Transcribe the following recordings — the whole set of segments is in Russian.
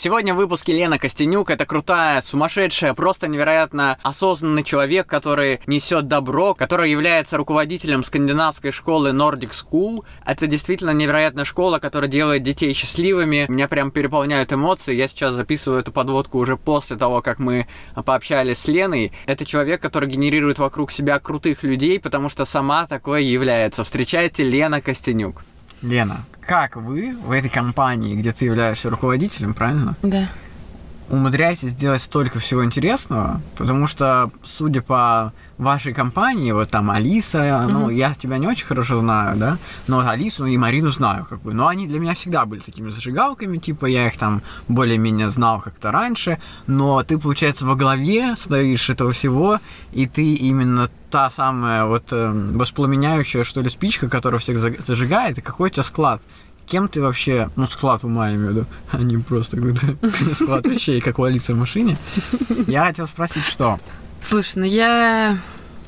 Сегодня в выпуске Лена Костенюк. Это крутая, сумасшедшая, просто невероятно осознанный человек, который несет добро, который является руководителем скандинавской школы Nordic School. Это действительно невероятная школа, которая делает детей счастливыми. Меня прям переполняют эмоции. Я сейчас записываю эту подводку уже после того, как мы пообщались с Леной. Это человек, который генерирует вокруг себя крутых людей, потому что сама такое является. Встречайте Лена Костенюк. Лена, как вы в этой компании, где ты являешься руководителем, правильно? Да. Умудряетесь сделать столько всего интересного, потому что, судя по вашей компании, вот там Алиса, mm-hmm. ну, я тебя не очень хорошо знаю, да, но вот Алису и Марину знаю, как бы, но они для меня всегда были такими зажигалками, типа, я их там более-менее знал как-то раньше, но ты, получается, во главе стоишь этого всего, и ты именно та самая вот э, воспламеняющая, что ли, спичка, которая всех зажигает, и какой у тебя склад? Кем ты вообще, ну, склад ума, я имею в виду, а не просто какой-то склад вещей, как у Алисы в машине. Я хотел спросить, что? Слушай, ну я...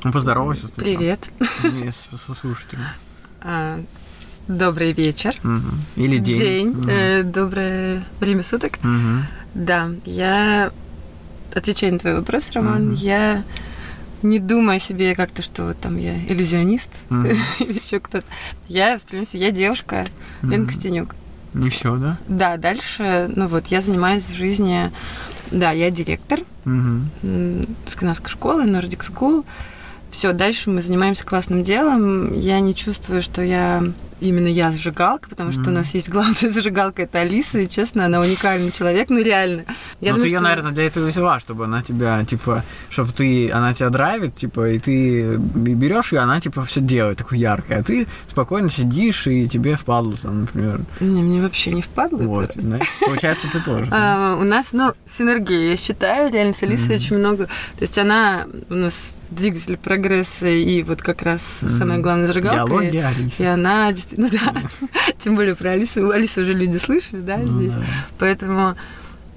Ну, поздоровайся. Привет. Не, со слушателями. А, добрый вечер. Угу. Или день. День. Угу. Э, доброе время суток. Угу. Да, я... Отвечаю на твой вопрос, Роман. Угу. Я не думая себе как-то, что вот там я иллюзионист mm-hmm. или еще кто-то. Я, принципе, я девушка, mm-hmm. Лена Костенюк. Не все, да? Да, дальше, ну вот, я занимаюсь в жизни, да, я директор mm-hmm. скандинавской школы, Nordic School. Все, дальше мы занимаемся классным делом. Я не чувствую, что я именно я зажигалка, потому что mm. у нас есть главная зажигалка, это Алиса, и, честно, она уникальный человек, ну реально. Я ну думаю, ты ее, что... наверное, для этого взяла, чтобы она тебя, типа, чтобы ты, она тебя драйвит, типа, и ты берешь ее, она, типа, все делает такое яркое, а ты спокойно сидишь, и тебе впадло, там, например. Не, мне вообще не впадло. Вот, знаешь, получается, ты тоже. А, у нас, ну, синергия, я считаю, реально с Алисой очень много, то есть она у нас двигатель прогресса и вот как раз самая главная зажигалка. Диалоги Алисы. И она действительно, да, тем более про Алису. Алису уже люди слышали, да, ну здесь. Поэтому,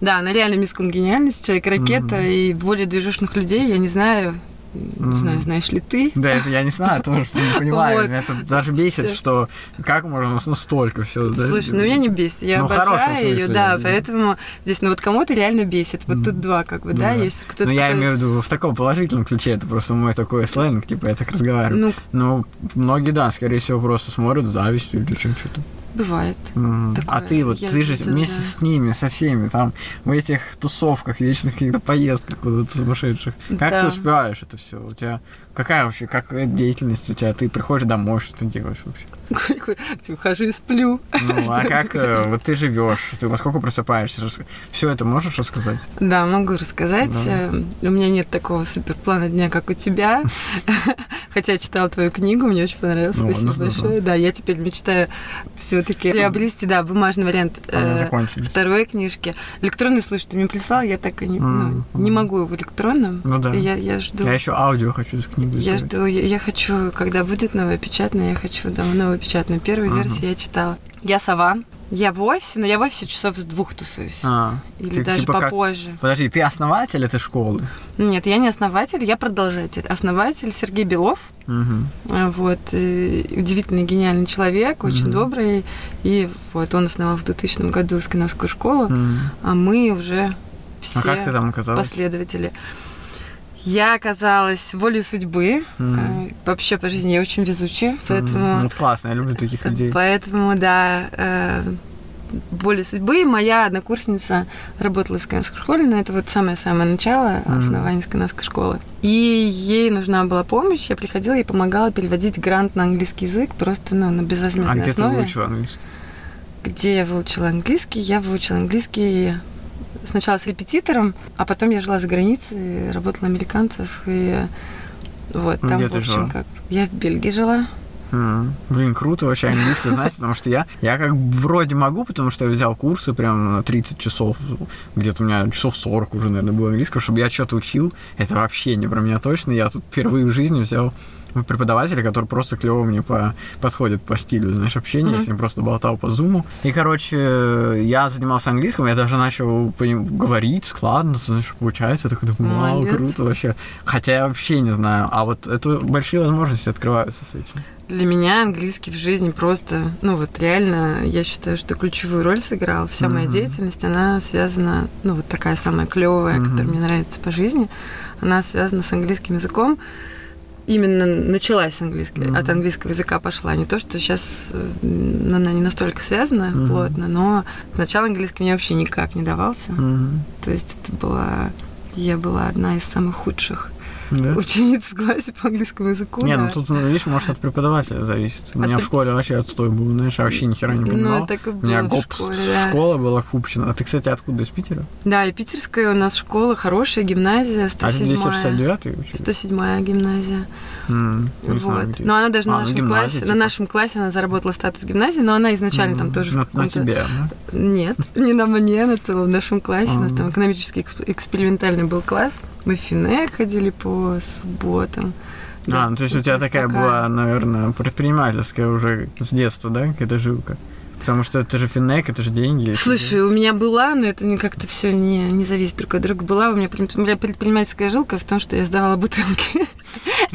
да, она реально мисс конгениальность, человек-ракета, и более движущих людей, я не знаю, не знаю, знаешь ли ты. Да, это я не знаю, тоже не понимаю. Вот. Это даже бесит, Всё. что как можно ну, столько все. Слушай, да? ну меня не бесит. Я ну, обожаю ее, да, поэтому здесь, ну вот кому-то реально бесит. Вот mm. тут два, как бы, ну, да, есть кто-то. Ну, я кто... имею в виду в таком положительном ключе, это просто мой такой сленг, типа я так разговариваю. Ну, ну многие, да, скорее всего, просто смотрят с завистью или что-то. Бывает. Mm. Такое. А ты вот, я ты же вместе да. с ними, со всеми, там, в этих тусовках, вечных каких-то поездках куда-то сумасшедших. Как да. ты успеваешь это все? У тебя какая вообще, какая деятельность у тебя? Ты приходишь домой, что ты делаешь вообще? Ухожу и сплю. Ну, а как э, вот ты живешь? Ты во сколько просыпаешься? Все это можешь рассказать? Да, могу рассказать. Да. Э, у меня нет такого суперплана дня, как у тебя. Хотя я читала твою книгу, мне очень понравилось. Ну, Спасибо большое. Да, я теперь мечтаю все-таки приобрести, да, бумажный вариант э, второй книжки. Электронный, слушай, ты мне прислал, я так и не, ну, не могу его электронным. Ну да. Я, я жду. Я еще аудио хочу с книгой. Я жду, я, я хочу, когда будет новая печатная, я хочу да, новую печатную. Первую uh-huh. версию я читала. Я сова. Я в офисе, но я в офисе часов с двух тусуюсь. А, Или ты, даже типа попозже. Как... Подожди, ты основатель этой школы? Нет, я не основатель, я продолжатель. Основатель Сергей Белов. Угу. Вот. Удивительный, гениальный человек, очень угу. добрый. И вот он основал в 2000 году Скиновскую школу, угу. а мы уже все а как ты там оказалась? последователи. Я оказалась волей судьбы. Mm. Вообще по жизни я очень везучая, поэтому... Mm. Ну, это классно, я люблю таких людей. Поэтому, да, э, волей судьбы. Моя однокурсница работала в сканской школе, но это вот самое-самое начало основания сканской школы. И ей нужна была помощь, я приходила и помогала переводить грант на английский язык просто ну, на безвозмездной а где основе. ты выучила английский? Где я выучила английский? Я выучила английский сначала с репетитором, а потом я жила за границей, работала американцев, и вот, ну, там, Где в общем, жила? как... Я в Бельгии жила. Mm. Блин, круто вообще английский знать, потому что я, я как вроде могу, потому что я взял курсы прям на 30 часов, где-то у меня часов 40 уже, наверное, было английского, чтобы я что-то учил. Это вообще не про меня точно. Я тут впервые в жизни взял преподавателя, который просто клево мне по, подходит по стилю, знаешь, общения. Mm-hmm. Я с ним просто болтал по зуму. И, короче, я занимался английским, я даже начал по ним говорить складно, знаешь, получается. Я такой думаю, вау, Молодец. круто вообще. Хотя я вообще не знаю. А вот это большие возможности открываются с этим. Для меня английский в жизни просто, ну вот реально, я считаю, что ключевую роль сыграл. Вся mm-hmm. моя деятельность, она связана, ну вот такая самая клевая, mm-hmm. которая мне нравится по жизни, она связана с английским языком именно началась с английского, mm-hmm. от английского языка пошла. Не то, что сейчас она не настолько связана mm-hmm. плотно, но сначала английский мне вообще никак не давался. Mm-hmm. То есть это была... Я была одна из самых худших да? учениц в классе по английскому языку. Не, ну да. ну тут, видишь, может от преподавателя зависит. У а меня ты... в школе вообще отстой был, знаешь, я вообще ни хера не понимал. Ну, так и было У меня гоп школе, да. школа была купчена. А ты, кстати, откуда, из Питера? Да, и питерская у нас школа, хорошая гимназия, 107 А 269 учили? 107 гимназия. Mm, вот. Знаю, но она даже а, на нашем гимназии, классе, типа. на нашем классе она заработала статус гимназии, но она изначально mm, там тоже на, на тебе, да? Нет, не на мне, на целом нашем классе. Mm. У нас там экономический экспериментальный был класс. Мы в Фине ходили по субботам. А, ну то есть у тебя такая, такая была, наверное, предпринимательская уже с детства, да, какая-то жилка? Потому что это же финек, это же деньги. Слушай, у меня была, но это не как-то все не, не зависит друг от друга. Была у меня, у меня предпринимательская жилка в том, что я сдавала бутылки.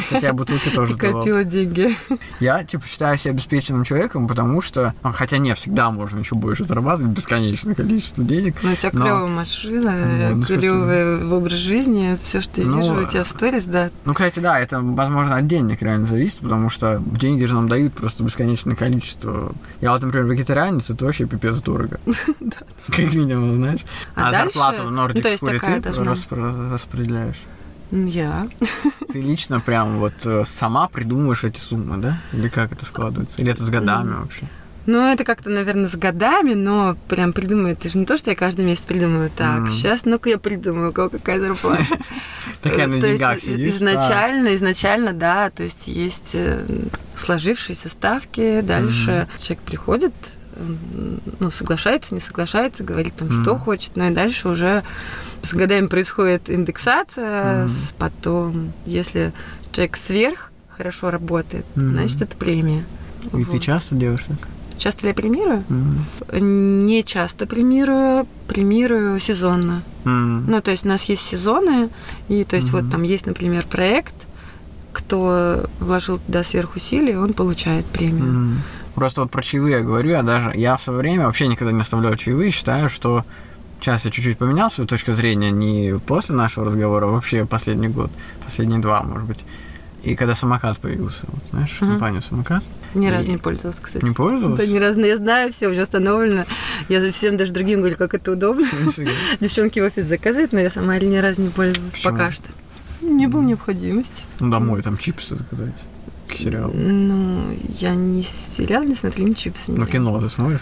Хотя бутылки тоже сдавал. Копила деньги. Я, типа, считаю себя обеспеченным человеком, потому что, ну, хотя не, всегда можно еще больше зарабатывать, бесконечное количество денег. Ну, у тебя но... клевая машина, ну, клевый образ жизни, все, что я ну, вижу у тебя в сторис, да. Ну, кстати, да, это, возможно, от денег реально зависит, потому что деньги же нам дают просто бесконечное количество. Я вот, например, вегетарианец, ранец, это вообще пипец дорого. Как минимум, знаешь. А, а зарплату в Nordic ну, Fury ты распределяешь? Я. Ты лично прям вот э, сама придумываешь эти суммы, да? Или как это складывается? Или это с годами вообще? Ну, это как-то, наверное, с годами, но прям придумаю. Это же не то, что я каждый месяц придумываю. Так, mm. сейчас, ну-ка я придумаю, у кого какая зарплата. Такая на деньгах сидишь. Изначально, изначально, да. То есть есть э, сложившиеся ставки. Дальше человек приходит, ну, соглашается, не соглашается, говорит там, mm-hmm. что хочет, но и дальше уже с годами происходит индексация, mm-hmm. потом, если человек сверх хорошо работает, mm-hmm. значит, это премия. И вот. ты часто делаешь так? Часто ли я премирую? Mm-hmm. Не часто премирую, премирую сезонно. Mm-hmm. Ну, то есть у нас есть сезоны, и то есть mm-hmm. вот там есть, например, проект, кто вложил туда сверхусилий, он получает премию. Mm-hmm. Просто вот про чаевые я говорю, я даже, я в свое время вообще никогда не оставляю чаевые, считаю, что сейчас я чуть-чуть поменял свою точку зрения, не после нашего разговора, а вообще последний год, последние два, может быть. И когда самокат появился, вот, знаешь, mm-hmm. компания самокат. Ни и... разу не пользовалась, кстати. Не пользовалась? Да, ни разу. Я знаю, все уже установлено. Я всем даже другим говорю, как это удобно. Девчонки в офис заказывают, но я сама ни разу не пользовалась Почему? пока что. Не было необходимости. Ну, домой там чипсы заказать к сериалу? Ну, я не сериал не смотрю, ни чипсы не Ну, кино ты смотришь?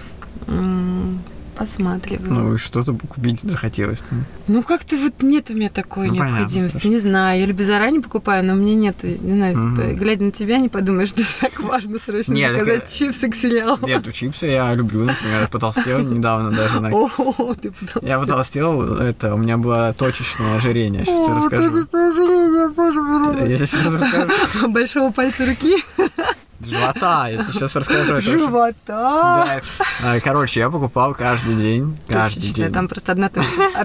Посматриваю. Ну, и что-то купить захотелось там? Ну, как-то вот нет у меня такой ну, необходимости. Понятно, не знаю, я люблю заранее покупаю, но мне нет, не знаю, угу. глядя на тебя, не подумаешь, что так важно срочно нет, заказать так... чипсы к сериалу. Нет, ну, чипсы я люблю, например, я потолстел недавно даже. На... О, ты потолстел. Я потолстел, это, у меня было точечное ожирение, сейчас О, расскажу. точечное ожирение, боже мой. Я сейчас расскажу. Большого пальца руки. Живота, я тебе сейчас расскажу. Живота? Да. Короче, я покупал каждый день. Каждый Точечно, день. там просто одна.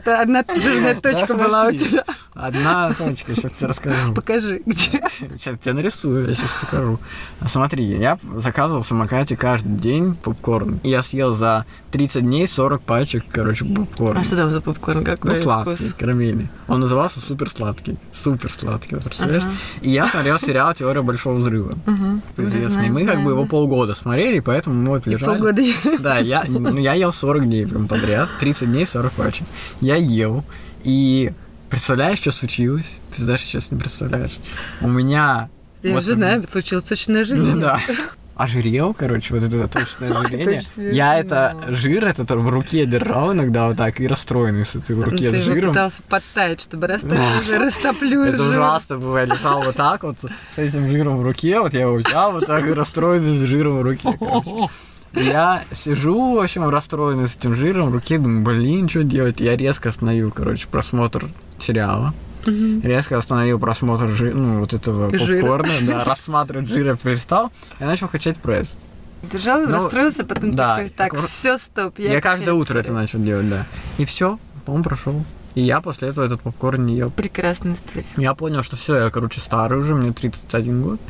Одна жирная точка была у тебя. Одна точка, сейчас тебе расскажу. Покажи, где. Сейчас тебе нарисую, я сейчас покажу. А смотри, я заказывал в самокате каждый день попкорн. Я съел за 30 дней 40 пачек, короче, попкорна. А что там за попкорн? Какой Ну, сладкий, вкус? карамельный. Он назывался супер сладкий. Супер сладкий, представляешь? Ага. И я смотрел сериал «Теория большого взрыва». Угу. Известный. Мы как бы его полгода смотрели, поэтому мы вот лежали. полгода Да, я, ну, я ел 40 дней прям подряд. 30 дней, 40 пачек. Я ел. И представляешь, что случилось? Ты даже сейчас не представляешь. У меня... Я вот, уже знаю, случилось точно жизнь. Да. ожирел, короче, вот это точное ожирение. Я это жир этот в руке держал иногда вот так и расстроенный с этой в руке Ты жиром. пытался подтаять, чтобы растоплю Это ужасно было. Я лежал вот так вот с этим жиром в руке, вот я его взял вот так и расстроенный с жиром в руке, короче. Я сижу, в общем, расстроенный с этим жиром в руке, думаю, блин, что делать? Я резко остановил, короче, просмотр сериала. Угу. Резко остановил просмотр жи- ну, вот этого жира. попкорна, да, рассматривать жира перестал и начал качать пресс. Держал, ну, расстроился, потом да, такой, так, так все, стоп. Я, я каждое утро это начал делать, да. И все, он прошел. И я после этого этот попкорн не ел. Прекрасная история. Я понял, что все, я, короче, старый уже, мне 31 год.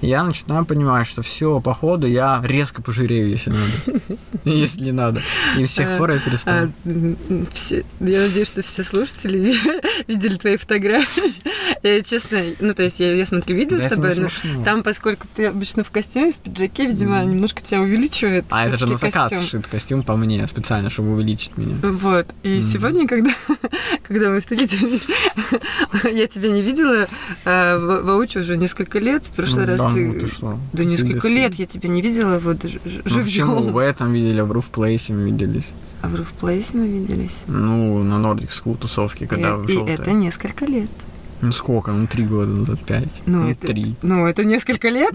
Я начинаю понимать, что все, походу, я резко пожирею, если надо. Если надо. И с тех а, пор я перестал. А, я надеюсь, что все слушатели видели твои фотографии. Я, честно, ну, то есть я смотрю видео с тобой, но там, поскольку ты обычно в костюме, в пиджаке, видимо, немножко тебя увеличивает. А это же на заказ шит костюм по мне специально, чтобы увеличить меня. Вот. И сегодня, когда когда мы встретились, я тебя не видела а, в Ауче уже несколько лет. В прошлый ну, раз да, ты... Ну, ты что? Да несколько лет я тебя не видела вот живьем. Ну, почему? В этом видели, в Руфплейсе мы виделись. А в Руфплейсе мы виделись? Ну, на Nordic School тусовке, когда и, И это несколько лет. Ну сколько? Ну три года назад, пять. Ну, ну это, три. Ну это несколько лет.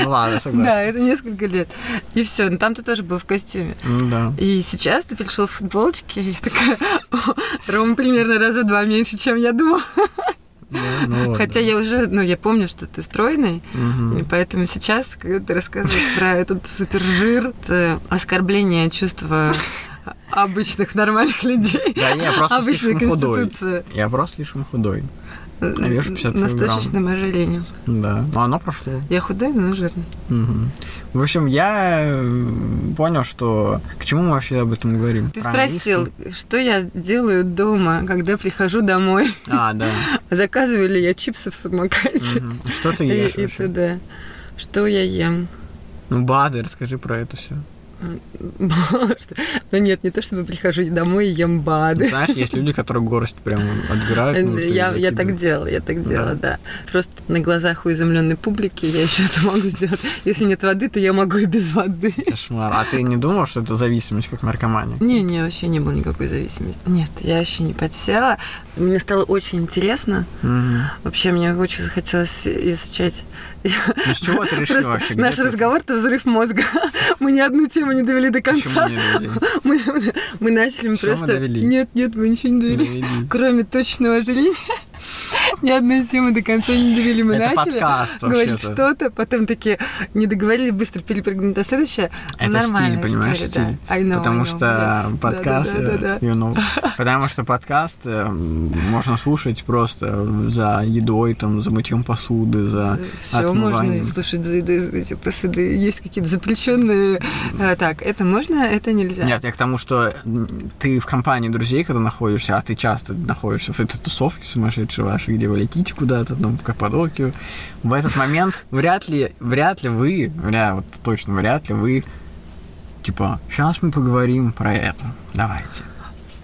Ну ладно, согласен. Да, это несколько лет. И все, ну там ты тоже был в костюме. Ну да. И сейчас ты пришел в футболочке, и такая, Рома примерно раза два меньше, чем я думала. Да, ну, Хотя я уже, ну, я помню, что ты стройный, угу. и поэтому сейчас, когда ты рассказываешь про этот супержир, это оскорбление чувства обычных нормальных людей. Да, я просто слишком худой. Я просто слишком худой. Я вешу 50 На сточечном ожирении. Да, но оно прошло. Я худой, но жирный. Угу. В общем, я э, понял, что... К чему мы вообще об этом говорим? Ты Про спросил, английский? что я делаю дома, когда прихожу домой. А, да. Заказываю ли я чипсы в самокате. Угу. Что ты ешь И, и т.д. Что я ем? Ну, БАДы, расскажи про это все. Ну нет, не то, чтобы прихожу домой и ем БАДы. Знаешь, есть люди, которые горсть прям отбирают. Ну, я, я так делала, я так делала, да. Просто на глазах у изумленной публики я еще это могу сделать. Если нет воды, то я могу и без воды. Кошмар. А ты не думал, что это зависимость, как наркомания? Не, не, вообще не было никакой зависимости. Нет, я еще не подсела. Мне стало очень интересно. Вообще, мне очень захотелось изучать ну, с чего ты решила вообще? Наш разговор – это взрыв мозга. Мы ни одну тему не довели до конца. Мы, мы начали просто... Нет, нет, мы ничего не довели. Кроме точного ожирения. Ни одной темы до конца не довели. Мы это начали подкаст, говорить что-то, потом такие не договорили, быстро перепрыгнули на следующее. Это Нормальная стиль, понимаешь, история, стиль. Да. I know, Потому I know, что yes. подкаст, да, да, да, да, you know, потому что подкаст э, можно слушать просто за едой, там, за мытьем посуды, за Все можно слушать за едой, за мытьем посуды. Есть какие-то запрещенные. А, так, это можно, это нельзя. Нет, я к тому, что ты в компании друзей, когда находишься, а ты часто находишься в этой тусовке сумасшедшей вашей, где вы летите куда-то, там, в Каппадокию, в этот момент вряд ли, вряд ли вы, вряд, вот точно вряд ли вы, типа, сейчас мы поговорим про это, давайте.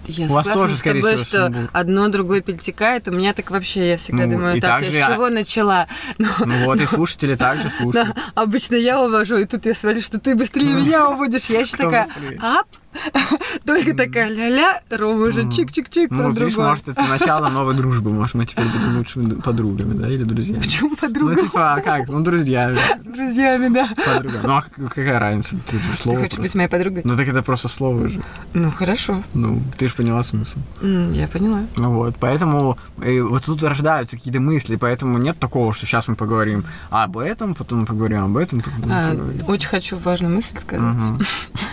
Я У вас тоже, скорее тобой, всего, что одно другое перетекает. У меня так вообще, я всегда ну, думаю, так, я с чего начала? Ну, ну вот, и слушатели также слушают. Да, обычно я увожу, и тут я смотрю, что ты быстрее меня уводишь. Я еще такая, ап, только такая ля-ля, Рома уже чик-чик-чик, Ну, видишь, может, это начало новой дружбы. Может, мы теперь будем лучшими подругами, да, или друзьями. Почему подругами? Ну, типа, а как? Ну, друзьями. Друзьями, да. Подруга. Ну, а какая разница? Ты же слово Ты хочешь быть моей подругой? Ну, так это просто слово же. Ну, хорошо. Ну, ты же поняла смысл. Я поняла. Ну вот, поэтому вот тут рождаются какие-то мысли, поэтому нет такого, что сейчас мы поговорим об этом, потом мы поговорим об этом. Потом а, очень хочу важную мысль сказать.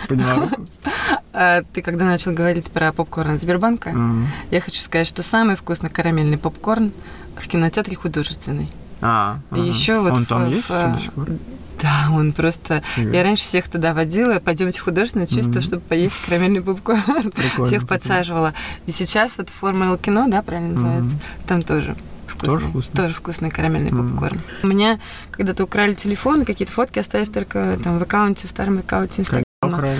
Поняла. А ты когда начал говорить про попкорн Сбербанка, mm-hmm. я хочу сказать, что самый вкусный карамельный попкорн в кинотеаре художественный. А, и ага. еще вот он в, там в, есть в, пор? Да, он просто... Привет. Я раньше всех туда водила, пойдемте в художественное, чисто, mm-hmm. чтобы поесть карамельный попкорн. Прикольно, всех подсаживала. И сейчас вот Формула кино, да, правильно называется, mm-hmm. там тоже вкусный. Тоже вкусный? Тоже вкусный карамельный mm-hmm. попкорн. У меня когда-то украли телефон, какие-то фотки остались только там в аккаунте, в старом аккаунте Инстаграма. украли?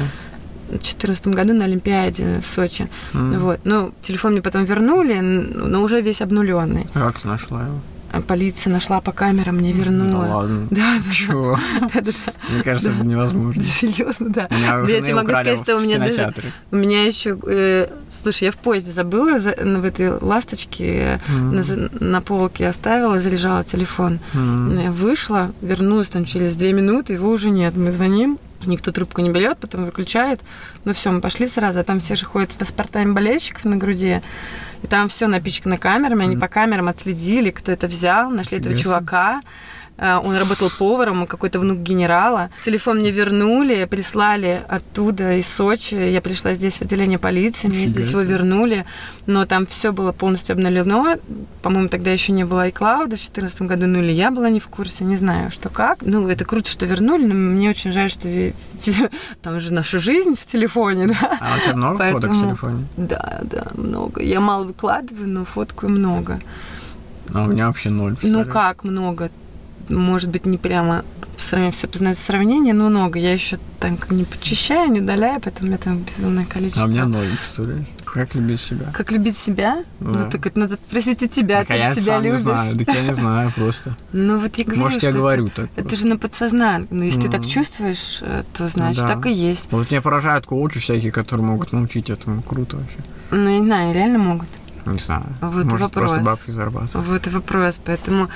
В 2014 году на Олимпиаде в Сочи. Mm. Вот. Ну, телефон мне потом вернули, но уже весь обнуленный. Как ты нашла его? полиция нашла по камерам, мне вернула. Да ладно. Да, да. Чего? Да, да, да. Мне кажется, это невозможно. Серьезно, да. Меня Да у я тебе могу сказать, что у меня даже-. У меня еще, э, слушай, я в поезде забыла за- ну, в этой ласточке М. на, на полке оставила, заряжала телефон. Я вышла, вернулась там через две минуты, его уже нет. Мы звоним, никто трубку не берет, потом выключает. Ну все, мы пошли сразу, а там все же ходят с паспортами болельщиков на груди. И там все напичкано камерами, они Мгм. по камерам отследили, кто это взял, нашли этого Интересно. чувака. А, Он работал поваром, какой-то внук генерала. Телефон мне вернули, прислали оттуда, из Сочи. Я пришла здесь в отделение полиции, мне здесь его вернули. Но там все было полностью обновлено. По-моему, тогда еще не было iCloud в 2014 году, ну или я была не в курсе, не знаю, что как. Ну, это круто, что вернули, но мне очень жаль, что там же наша жизнь в телефоне, да. А у тебя много фоток в Поэтому- телефоне? Да, да, много. Я мало выкладываю, но фоткаю много. А у меня вообще ноль. Ну как много? Может быть, не прямо сравнение, все познается сравнение, но много. Я еще там не почищаю, не удаляю, поэтому у меня там безумное количество. А у меня ноль, представляешь? Как любить себя? Как любить себя? Да. Ну так это надо спросить у тебя, Так, а ты же я себя сам не любишь. знаю. Так я не знаю просто. Ну вот я говорю, Может, я это- говорю так. Это, просто. же на подсознании. Ну, если ты так Мгм. чувствуешь, э, то значит да. так и есть. Вот меня поражают коучи всякие, которые могут научить этому. Круто вообще. Ну, я не знаю, реально могут. Не знаю. Вот Может, вопрос. просто бабки зарабатывать. Вот вопрос. Поэтому,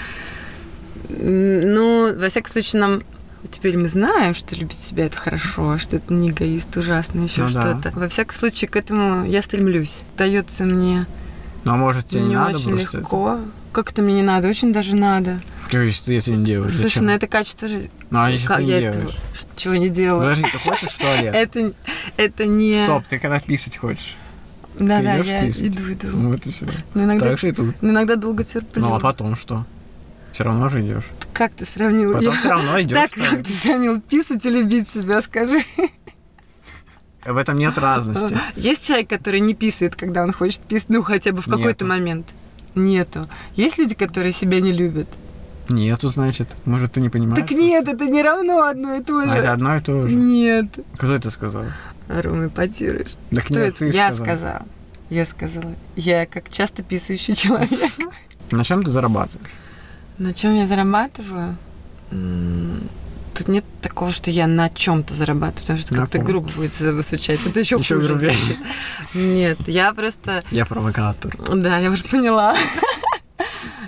ну, во всяком случае, нам теперь мы знаем, что любить себя это хорошо, что это не эгоист, ужасно, еще Ну да. что-то. Во всяком случае, к этому я стремлюсь. Дается мне Ну, а может, тебе не, не надо очень легко. Как это мне не надо? Очень даже надо. То есть ты это не делаешь? Слушай, Зачем? ну это качество жизни. Ну, а если Как ты не я делаешь? этого чего не делаю? Подожди, ты хочешь в туалет? Это, это не... Стоп, ты когда писать хочешь? Да, ты да, я писать? иду, иду. Ну, вот и все. Но иногда, Так же и тут. но иногда долго терплю. Ну, а потом что? Все равно же идешь. Как ты сравнил? Потом Я- все равно идешь. Так, как ты сравнил писать и любить себя, скажи. В этом нет разности. Есть человек, который не писает, когда он хочет писать, ну, хотя бы в какой-то момент? Нету. Есть люди, которые себя не любят? Нету, значит. Может, ты не понимаешь? Так нет, это не равно одно и то А это же. одно и то же. Нет. Кто это сказал? Рома, потируешь. Так Кто нет, это? ты Я сказал. сказала. Я сказала. Я как часто писающий человек. На чем ты зарабатываешь? На чем я зарабатываю? Тут нет такого, что я на чем-то зарабатываю, потому что как-то грубо будет звучать. Это еще Ещё хуже грубее. звучит. Нет, я просто Я провокатор. Да, я уже поняла.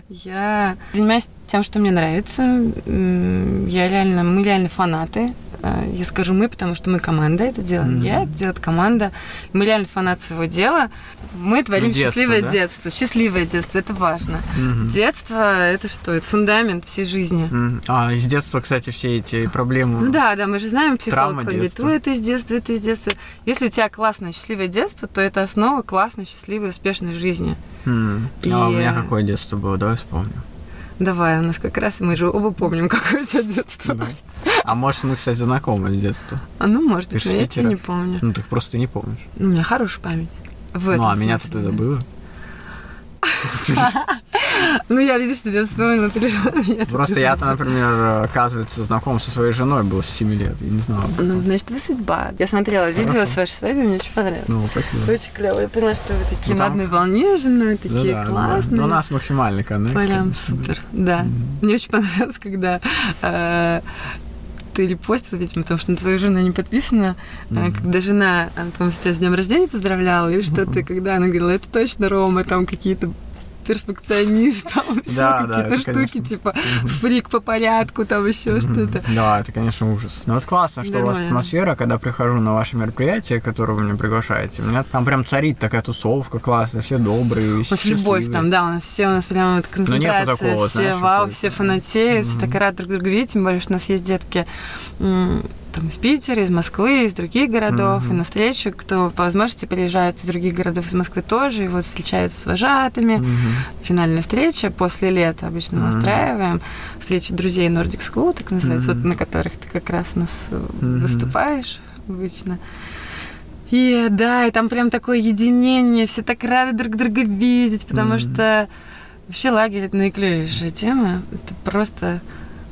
Я занимаюсь тем, что мне нравится. Я реально, мы реально фанаты. А, Я скажу мы, потому что мы команда это делаем. Мгм. Я, это делает команда. Мы реально фанаты своего дела. Мы творим Детство, счастливое да? детство. Счастливое детство, это важно. Мгм. Детство это что? Это фундамент всей жизни. Мгм. А, из детства, кстати, все эти проблемы. Ну да, да, мы же знаем, психолог. «Ой, это из детства, это из детства. Если у тебя классное, счастливое детство, то это основа классной, счастливой, успешной жизни. М. И- А у меня какое детство было, давай вспомню. Давай, у нас как раз, мы же оба помним, какое у тебя детство. Да. А может, мы, кстати, знакомы с детства? А ну, может быть, я тебя не помню. Ну, ты просто не помнишь. Ну, у меня хорошая память. В Ну, а меня-то ты забыла. Ну, я, видишь, тебя вспомнила, перешла Просто я-то, например, оказывается, знаком со своей женой был с 7 лет. Я не знал. Ну, значит, вы судьба. Я смотрела видео с вашей свадьбы, мне очень понравилось. Ну, спасибо. Очень клево. Я поняла, что вы такие Ну, на там- одной волне с женой, такие классные. Ну, у нас максимальный коннект. Прям супер, да. Мне очень понравилось, когда э, ты репостил, видимо, потому что на твою жену не подписано, э, Мгм. когда жена, э, по-моему, тебя с днем рождения поздравляла, или что-то, когда она говорила, это точно Рома, там какие-то перфекционист, там Да, да, какие-то штуки, конечно. типа фрик по порядку, там еще что-то. Да, это, конечно, ужас. Но вот классно, что у вас атмосфера, когда прихожу на ваше мероприятие, которое вы меня приглашаете. У меня там прям царит такая тусовка классная, все добрые, любовь счастливые. там, да, у нас все, у нас прям вот концентрация, такого, все знаешь, вау, все фанатеют, все так рады друг друга видеть, тем более, что у нас есть детки там из Питера, из Москвы, из других городов, Мгм. и на встречу, кто по возможности приезжает из других городов, из Москвы тоже, и вот встречаются с вожатыми. Мгм. Финальная встреча после лета обычно мы Мгм. устраиваем. Встреча друзей Nordic School, так называется, Мгм. вот на которых ты как раз у нас Мгм. выступаешь обычно. И да, и там прям такое единение, все так рады друг друга видеть, потому Мгм. что вообще лагерь это наиклевейшая тема. Это просто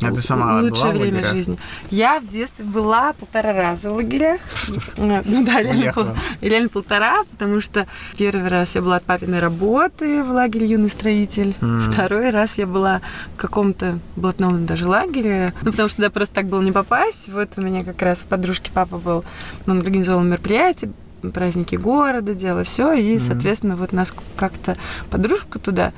А ты сама лучшее была время жизни. Я в детстве была полтора раза в лагерях. Ну да, реально, пол, реально полтора, потому что первый раз я была от папиной работы в лагере «Юный строитель». Mm. Второй раз я была в каком-то блатном даже лагере. Ну, потому что туда просто так было не попасть. Вот у меня как раз подружки папа был, он организовал мероприятие, праздники города, дело все, и, mm. соответственно, вот нас как-то подружка туда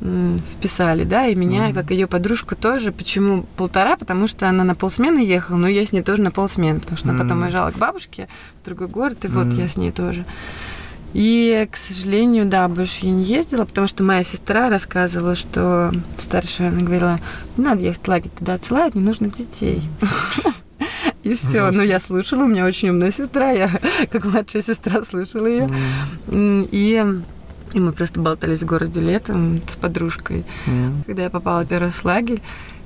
вписали, да, и меня, mm-hmm. как ее подружку тоже. Почему полтора? Потому что она на полсмены ехала, но я с ней тоже на полсмены, потому что mm-hmm. она потом уезжала к бабушке в другой город, и mm-hmm. вот я с ней тоже. И, к сожалению, да, больше я не ездила, потому что моя сестра рассказывала, что старшая, она говорила, не надо ехать в лагерь, туда отсылают ненужных детей. И все. Но я слушала, у меня очень умная сестра, я как младшая сестра слушала ее. И и мы просто болтались в городе летом с подружкой. Mm. Когда я попала первый раз в лагерь,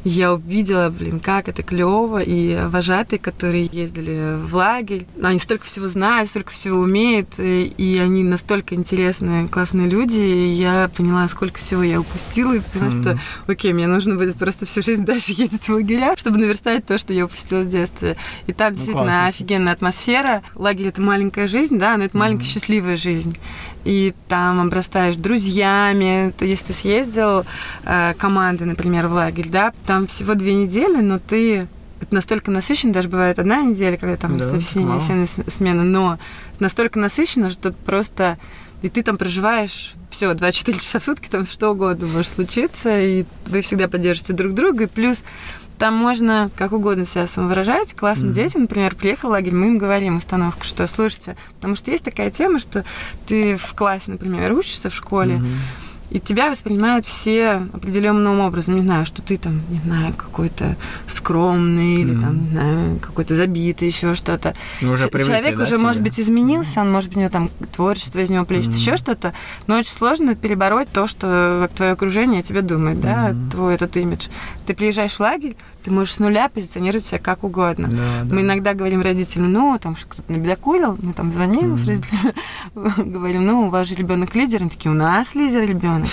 я увидела, блин, как это клево, и вожатые, которые ездили в лагерь, они столько всего знают, столько всего умеют, и они настолько интересные, классные люди, и я поняла, сколько всего я упустила, и поняла, mm-hmm. что, окей, мне нужно будет просто всю жизнь дальше ездить в лагеря, чтобы наверстать то, что я упустила в детстве. И там ну, действительно классно. офигенная атмосфера. Лагерь — это маленькая жизнь, да, но это mm-hmm. маленькая счастливая жизнь и там обрастаешь друзьями. Если ты съездил э, команды, например, в лагерь, да, там всего две недели, но ты это настолько насыщенно, даже бывает одна неделя, когда там да, осенняя смена, но настолько насыщенно, что просто и ты там проживаешь все, 24 часа в сутки, там что угодно может случиться, и вы всегда поддерживаете друг друга, и плюс там можно как угодно себя самовыражать. Классно mm-hmm. дети, например, приехал в лагерь, мы им говорим установку, что слушайте, потому что есть такая тема, что ты в классе, например, учишься в школе, mm-hmm и тебя воспринимают все определенным образом. Не знаю, что ты там, не знаю, какой-то скромный mm-hmm. или там, не знаю, какой-то забитый, еще что-то. Ну, уже привыкли, Человек да, уже, тебе? может быть, изменился, он, может быть, у него там творчество из него плещет, mm-hmm. еще что-то, но очень сложно перебороть то, что твое окружение о тебе думает, да, mm-hmm. твой этот имидж. Ты приезжаешь в лагерь, ты можешь с нуля позиционировать себя как угодно. Да, да. Мы иногда говорим родителям, ну, там, что кто-то набедокурил, мы там звоним mm-hmm. с родителями, говорим, ну, у вас же ребенок лидер, они такие, у нас лидер ребенок.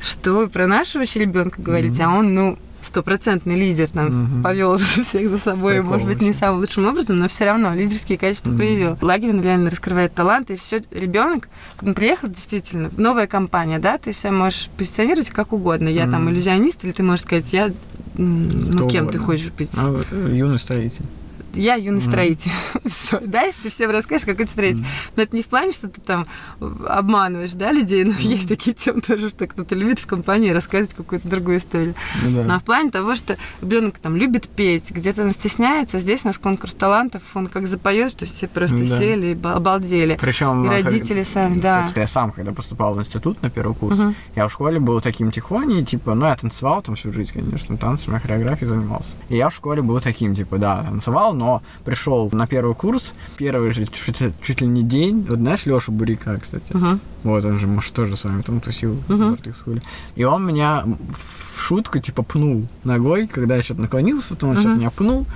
Что вы про нашего вообще ребенка говорите? Mm-hmm. А он, ну, стопроцентный лидер, там, угу. повел всех за собой, Прикол может быть, не самым лучшим образом, но все равно лидерские качества угу. проявил. Лагерь он реально раскрывает таланты, и все ребенок, он приехал действительно, новая компания, да, ты себя можешь позиционировать как угодно. Я угу. там иллюзионист, или ты можешь сказать, я, ну, Кто кем угодно. ты хочешь быть? А, юный строитель я юный строитель. Все. Дальше ты всем расскажешь, как это строитель. Но это не в плане, что ты там обманываешь, да, людей, но есть такие темы тоже, что кто-то любит в компании рассказывать какую-то другую историю. Ну. Но в плане того, что ребенок там любит петь, где-то он стесняется, здесь у нас конкурс талантов, он как запоет, что все просто сели и обалдели. Причем и родители сами, да. Я сам, когда поступал в институт на первый курс, я в школе был таким тихоней, типа, ну, я танцевал там всю жизнь, конечно, танцами, хореографией занимался. И я в школе был таким, типа, да, танцевал, но пришел на первый курс, первый же чуть, чуть ли не день, вот знаешь Леша Бурика, кстати, uh-huh. вот он же, может, тоже с вами там тусил uh-huh. в и он меня в шутку, типа, пнул ногой, когда я что-то наклонился, то он uh-huh. что-то меня пнул,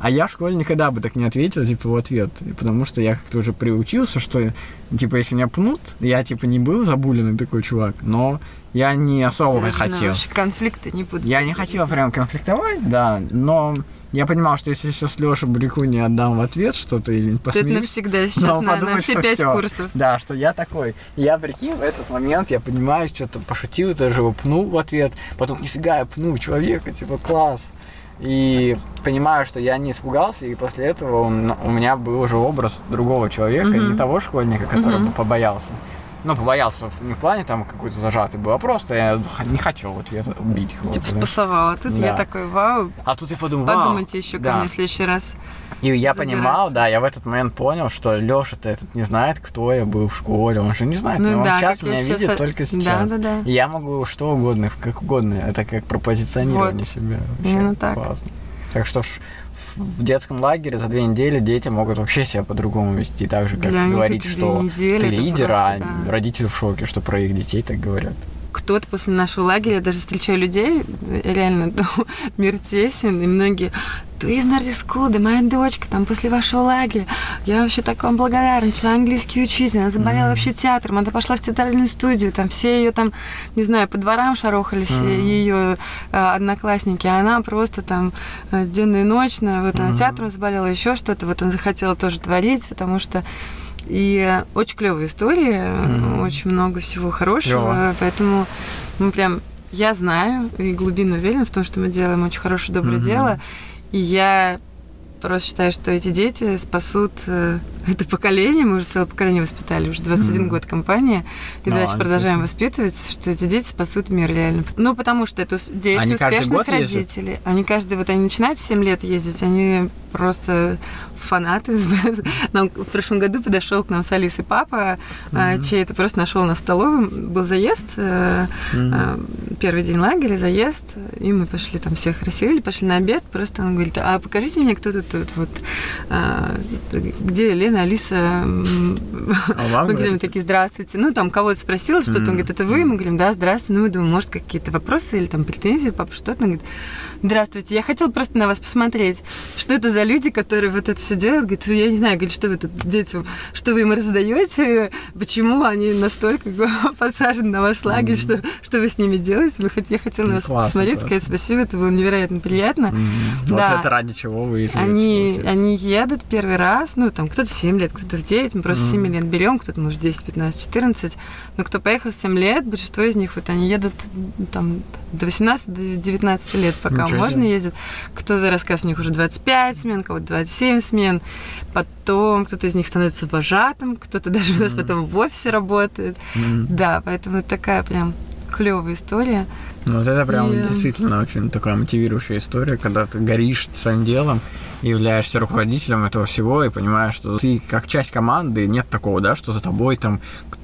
а я в школе никогда бы так не ответил, типа, в ответ. Потому что я как-то уже приучился, что, типа, если меня пнут, я, типа, не был забуленный такой чувак, но я не особо Даже хотел. конфликты не будут. Я не хотел прям конфликтовать, да, но я понимал, что если сейчас Леша Брику не отдам в ответ что-то или посмеюсь... То это навсегда сейчас на, подумать, на все пять всё. курсов. Да, что я такой. я, прикинь, в этот момент я понимаю, что-то пошутил, даже его пнул в ответ. Потом, нифига, я пну человека, типа, класс. И понимаю, что я не испугался, и после этого он, у меня был уже образ другого человека, mm-hmm. не того школьника, который mm-hmm. побоялся ну, побоялся не в плане там какой-то зажатый был, а просто я не хотел вот я убить кого-то. Типа спасовал, а тут да. я такой, вау. А тут я подумал, Подумайте еще да. ко мне в следующий раз. И я понимал, да, я в этот момент понял, что Леша-то этот не знает, кто я был в школе, он же не знает, ну, он да, сейчас меня видит сейчас... только сейчас. Да, да, да. И я могу что угодно, как угодно, это как пропозиционирование вот. себя. Вообще Именно так. Классно. Так что в детском лагере за две недели дети могут вообще себя по-другому вести, так же, как Для говорить, что ты лидер, просто, а да. родители в шоке, что про их детей так говорят кто-то после нашего лагеря, я даже встречаю людей, реально, мир тесен, и многие вы из Нордис да моя дочка там после вашего лагеря, я вообще так вам благодарна, начала английский учить, она заболела mm. вообще театром, она пошла в театральную студию, там все ее там, не знаю, по дворам шарохались, mm. ее э, одноклассники, а она просто там э, денно и ночно, вот mm. она театром заболела, еще что-то, вот она захотела тоже творить, потому что и очень клевая история, mm. очень много всего хорошего, Клево. поэтому мы прям я знаю и глубинно уверена в том, что мы делаем очень хорошее, доброе mm-hmm. дело. И я просто считаю, что эти дети спасут э, это поколение. Мы уже целое поколение воспитали, уже 21 mm-hmm. год компания. И no, дальше продолжаем воспитывать, что эти дети спасут мир реально. Ну, потому что это дети они успешных родителей. Ездят? Они каждый, вот они начинают в 7 лет ездить, они просто фанаты. Нам в прошлом году подошел к нам с Алисой папа, mm-hmm. чей это просто нашел на столовом. Был заезд, mm-hmm. первый день лагеря, заезд, и мы пошли там всех расселили, пошли на обед. Просто он говорит, а покажите мне, кто тут, тут вот, а, где Лена, Алиса. А мы говорим такие, здравствуйте. Ну, там кого-то спросил, что-то, он говорит, это вы? Мы говорим, да, здравствуйте. Ну, мы думаем, может, какие-то вопросы или там претензии, папа, что-то. Он говорит, здравствуйте, я хотела просто на вас посмотреть, что это за люди, которые вот это все делают. Говорит, я не знаю, говорит, что вы тут детям, что вы им раздаете, почему они настолько посажены на ваш лагерь, что, что вы с ними делаете. Вы, я хотела на вас посмотреть, сказать спасибо, это было невероятно приятно. Да. Вот это ради чего вы они, они едут первый раз, ну, там, кто-то 7 лет, кто-то в 9, мы просто mm-hmm. 7 лет берем, кто-то, может, 10, 15, 14. Но кто поехал 7 лет, большинство из них, вот они едут там до 18, до 19 лет, пока Ничего можно себе. ездить. Кто-то рассказ у них уже 25 смен, кого-то 27 смен. Потом кто-то из них становится вожатым, кто-то даже у нас потом в офисе работает. Mm-hmm. Да, поэтому это такая прям клевая история. Ну, вот это прям и... действительно очень такая мотивирующая история, когда ты горишь своим делом, являешься руководителем этого всего и понимаешь, что ты как часть команды, нет такого, да, что за тобой там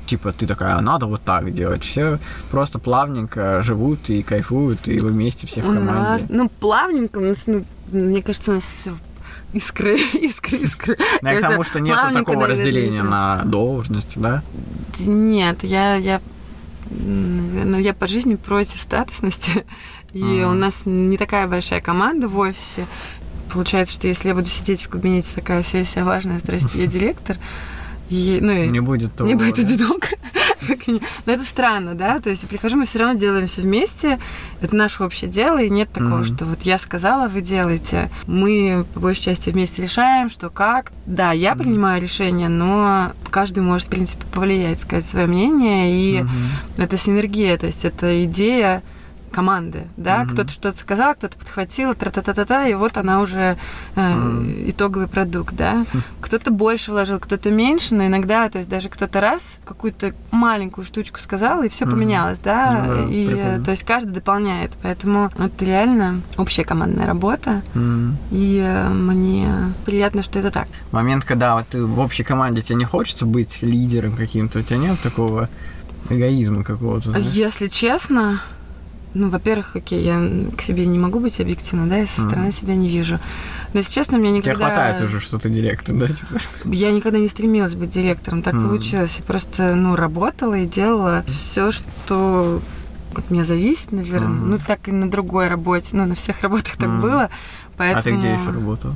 типа ты такая, «А надо вот так делать. Все просто плавненько живут и кайфуют, и вы вместе все в команде. У нас, ну, плавненько, у нас, ну, мне кажется, у нас все искры, искры, искры. Ну, я к тому, что нет такого разделения на должности, да? Нет, я, я, ну, я по жизни против статусности. И у нас не такая большая команда в офисе. Получается, что если я буду сидеть в кабинете такая вся вся важная, здрасте, я директор, и, ну, не будет того. Не будет одиноко. Но это странно, да? То есть прихожу, мы все равно делаем все вместе. Это наше общее дело, и нет такого, mm-hmm. что вот я сказала, вы делаете. Мы по большей части вместе решаем, что как. Да, я mm-hmm. принимаю решение, но каждый может, в принципе, повлиять, сказать свое мнение. И mm-hmm. это синергия, то есть это идея команды, да, mm-hmm. кто-то что-то сказал, кто-то подхватил, тра-та-та-та-та, и вот она уже э, mm-hmm. итоговый продукт, да. Mm-hmm. Кто-то больше вложил, кто-то меньше, но иногда, то есть даже кто-то раз какую-то маленькую штучку сказал, и все mm-hmm. поменялось, да, mm-hmm. и прикольно. то есть каждый дополняет, поэтому это реально общая командная работа, mm-hmm. и э, мне приятно, что это так. Момент, когда вот ты в общей команде тебе не хочется быть лидером каким-то, у тебя нет такого эгоизма какого-то? Знаешь? Если честно, ну, во-первых, окей, я к себе не могу быть объективно, да, я со стороны mm. себя не вижу. Но, если честно, мне никогда... Тебе хватает уже, что ты директор, да? Типа? Я никогда не стремилась быть директором, так mm. получилось. Я просто, ну, работала и делала все, что от меня зависит, наверное. Mm. Ну, так и на другой работе, ну, на всех работах так mm. было. Поэтому... А ты где еще работала?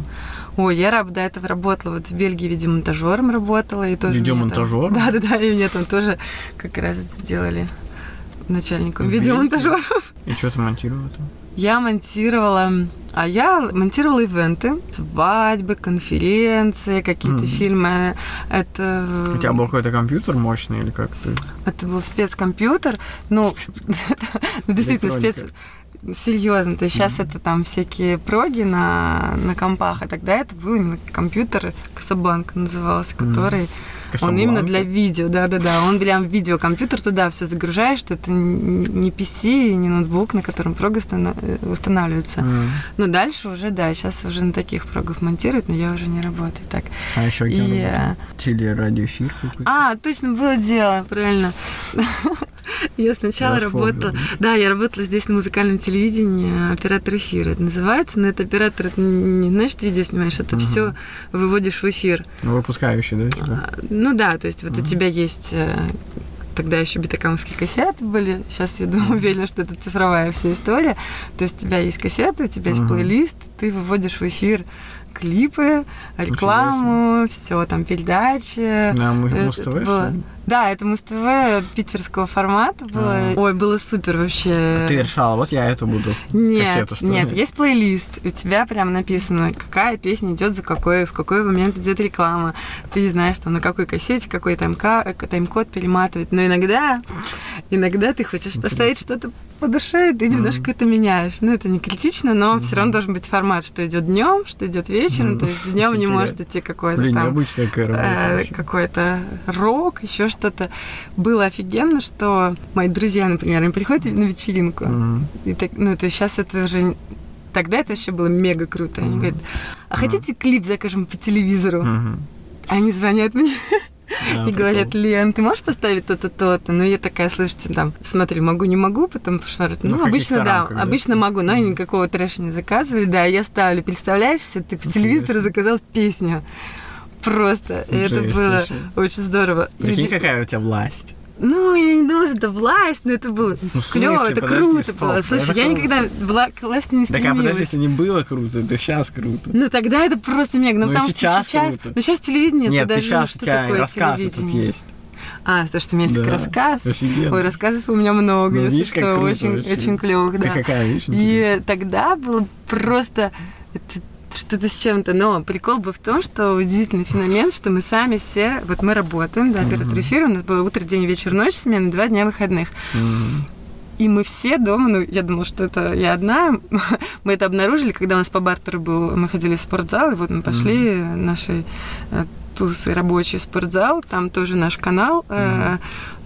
Ой, я до этого работала, вот в Бельгии видеомонтажером работала. И тоже Видеомонтажер? Да-да-да, и мне там тоже как раз сделали начальником видеомонтажеров. И что ты монтировала там? Я монтировала, а я монтировала ивенты, свадьбы, конференции, какие-то mm. фильмы. Это... У тебя был какой-то компьютер мощный или как ты? Это был спецкомпьютер. Ну, действительно, спец серьезно. То есть сейчас это там всякие проги на, на компах, а тогда это был именно компьютер Касабланка назывался, который mm-hmm он именно для видео, да-да-да. Он прям видеокомпьютер туда все загружаешь, что это не PC, не ноутбук, на котором прога устанавливается. Mm. Но дальше уже, да, сейчас уже на таких прогах монтируют, но я уже не работаю так. А еще и... Э, Телерадиоэфир какой-то? А, точно, было дело, правильно. Я сначала работала... Да, я работала здесь на музыкальном телевидении, оператор эфира это называется, но это оператор, это не значит видео снимаешь, это угу. все выводишь в эфир. Ну, выпускающий, да? Типа? Ну да, то есть вот угу. у тебя есть э, тогда еще битакамские кассеты были. Сейчас я думаю, уверена, что это цифровая вся история. То есть у тебя есть кассеты, у тебя есть плейлист, ты выводишь в эфир клипы, рекламу, все там передачи. Да, мы Муз-ТВ, да, это Муз-ТВ питерского формата было. А. Ой, было супер вообще. Ты решала, вот я эту буду Нет, нет, есть плейлист. У тебя прям написано, какая песня идет за какой, в какой момент идет реклама. Ты знаешь, там, на какой кассете, какой тайм-код перематывать. Но иногда, иногда ты хочешь Интересно. поставить что-то по душе, и ты немножко mm-hmm. это меняешь. Ну, это не критично, но mm-hmm. все равно должен быть формат, что идет днем, что идет вечером. Mm-hmm. То есть днем не может идти какой-то Блин, там необычная работа, э, какой-то рок, еще что-то. Было офигенно, что мои друзья, например, они приходят на вечеринку. Mm-hmm. И так, ну, то есть сейчас это уже тогда это вообще было мега круто. Они mm-hmm. говорят, а хотите клип закажем по телевизору? Mm-hmm. Они звонят мне. А, и говорят, Лен, ты можешь поставить то-то, то-то? Ну, я такая, слышите, там, смотри, могу, не могу, потом что Ну, ну обычно, да, обычно могу, но они никакого трэша не заказывали. Да, я ставлю, представляешь, ты по телевизору заказал песню. Просто. И это было очень здорово. Прикинь, какая у тебя власть. Ну, я не думаю, что это власть, но это было ну, клево, это подожди, круто стоп, было. Слушай, я никогда вла- к власти не стремилась. Так, а подожди, это не было круто, это сейчас круто. Ну, тогда это просто мега. Ну, ну потому сейчас что сейчас... Круто. Ну, сейчас телевидение, Нет, ты даже, сейчас, у тебя рассказы тут есть. А, то, что у меня есть да, рассказ. Офигенно. Ой, рассказов у меня много, ну, если видишь, что, круто, очень, вообще. очень клевых, да. Ты какая, видишь, И тогда было просто... Это что-то с чем-то. Но прикол был в том, что удивительный феномен, что мы сами все, вот мы работаем, да, перед эфиром, у нас было утро, день, вечер, ночь, смена, два дня выходных. И мы все дома, ну, я думала, что это я одна. мы это обнаружили, когда у нас по бартеру был, мы ходили в спортзал, и вот мы пошли mm-hmm. нашей э, тусы рабочий спортзал, там тоже наш канал э,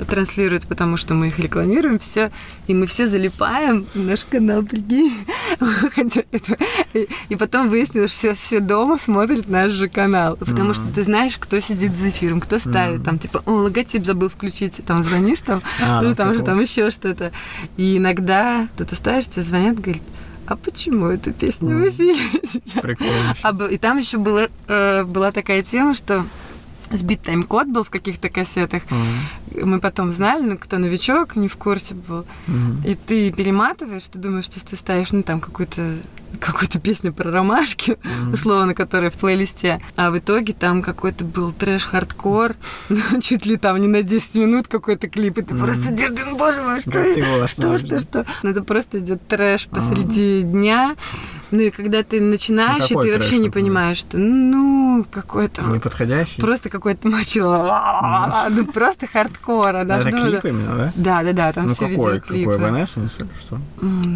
транслирует, потому что мы их рекламируем, все, и мы все залипаем наш канал, прикинь. и потом выяснилось, что все, все дома смотрят наш же канал, потому mm-hmm. что ты знаешь, кто сидит за эфиром, кто ставит, mm-hmm. там, типа, о, логотип забыл включить, там, звонишь там, а, ну, там же там еще что-то. И иногда кто-то ставишь, тебе звонят, говорит, а почему эта песня в эфире сейчас? Прикольно. А, и там еще была, э, была такая тема, что сбит тайм-код был в каких-то кассетах. Mm-hmm. Мы потом знали, но кто новичок, не в курсе был. Mm-hmm. И ты перематываешь, ты думаешь, что ты ставишь, ну, там, какую-то какую-то песню про ромашки, mm-hmm. условно, которая в плейлисте. А в итоге там какой-то был трэш-хардкор, чуть ли там не на 10 минут какой-то клип, и ты mm-hmm. просто держишь, ну, боже мой, что, что, что, что, что. Ну, это просто идет трэш посреди mm-hmm. дня. Ну и когда ты начинаешь, ну, и ты вообще не понимаешь, что ну какой-то неподходящий, просто какой-то мочило, ну просто хардкора, да. Это клип именно, да? Да, да, да, там ну, все видеоклипы. Какой Evanescence или что?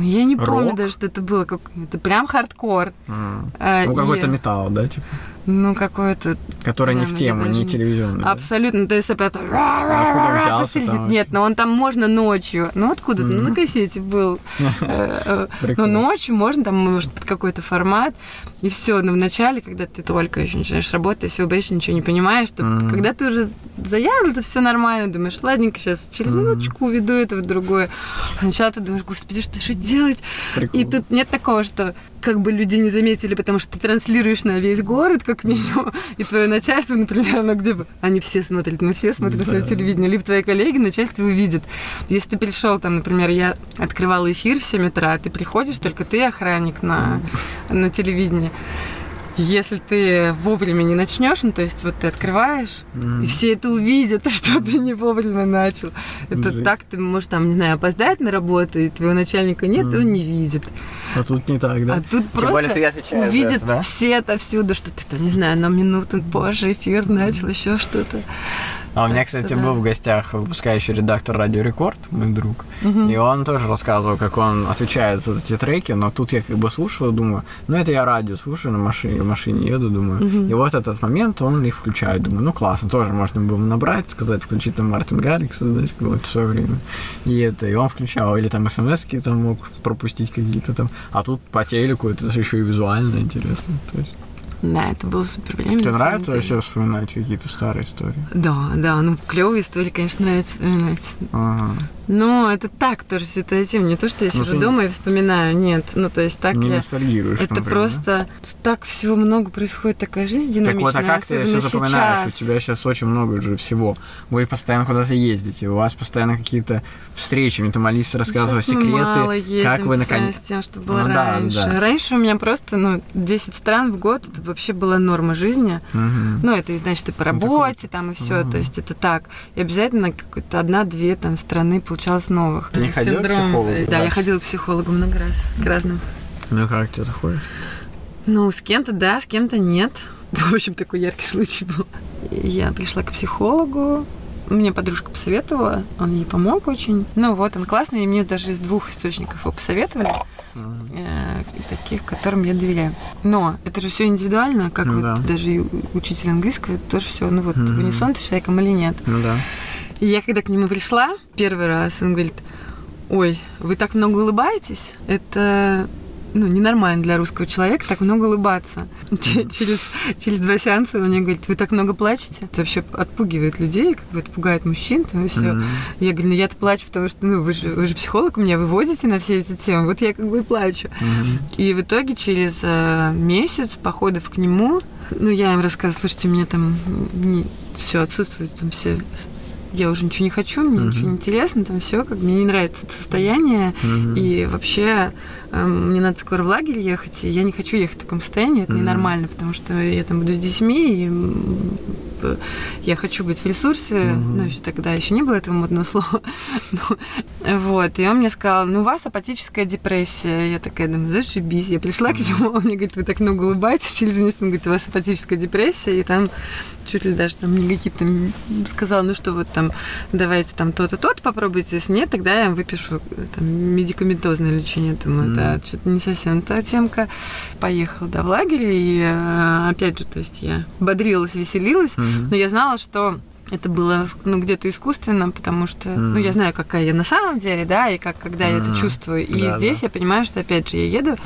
Я не помню даже, что это было, как это прям хардкор. Ну какой-то металл, да, типа? Ну, какой-то... Который не в тему, не телевизионный. Абсолютно. То есть опять... Откуда взялся там? Нет, но он там можно ночью. Ну, откуда? Ну, на кассете был. Э, э, но ночью можно, там, может, под какой-то формат. И все. Но вначале, когда ты только еще начинаешь работать, ты всего боишься, ничего не понимаешь. Когда ты уже заявил, это все нормально. Думаешь, ладненько, сейчас через минуточку уведу это в другое. Сначала ты думаешь, господи, что же делать? И тут нет такого, что как бы люди не заметили, потому что ты транслируешь на весь город, как минимум, и твое начальство, например, оно где бы, они все смотрят, мы все смотрим да. на телевидение, либо твои коллеги, начальство увидит. Если ты пришел, там, например, я открывала эфир в 7 утра, ты приходишь, только ты охранник на, на телевидении, если ты вовремя не начнешь, ну то есть вот ты открываешь, mm. и все это увидят, что ты не вовремя начал. Это Жить. так, ты можешь там, не знаю, опоздать на работу, и твоего начальника нет, mm. он не видит. А тут не так, да? А тут Тем просто более ты увидят это, да? все отовсюду, что ты там, не знаю, на минуту позже эфир начал, еще что-то. А у меня, кстати, был в гостях выпускающий редактор Радио Рекорд, мой друг. И он тоже рассказывал, как он отвечает за эти треки, но тут я как бы слушал, думаю, ну это я радио слушаю на машине, в машине еду, думаю. И вот этот момент он их включает, думаю, ну классно, тоже можно было набрать, сказать, включить там Мартин Гаррикс, да, вот в свое время. И это, и он включал, или там смс там мог пропустить какие-то там. А тут по телеку это еще и визуально интересно. То есть Да, это было супер время. Тебе нравится вообще вспоминать какие-то старые истории? Да, да, ну клевые истории, конечно, нравится вспоминать. Ага. Ну, это так тоже ситуативно. Не то, что я ну, сижу ну, дома и вспоминаю. Нет. Ну, то есть так не я... ностальгируешь, Это например, просто... Да? Так всего много происходит, такая жизнь динамичная. Так вот, а как ты все запоминаешь? Сейчас. У тебя сейчас очень много уже всего. Вы постоянно куда-то ездите, у вас постоянно какие-то встречи. Мне там Алиса рассказывала сейчас секреты. мало ездим, как вы наконец... с тем, что было ну, раньше. Да, да. Раньше у меня просто, ну, 10 стран в год, это вообще была норма жизни. Угу. Ну, это значит, ты по ну, работе ну, там и все. Угу. То есть это так. И обязательно какой-то одна-две там страны получалось новых. Ты не ходила Синдром... к психологу? Да, да, я ходила к психологу много раз, к разным. Ну и как тебе заходит? Ну, с кем-то да, с кем-то нет. В общем, такой яркий случай был. Я пришла к психологу, мне подружка посоветовала, он ей помог очень. Ну вот, он классный, и мне даже из двух источников его посоветовали, uh-huh. таких, которым я доверяю. Но это же все индивидуально, как ну, вот да. даже учитель английского, тоже все, ну вот, uh-huh. в унисон ты с человеком или нет. Ну да. И я когда к нему пришла первый раз, он говорит, ой, вы так много улыбаетесь, это ну, ненормально для русского человека так много улыбаться. Через, через два сеанса он мне говорит, вы так много плачете. Это вообще отпугивает людей, как бы это пугает мужчин, там и все. Mm-hmm. Я говорю, ну я-то плачу, потому что, ну, вы же, вы же психолог, меня выводите на все эти темы. Вот я как бы и плачу. Mm-hmm. И в итоге через э, месяц походов к нему, ну, я им рассказываю, слушайте, у меня там не, все отсутствует, там все я уже ничего не хочу, мне uh-huh. ничего не интересно, там все, как мне не нравится это состояние, uh-huh. и вообще мне надо скоро в лагерь ехать, и я не хочу ехать в таком состоянии, это uh-huh. ненормально, потому что я там буду с детьми, и я хочу быть в ресурсе, uh-huh. ну еще тогда еще не было этого модного слова, ну, вот, и он мне сказал, ну у вас апатическая депрессия, я такая думаю, зашибись, я пришла к нему, он мне говорит, вы так много улыбаетесь, через месяц он говорит, у вас апатическая депрессия, и там чуть ли даже там не какие-то сказал, ну что вот там давайте там то-то, то-то попробуйте, если нет, тогда я вам выпишу там, медикаментозное лечение. Думаю. Да, что-то не совсем та темка. Поехала да, в лагере, и э, опять же, то есть я бодрилась, веселилась, но я знала, что это было ну, где-то искусственно, потому что mm. ну, я знаю, какая я на самом деле, да, и как когда mm. я это чувствую. И да, здесь да. я понимаю, что опять же я еду,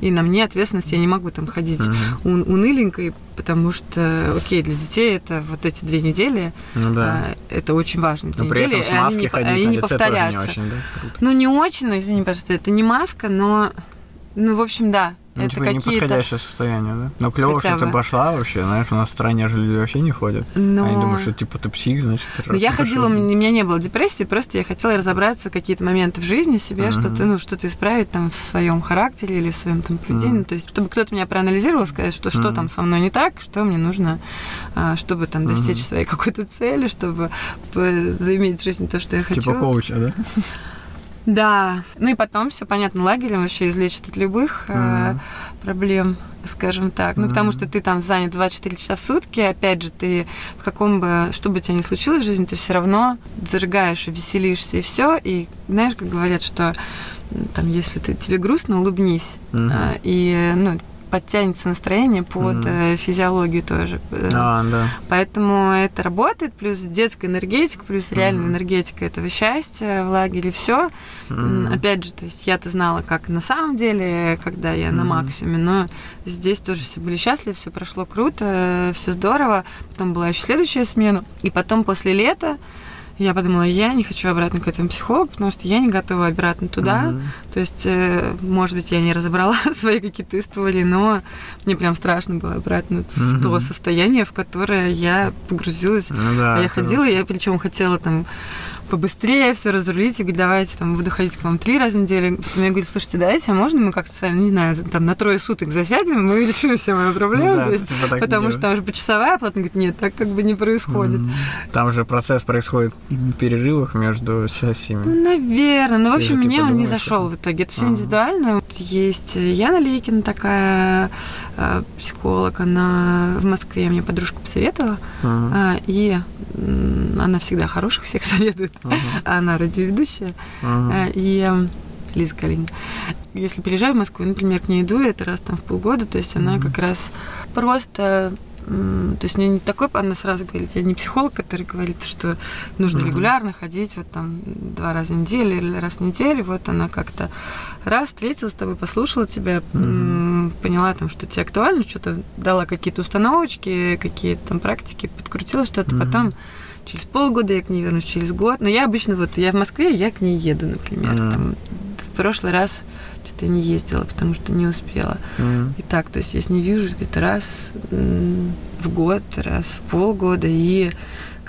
и на мне ответственность, я не могу там ходить mm. ун- уныленькой, потому что, окей, для детей это вот эти две недели, ну, да. а, это очень важно. Но при недели, этом с они, ходить они не повторяются. Не очень, да? Ну, не очень, но извини, пожалуйста, это не маска, но, ну, в общем, да, ну, это типа неподходящее состояние, да? Но клево, что ты пошла вообще, знаешь, у нас в стране же люди вообще не ходят. Но... Они думают, что типа ты псих, значит, ты Но я ходила, у меня не было депрессии, просто я хотела разобраться какие-то моменты в жизни себе, uh-huh. что-то, ну, что-то исправить там в своем характере или в своем там поведении. Uh-huh. То есть, чтобы кто-то меня проанализировал, сказать, что uh-huh. что там со мной не так, что мне нужно, а, чтобы там достичь uh-huh. своей какой-то цели, чтобы заиметь в жизни то, что я хочу. Типа коуча, да? Да. Ну и потом все понятно, лагерем вообще излечит от любых mm-hmm. э, проблем, скажем так. Ну, mm-hmm. потому что ты там занят 24 часа в сутки, опять же, ты в каком бы, что бы у тебя ни случилось в жизни, ты все равно зажигаешь и веселишься, и все. И знаешь, как говорят, что там, если ты, тебе грустно, улыбнись. Mm-hmm. И, ну, подтянется настроение под mm-hmm. физиологию тоже. А, да. Поэтому это работает, плюс детская энергетика, плюс реальная mm-hmm. энергетика этого счастья в лагере, все. Mm-hmm. Опять же, то есть я-то знала, как на самом деле, когда я mm-hmm. на максимуме, но здесь тоже все были счастливы, все прошло круто, все здорово. Потом была еще следующая смена, и потом после лета я подумала, я не хочу обратно к этому психологу, потому что я не готова обратно туда. Mm-hmm. То есть, э, может быть, я не разобрала свои какие-то истории, но мне прям страшно было обратно mm-hmm. в то состояние, в которое я погрузилась. Ну, да, а я ходила, я причем хотела там побыстрее все разрулить и говорить, давайте там буду ходить к вам три раза в неделю. Потом я говорю, слушайте, давайте, а можно мы как-то с вами, не знаю, там на трое суток засядем, мы решим все мои проблемы. Ну, да, есть, типа потому что там же почасовая оплата. Говорит, нет, так как бы не происходит. Там же процесс происходит в перерывах между сессиями. Ну, наверное. Ну, в общем, мне типа, он не зашел в итоге. Это все ага. индивидуально. Вот есть Яна Лейкина такая психолог, она в Москве мне подружка посоветовала. Э, и она всегда хороших всех советует. Uh-huh. Она радиоведущая. Uh-huh. И Лиза Калинина. Если приезжаю в Москву, например, к ней иду, это раз там в полгода, то есть она uh-huh. как раз просто то есть у нее не такой, она сразу говорит, я не психолог, который говорит, что нужно uh-huh. регулярно ходить вот там два раза в неделю или раз в неделю. Вот она как-то раз встретилась с тобой, послушала тебя, uh-huh поняла, там, что тебе актуально, что-то дала какие-то установочки, какие-то там практики, подкрутила что-то, mm-hmm. потом через полгода я к ней вернусь, через год. Но я обычно вот, я в Москве, я к ней еду, например. Mm-hmm. Там, в прошлый раз что-то я не ездила, потому что не успела. Mm-hmm. И так, то есть я с ней вижу где-то раз в год, раз в полгода, и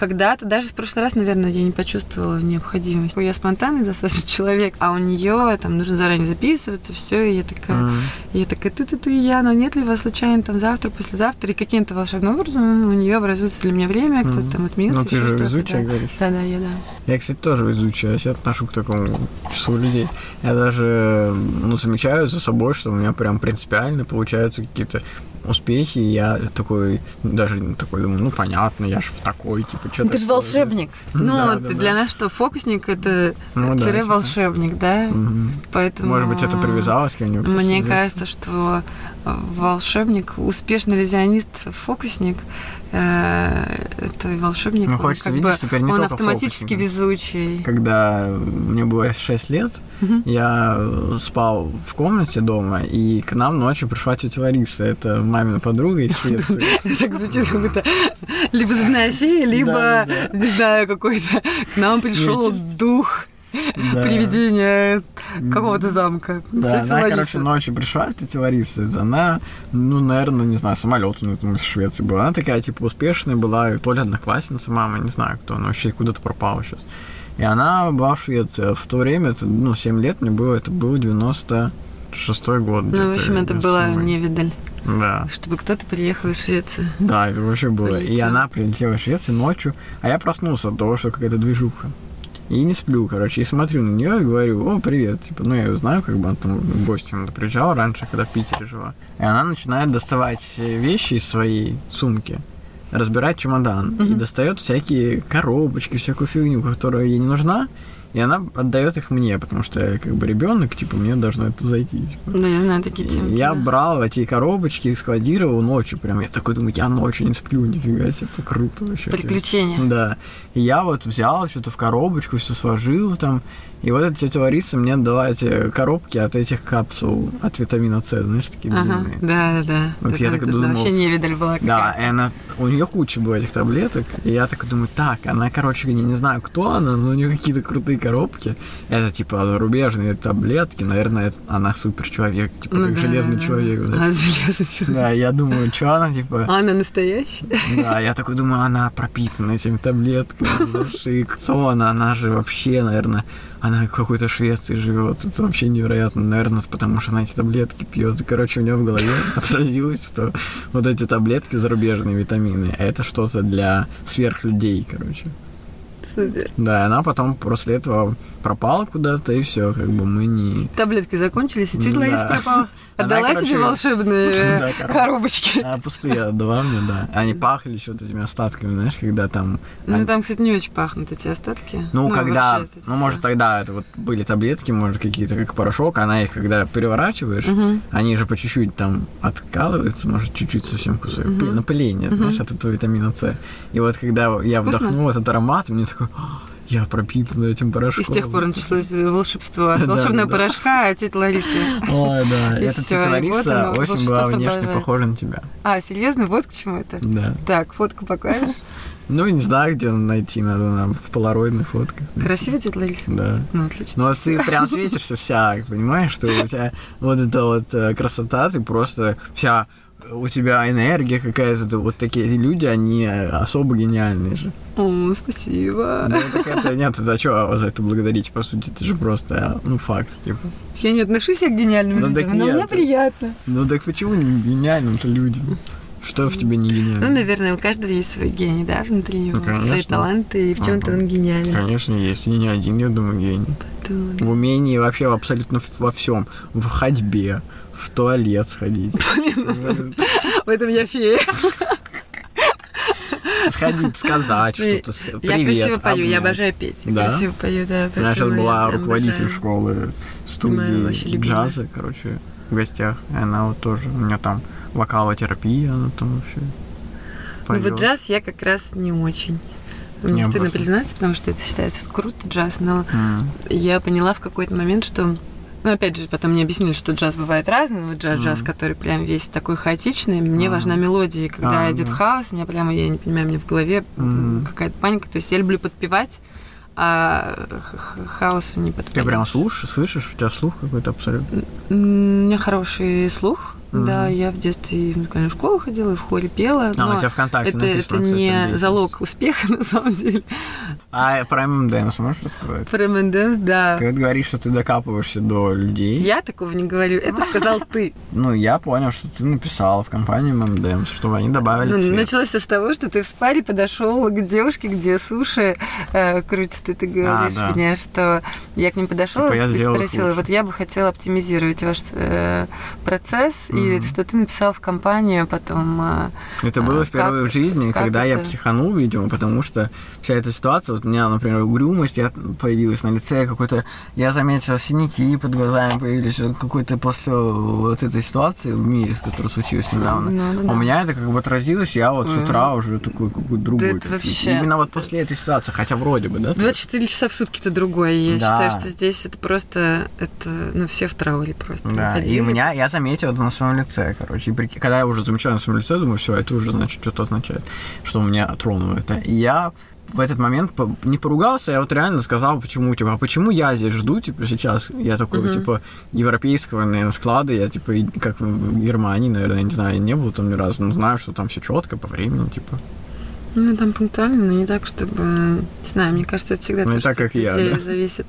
когда-то, даже в прошлый раз, наверное, я не почувствовала необходимость. Я спонтанный достаточно человек, а у нее там нужно заранее записываться, все, и я такая, mm. и я такая, ты, ты, ты, я, но нет ли вас случайно там завтра, послезавтра, и каким-то волшебным образом у нее образуется для меня время, кто-то там отменился. Ну, ты же везучая, да. говоришь. Да, да, я, да. Я, кстати, тоже везучая, я себя отношу к такому числу людей. Я даже, ну, замечаю за собой, что у меня прям принципиально получаются какие-то успехи, я такой, даже такой думаю, ну понятно, я же такой, типа, что Ты же волшебник. Ну, да, да, для да. нас что, фокусник это ну, тире да, волшебник, да? Угу. Поэтому... Может быть, это привязалось к нему? Мне кажется, что волшебник, успешный иллюзионист, фокусник, э, это волшебник. Ну, хочется как видеть, бы, теперь не Он автоматически фокусник. везучий. Когда мне было 6 лет, угу. я спал в комнате дома, и к нам ночью пришла тетя Лариса. Это мамина подруга из Швеции. Так звучит, как будто либо зубная фея, либо, не знаю, какой-то к нам пришел дух да. привидение какого-то замка. Да, она, Лариса. короче, ночью пришла, тетя Лариса, она, ну, наверное, не знаю, самолет у нее из Швеции был. Она такая, типа, успешная была, то ли одноклассница мама, не знаю кто, она вообще куда-то пропала сейчас. И она была в Швеции. В то время, это, ну, 7 лет мне было, это был 96-й год. Ну, в общем, это была невидаль. Да. Чтобы кто-то приехал из Швеции. Да, это вообще было. Прилетел. И она прилетела в Швецию ночью, а я проснулся от того, что какая-то движуха. И не сплю, короче, и смотрю на нее и говорю, о, привет, типа, ну, я ее знаю, как бы, она там в гости надо приезжала раньше, когда в Питере жила. И она начинает доставать вещи из своей сумки, разбирать чемодан, mm-hmm. и достает всякие коробочки, всякую фигню, которая ей не нужна, и она отдает их мне, потому что я как бы ребенок, типа, мне должно это зайти. Типа. Да, я знаю такие темы. Я да. брал эти коробочки и складировал ночью прям. Я такой думаю, я ночью не сплю, нифига себе, это круто вообще. Приключения. Да. И я вот взял что-то в коробочку, все сложил там, и вот эта тетя Лариса мне дала эти коробки от этих капсул от витамина С, знаешь, такие ага, длинные. Да, да, да. Вот это, я так думал. Вообще не видали была Да, и она, у нее куча было этих таблеток, и я так думаю, так, она, короче, не, не знаю, кто она, но у нее какие-то крутые коробки. Это типа зарубежные таблетки, наверное, это, она супер человек, типа ну, как да, железный да, человек. Да. А, железный человек. Да, я думаю, что она, типа... А она настоящая? Да, я такой думаю, она пропитана этими таблетками, и кто она, она же вообще, наверное, она в какой-то Швеции живет. Это вообще невероятно. Наверное, потому что она эти таблетки пьет. И, короче, у нее в голове отразилось, что вот эти таблетки зарубежные витамины, это что-то для сверхлюдей, короче. Супер. Да, она потом после этого пропала куда-то, и все, как бы мы не... Таблетки закончились, и чуть да. пропала. Отдала она, тебе волшебные да, коробочки. А пустые отдала мне, да. Они пахли еще вот этими остатками, знаешь, когда там... Ну, они... там, кстати, не очень пахнут эти остатки. Ну, ну когда... Ну, может, все. тогда это вот были таблетки, может, какие-то, как порошок, она их, когда переворачиваешь, угу. они же по чуть-чуть там откалываются, может, чуть-чуть совсем кусок. Угу. Напыление, угу. знаешь, от этого витамина С. И вот когда я Вкусно? вдохнул этот аромат, мне такой я пропитан этим порошком. И с тех пор началось волшебство от волшебного порошка от тети Ларисы. Ой, да. Эта тетя Лариса очень была внешне похожа на тебя. А, серьезно? Вот к чему это? Да. Так, фотку покажешь? Ну, не знаю, где найти, надо нам в полароидных фотках. Красивая тетя Лариса? Да. Ну, отлично. Ну, а ты прям светишься вся, понимаешь, что у тебя вот эта вот э, красота, ты просто вся у тебя энергия какая-то, вот такие люди, они особо гениальные же. О, спасибо. Ну, так это, нет, это что за это благодарить, по сути, это же просто, ну, факт, типа. Я не отношусь к гениальным ну, людям, но нет. мне приятно. Ну, так почему не гениальным-то людям? Что в тебе не гениально? Ну, наверное, у каждого есть свой гений, да, внутри него, ну, свои таланты, и в чем-то он гениален. Конечно, есть. И не один, я думаю, гений. Потом... В умении вообще абсолютно во всем. В ходьбе, в туалет сходить. В этом я фея. Сходить, сказать что-то. Я красиво пою, я обожаю петь. Да? Красиво пою, да. Она сейчас была руководитель школы студии джаза, короче, в гостях. И она вот тоже, у нее там вокалотерапия, она там вообще Ну вот джаз я как раз не очень. Мне стыдно признаться, потому что это считается круто, джаз, но я поняла в какой-то момент, что Ну, опять же, потом мне объяснили, что джаз бывает разный. Вот джаз, mm-hmm. джаз, который прям весь такой хаотичный. Мне mm-hmm. важна мелодия. И когда а, идет да. хаос, у меня прямо, я не понимаю, мне в голове mm-hmm. какая-то паника. То есть я люблю подпевать, а хаосу не подпевать. Ты прям слушаешь, слышишь? У тебя слух какой-то абсолютно? У меня хороший слух. Mm-hmm. Да, я в детстве в музыкальную школу ходила, и в хоре пела. А, у тебя ВКонтакте Это, написано, это не кстати, залог успеха, на самом деле. А про ММДМС можешь рассказать? Про ММДМС, да. Когда ты говоришь, что ты докапываешься до людей. Я такого не говорю, это сказал ты. Ну, я понял, что ты написала в компании ММДМС, чтобы они добавили ну. Началось все с того, что ты в спаре подошел к девушке, где суши э, крутится, и ты говоришь а, да. мне, что я к ним подошел типа и спросила, вот я бы хотела оптимизировать ваш э, процесс. И что ты написал в компанию потом. Э, это было впервые в жизни, когда я психанул, видимо, потому что вся эта ситуация, вот у меня, например, угрюмость я появилась на лице, какой-то, я заметил синяки под глазами появились, какой-то после вот этой ситуации в мире, которая случилась недавно. Ну, да, да. У меня это как бы отразилось, я вот с утра уже такой какой-то другой. Да вообще... Именно вот после этой ситуации, хотя вроде бы, да? 24 часа в сутки это другое. Я да. считаю, что здесь это просто, это, ну, все в трауре просто. Да, Ходили. и у меня, я заметил это на своем лице, короче. И когда я уже замечаю на своем лице, думаю, все, это уже, значит, что-то означает, что у меня тронуло это. И я в этот момент не поругался, я вот реально сказал, почему, типа, а почему я здесь жду, типа, сейчас, я такой, mm-hmm. типа, европейского, наверное, склада, я, типа, как в Германии, наверное, не знаю, не был там ни разу, но знаю, что там все четко по времени, типа. Ну, там пунктуально, но не так, чтобы... Не знаю, мне кажется, это всегда ну, тоже так, как я, да. зависит.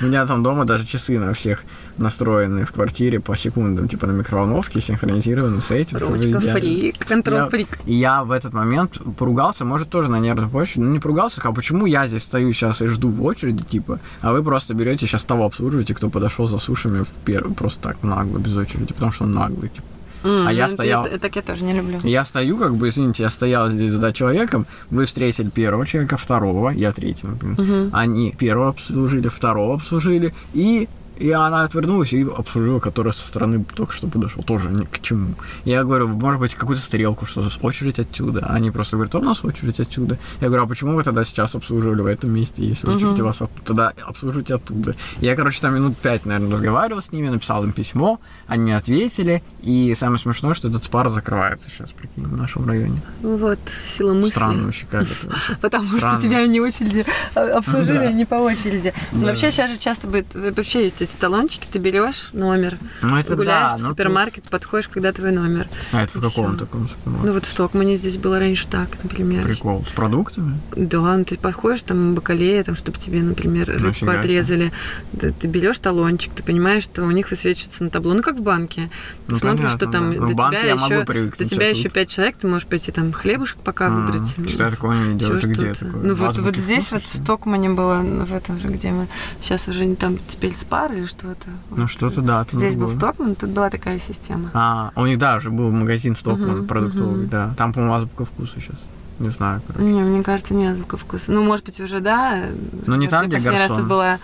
У меня там дома даже часы на всех настроены в квартире по секундам, типа на микроволновке, синхронизированы с этим. Ручка фрик, контроль фрик. И я в этот момент поругался, может, тоже на нервной почве, ну, не поругался, сказал, почему я здесь стою сейчас и жду в очереди, типа, а вы просто берете сейчас того обслуживаете, кто подошел за сушами в первый, просто так нагло, без очереди, потому что он наглый, типа. Mm, а я ну, стоял... Это, так я тоже не люблю. Я стою, как бы, извините, я стоял здесь за человеком, вы встретили первого человека, второго, я третий, например. Mm-hmm. Они первого обслужили, второго обслужили, и и она отвернулась и обслужила, которая со стороны только что подошел. Тоже ни к чему. Я говорю, может быть, какую-то стрелку, что очередь отсюда. Они просто говорят, «А у нас очередь отсюда. Я говорю, а почему вы тогда сейчас обслуживали в этом месте, если очередь у вас оттуда? Тогда обслуживайте оттуда. Я, короче, там минут пять, наверное, разговаривал с ними, написал им письмо, они мне ответили. И самое смешное, что этот спар закрывается сейчас, прикинь, в нашем районе. Вот, сила мысли. Странно вообще, как это вообще. Потому что тебя не очереди а, обслужили, не по очереди. Вообще сейчас же часто будет, вообще есть эти талончики, ты берешь номер, ну, это гуляешь да, в супермаркет, подходишь, когда твой номер. А это в каком таком супермаркете? Ну вот в Стокмане здесь было раньше так, например. Прикол. С продуктами? Да, ну ты подходишь, там бакалея, там, чтобы тебе, например, рыбку отрезали. Ты, ты берешь талончик, ты понимаешь, что у них высвечивается на табло, ну как в банке. Ты ну, смотришь, понятно, что там да. до тебя еще, до тебя еще пять человек, ты можешь пойти там хлебушек пока а, выбрать. Что я такое не делаю, это где такое? Ну вот, вот здесь вот в Стокмане было, в этом же, где мы сейчас уже не там теперь спар или что что-то. Ну, вот. что-то, да. Здесь был Стокман, тут была такая система. А, у них, да, уже был магазин Стокман угу, продуктовый, угу. да. Там, по-моему, азбука вкуса сейчас. Не знаю, короче. Не, мне кажется, не азбука вкуса. Ну, может быть, уже, да. Ну, не там, где Последний раз тут была...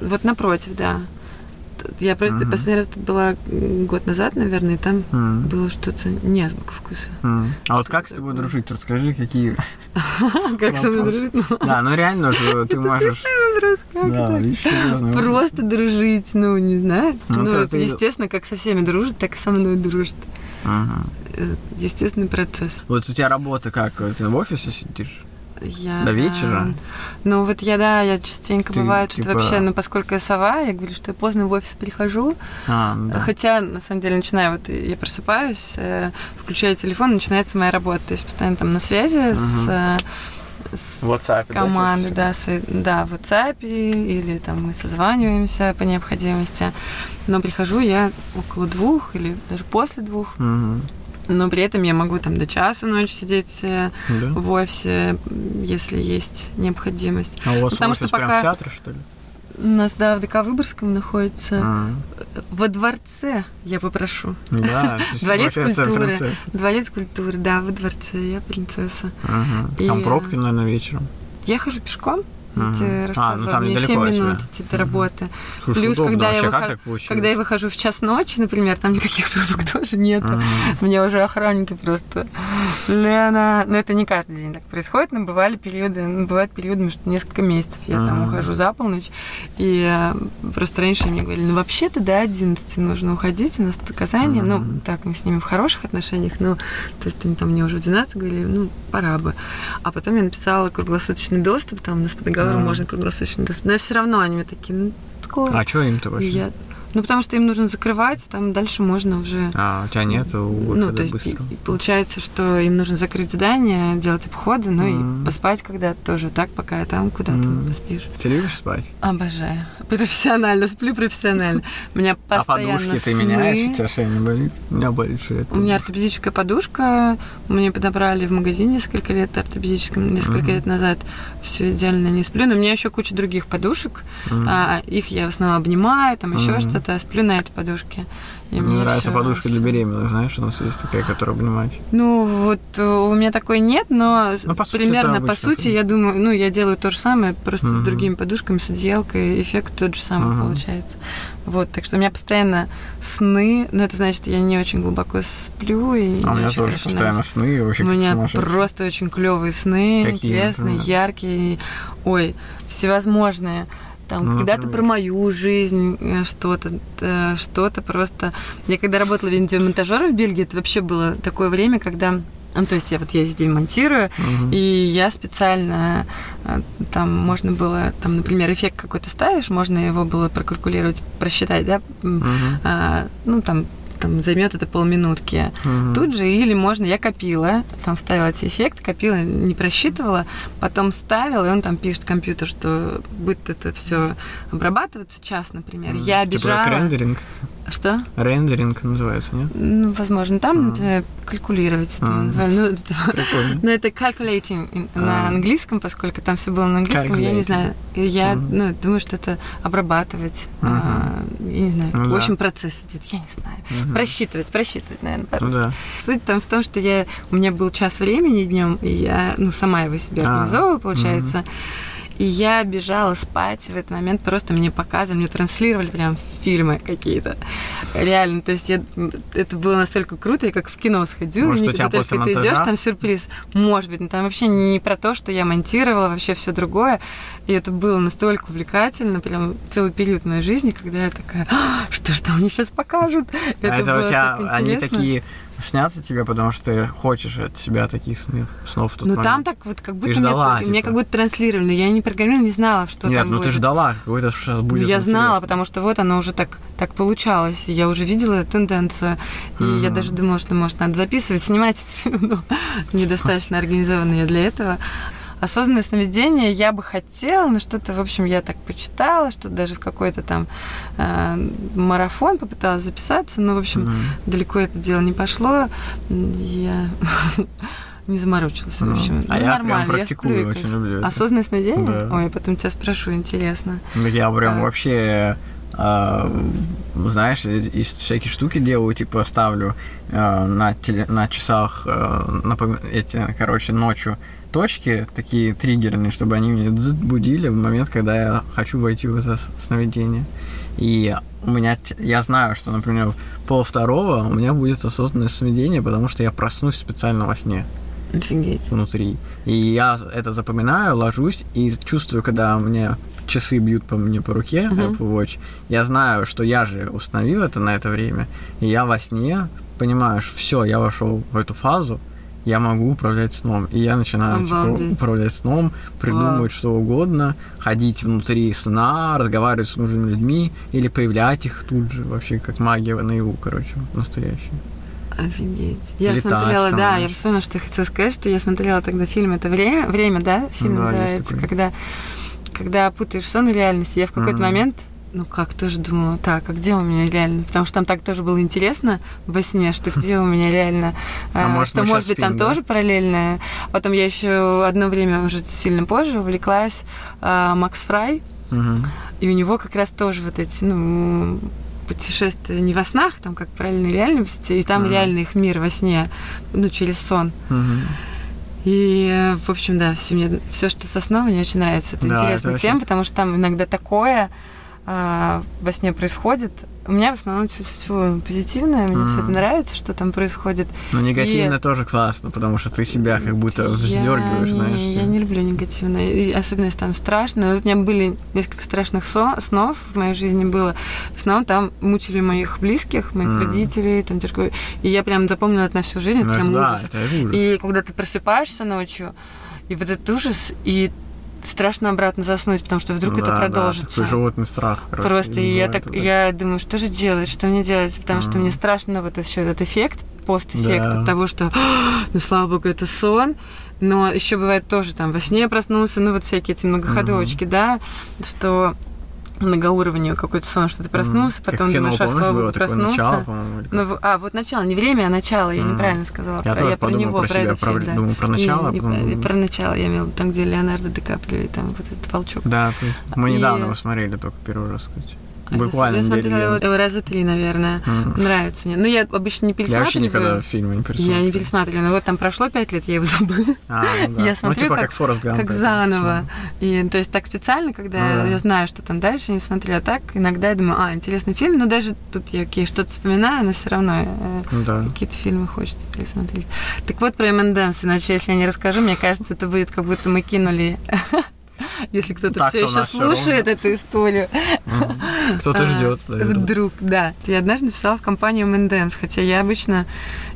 Вот напротив, да. Я просто uh-huh. последний раз была год назад, наверное, и там uh-huh. было что-то не азбука вкуса. Uh-huh. А вот как с тобой дружить? Расскажи, какие... Как со мной дружить? Ну. Да, ну реально же ты можешь... Просто дружить, ну, не знаю. Ну, ну естественно, как со всеми дружит, так и со мной дружит. Э, естественный процесс. Вот у тебя работа как? Ты в офисе сидишь? Я, До вечера? Да. Ну вот я, да, я частенько Ты, бывает, типа... что вообще, ну поскольку я сова, я говорю, что я поздно в офис прихожу. А, да. Хотя, на самом деле, начинаю, вот я просыпаюсь, э, включаю телефон, начинается моя работа. То есть постоянно там на связи угу. с э, с WhatsApp, командой, да, с, да, в WhatsApp, или там мы созваниваемся по необходимости. Но прихожу я около двух или даже после двух. Угу но при этом я могу там до часу ночи сидеть э, да. в офисе, если есть необходимость. А у вас Потому офис что пока... прям в театре, что ли? У нас, да, в ДК Выборгском находится. А. Во дворце я попрошу. Да, Дворец культуры. Дворец культуры, да, во дворце. Я принцесса. Ага. Там И... пробки, наверное, вечером. Я хожу пешком. Я тебе рассказывала, а, ну, там мне 7 минут идти до работы. Слушай, Плюс, удобно, когда, я выхожу, когда я выхожу в час ночи, например, там никаких пробок тоже нет. Ага. Мне уже охранники просто Лена, ну это не каждый день так происходит, но бывали периоды, ну, бывают периоды, что несколько месяцев я там ухожу за полночь, и э, просто раньше мне говорили, ну вообще-то до 11 нужно уходить, у нас наказание, ну так, мы с ними в хороших отношениях, ну, то есть они там мне уже в 12 говорили, ну, пора бы. А потом я написала круглосуточный доступ, там у нас по договору можно круглосуточный доступ, но все равно они такие, ну, скоро. А что им-то вообще? Я... Ну, потому что им нужно закрывать, там дальше можно уже... А, у тебя нет Ну, то есть быстро. получается, что им нужно закрыть здание, делать обходы, ну mm. и поспать когда-то тоже так, пока я там куда-то mm. поспишь. Ты любишь спать? Обожаю. Профессионально, сплю профессионально. У меня постоянно А подушки ты меняешь, у тебя шея не болит? У меня болит шея. У меня ортопедическая подушка, мне подобрали в магазине несколько лет, ортопедическом, несколько лет назад. Все идеально не сплю, но у меня еще куча других подушек, а, их я в основном обнимаю, там еще что-то что-то, сплю на этой подушке. И мне нравится подушка для беременных, знаешь, у нас есть такая, которая обнимать. Ну, вот э, у меня такой нет, но ну, по примерно сути, по сути, я думаю, ну, я делаю то же самое, просто угу. с другими подушками, с одеялкой, эффект тот же самый угу. получается. Вот, так что у меня постоянно сны, но это значит, я не очень глубоко сплю. И а у меня тоже постоянно нравится. сны, и вообще У меня просто очень клевые сны, Какие, интересные, например? яркие, ой, всевозможные там, ну, когда-то про мою жизнь, э, что-то, э, что-то просто. Я когда работала видеомонтажером в Бельгии, это вообще было такое время, когда ну, то есть я вот я здесь монтирую, uh-huh. и я специально э, там можно было, там, например, эффект какой-то ставишь, можно его было прокалькулировать, просчитать, да, uh-huh. а, ну там там займет это полминутки. Угу. Тут же или можно, я копила, там ставила эти эффекты, копила, не просчитывала, потом ставила, и он там пишет компьютер, что будет это все обрабатываться час, например. Угу. Я типа бежала. Типа рендеринг? Что? Рендеринг называется, нет? Ну, возможно, там, а. калькулировать это а. назвали. Ну, это, но это calculating а. на английском, поскольку там все было на английском, я не знаю. Я mm. ну, думаю, что это обрабатывать. Uh-huh. А, я не знаю. Ну, в общем, да. процесс идет, я не знаю. Uh-huh. Просчитывать, просчитывать, наверное, по-русски. Ну, да. Суть там в том, что я, у меня был час времени днем, и я ну, сама его себе а. организовывала, получается. Uh-huh. И я бежала спать в этот момент, просто мне показывали, мне транслировали прям фильмы какие-то. Реально, то есть я, это было настолько круто, я как в кино сходила, Может, и только ты идешь, там сюрприз. Может быть, но там вообще не про то, что я монтировала, вообще все другое. И это было настолько увлекательно, прям целый период моей жизни, когда я такая, «А, что ж там мне сейчас покажут? А это, это у тебя, они такие снятся тебе, потому что ты хочешь от себя таких снов, снов в тот Ну момент. там так вот как будто ты ждала, мне, типа. мне как будто транслировали, я не программировала, не знала, что Нет, там ну будет. ты ждала, какой-то сейчас будет ну, Я знала, потому что вот оно уже так, так получалось. Я уже видела тенденцию. И mm-hmm. я даже думала, что, может, надо записывать, снимать этот фильм, но недостаточно организованная для этого осознанное сновидение я бы хотела, но что-то, в общем, я так почитала, что даже в какой-то там э, марафон попыталась записаться, но, в общем, mm-hmm. далеко это дело не пошло. Я не заморочилась, в общем. А ну, я нормально, прям практикую, я очень люблю это. Осознанное сновидение? Да. Ой, я потом тебя спрошу, интересно. Ну, я прям а. вообще Uh, знаешь, из всякие штуки делаю, типа ставлю uh, на, теле, на часах, uh, напом... эти, короче, ночью точки, такие триггерные, чтобы они меня будили в момент, когда я хочу войти в это сновидение. И у меня, я знаю, что, например, пол второго у меня будет осознанное сновидение, потому что я проснусь специально во сне. Офигеть. Внутри. И я это запоминаю, ложусь и чувствую, когда мне часы бьют по мне по руке, uh-huh. Apple Watch, я знаю, что я же установил это на это время, и я во сне понимаю, что все, я вошел в эту фазу, я могу управлять сном. И я начинаю типа, управлять сном, придумывать Вау. что угодно, ходить внутри сна, разговаривать с нужными людьми или появлять их тут же, вообще как магия наяву, короче, настоящая. Офигеть. Я Летать, смотрела, там, да, знаешь. я вспомнила, что я хотела сказать, что я смотрела тогда фильм «Это время», время да, фильм да, называется, когда, когда путаешь сон и реальность. Я в какой-то mm-hmm. момент ну как, тоже думала, так, а где у меня реально? Потому что там так тоже было интересно во сне, что где у меня реально, а, может, что может быть там тоже параллельное. Потом я еще одно время уже сильно позже увлеклась а, Макс Фрай, и у него как раз тоже вот эти, ну, путешествия не во снах, там как параллельной реальности, и там реальный их мир во сне, ну, через сон. И, в общем, да, все, мне, все, что со сном, мне очень нравится. Это да, интересная это тема, очень... потому что там иногда такое, а, во сне происходит, у меня в основном все позитивное, мне mm. все это нравится, что там происходит. Но негативно и... тоже классно, потому что ты себя как будто вздергиваешь, я знаешь. Не, я не люблю негативное, и особенно если там страшно. Вот у меня были несколько страшных со- снов в моей жизни было. В основном там мучили моих близких, моих mm. родителей, там тяжко. И я прям запомнила это на всю жизнь, ну, прям это ужас. Да, это ужас. И когда ты просыпаешься ночью, и вот этот ужас, и страшно обратно заснуть, потому что вдруг да, это продолжится. Да, такой животный страх. Короче, Просто и я так, это, я думаю, что же делать, что мне делать, потому mm. что мне страшно вот еще этот эффект, постэффект да. от того, что, ну слава богу, это сон. Но еще бывает тоже там во сне проснулся, ну вот всякие эти многоходовочки, mm-hmm. да, что многоуровневый какой-то сон, что ты проснулся, mm. потом думаешь, а слава богу, проснулся. Начало, ну, а, вот начало, не время, а начало, я mm. неправильно сказала. Я, я про него, про, себя, про, да. думаю, про начало. Не, а потом... не, про начало, я имела там, где Леонардо Ди Каприо и там вот этот волчок. Да, то есть мы недавно и... его смотрели только первый раз, кстати. Буквально я смотрела его раза три, наверное. Mm. Нравится мне. Ну, я обычно не пересматриваю. Я вообще никогда фильмы не пересматриваю. Я не пересматриваю. Но вот там прошло пять лет, я его забыла. А, ну да. Я смотрю ну, типа как, как, Гамп, как заново. И, то есть так специально, когда ну, да. я знаю, что там дальше, не смотрю, а так иногда я думаю, а, интересный фильм, но даже тут я окей, что-то вспоминаю, но все равно э, ну, да. какие-то фильмы хочется пересмотреть. Так вот про M&M's, иначе если я не расскажу, мне кажется, это будет как будто мы кинули если кто-то все еще слушает эту историю. Кто-то а, ждет. Вдруг, да. Я однажды написала в компанию M&M's, хотя я обычно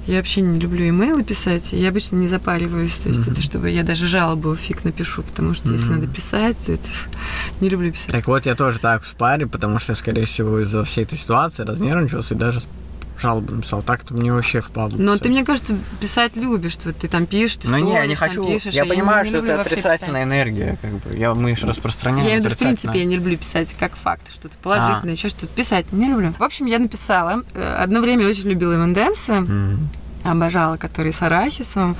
я вообще не люблю имейлы писать, я обычно не запариваюсь, то есть mm-hmm. это чтобы я даже жалобу фиг напишу, потому что mm-hmm. если надо писать, это не люблю писать. Так вот, я тоже так в спаре, потому что, скорее всего, из-за всей этой ситуации разнервничался и даже жалобу написал. Так-то мне вообще впадло. Но ты, мне кажется, писать любишь. Вот ты там пишешь, ты Ну не, я не хочу. Пишешь, я а понимаю, я что это отрицательная энергия. Как бы. Я, мы же распространяем Я, в принципе, я не люблю писать как факт, что-то положительное, а. еще что-то писать. Не люблю. В общем, я написала. Э, одно время очень любила M&M's. Mm-hmm обожала, который с арахисом.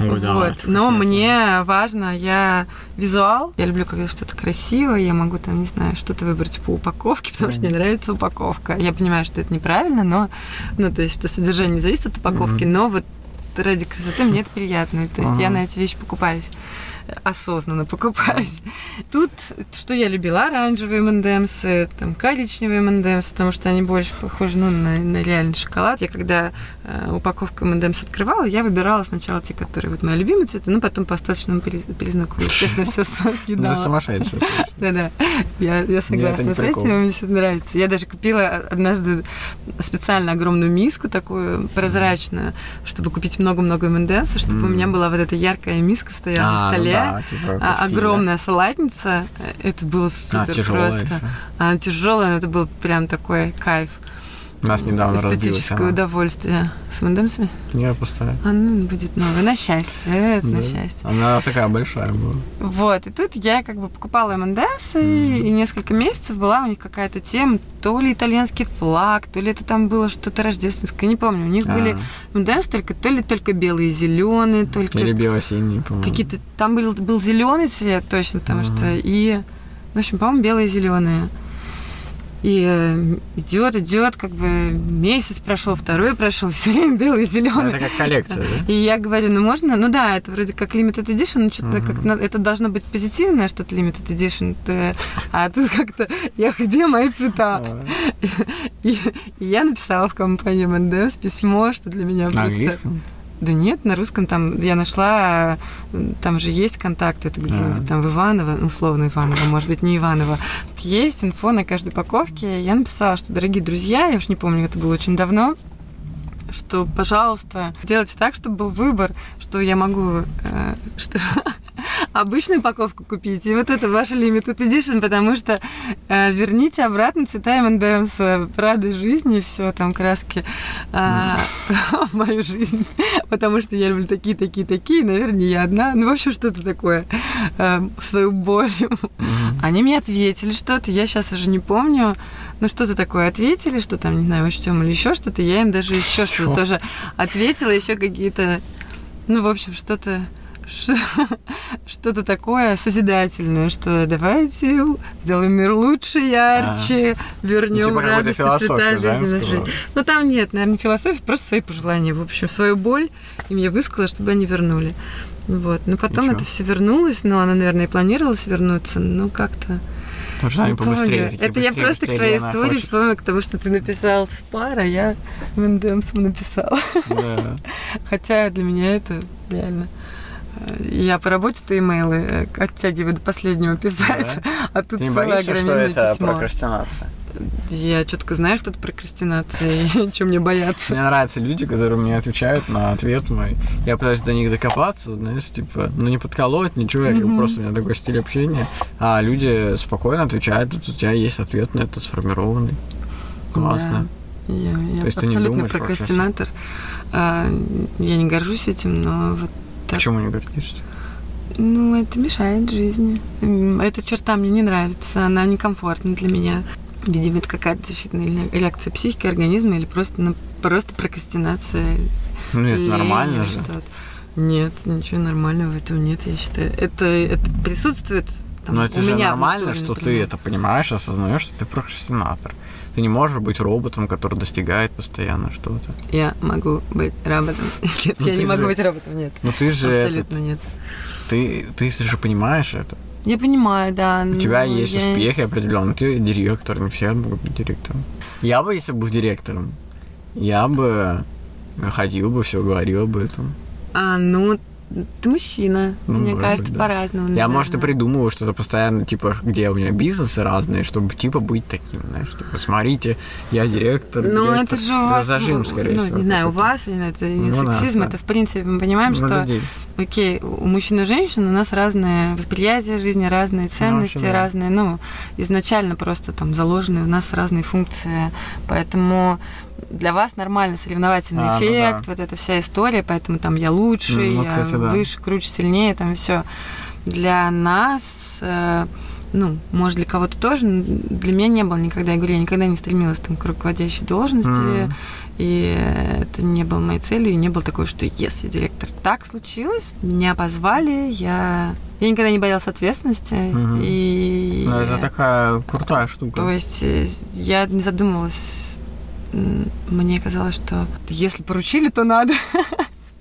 Ой, вот. Да, Но мне важно, я визуал, я люблю, когда что-то красивое, я могу там, не знаю, что-то выбрать по упаковке, потому что мне нравится упаковка. Я понимаю, что это неправильно, но, ну, то есть, что содержание зависит от упаковки, но вот ради красоты мне это приятно. То есть ага. я на эти вещи покупаюсь осознанно покупаюсь. Тут, что я любила, оранжевые M&M's, там, коричневые M&M's, потому что они больше похожи ну, на, на реальный шоколад. Я когда э, упаковку M&M's открывала, я выбирала сначала те, которые вот мои любимые цветы, ну, потом по остаточному признаку, естественно, все съедала. Да сумасшедшая. Да-да, я согласна с этим, мне все нравится. Я даже купила однажды специально огромную миску такую прозрачную, чтобы купить много-много M&M's, чтобы у меня была вот эта яркая миска стояла на а, столе, да, типа, а, огромная салатница. Это было супер а, просто. Еще. Она тяжелая, но это был прям такой кайф. У нас недавно Эстетическое разбилась, удовольствие. С Мандемсами? Не, пустая. А, ну, будет новая. На счастье. Это да. на счастье. Она такая большая была. Вот. И тут я как бы покупала M&M's, mm. и, несколько месяцев была у них какая-то тема, то ли итальянский флаг, то ли это там было что-то рождественское, не помню. У них а. были M&M's только, то ли только белые и зеленые, только... Или бело-синие, по-моему. Какие-то... Там был, был зеленый цвет точно, потому mm-hmm. что и... В общем, по-моему, белые и зеленые. И э, идет, идет, как бы месяц прошел, второй прошел, все время белый и зеленый. Это как коллекция, да? И я говорю, ну можно, ну да, это вроде как limited edition, но что-то угу. как это должно быть позитивное, что-то limited edition, а тут как-то я где мои цвета? И, и я написала в компанию Мандес письмо, что для меня просто. Английском? Да нет, на русском там я нашла, там же есть контакты, это где-нибудь а. там в Иваново, условно Иваново, может быть, не Иваново. Есть инфо на каждой упаковке. Я написала, что, дорогие друзья, я уж не помню, это было очень давно, что, пожалуйста, делайте так, чтобы был выбор, что я могу, э, что обычную упаковку купить, и вот это ваш limited edition, потому что э, верните обратно цвета M&M's, Прады жизни, все там краски э, в мою жизнь, потому что я люблю такие, такие, такие, наверное, я одна, ну, в общем, что-то такое, э, свою боль. Они мне ответили что-то, я сейчас уже не помню, ну что-то такое ответили, что там, не знаю, учтем или еще что-то, я им даже еще что-то тоже ответила, еще какие-то, ну, в общем, что-то что-то такое созидательное, что давайте сделаем мир лучше, ярче, а, вернем ну, типа радость и цвета жизни да, жизнь. Ну там нет, наверное, философии, просто свои пожелания. В общем, свою боль им я высказала, чтобы они вернули. Вот. Но потом Ничего. это все вернулось, но она, наверное, и планировалась вернуться, но как-то Потому что они побыстрее. Такие, Это я быстрее, просто к быстрее, твоей Лена истории хочет. вспомнила, к тому, что ты написал в спар, а я Вендемсом написала. Да. Хотя для меня это реально... э, Я по работе-то имейлы э, оттягиваю до последнего писать, а тут Ты не целое боишься, что это письмо. прокрастинация? Я четко знаю, что это прокрастинация, и чем мне бояться. Мне нравятся люди, которые мне отвечают на ответ мой. Я пытаюсь до них докопаться, знаешь, типа, ну не подколоть, ничего, я просто у меня такой стиль общения. А люди спокойно отвечают, тут у тебя есть ответ на это сформированный. Классно. Да. Я, я То есть ты не абсолютно думаешь прокрастинатор. А, Я не горжусь этим, но вот так. Почему не гордишься? Ну, это мешает жизни. Эта черта мне не нравится, она некомфортна для меня. Видимо, это какая-то защитная ре- реакция психики, организма или просто, ну, просто прокрастинация. Ну это нормально же. Нет, ничего нормального в этом нет, я считаю. Это, это присутствует там, Но это у же меня нормально, внутри, что ты это понимаешь, осознаешь, что ты прокрастинатор. Ты не можешь быть роботом, который достигает постоянно что-то. Я могу быть роботом. Нет, Ну я не могу быть роботом, нет. Ну ты же этот, Абсолютно нет. ты, ты же понимаешь это. Я понимаю, да. У тебя есть я- успехи определенные. Ты директор, не все могут быть директором. Я бы, если бы был директором, я бы ходил бы, все говорил об этом. А, ну, ты мужчина. Ну, Мне кажется, быть, да. по-разному. Я, может, и наверное. придумываю что-то постоянно, типа, где у меня бизнесы разные, чтобы, типа, быть таким, знаешь, типа, смотрите, я директор. Ну, это же у вас... Зажим, скорее ну, всего. не знаю, у вас, это не Ну, у нас, сексизм, да. это, в принципе, мы понимаем, Ну, что, людей. Окей, у мужчин и женщин у нас разные восприятия жизни, разные ценности, да. разные, ну, изначально просто там заложены у нас разные функции, поэтому для вас нормально соревновательный А, ну эффект, да. вот эта вся история, поэтому там я лучший, Ну, я кстати, да. выше, круче, сильнее, там все. Для нас э, ну, может, для кого-то тоже, но для меня не было никогда. Я говорю, я никогда не стремилась там, к руководящей должности, Мгм. И это не было моей целью, и не было такое, что я директор. Так случилось, меня позвали, я... Я никогда не боялась ответственности, Мгм. и... Ну, это такая крутая штука. То есть э, я не задумывалась, мне казалось, что если поручили, то надо.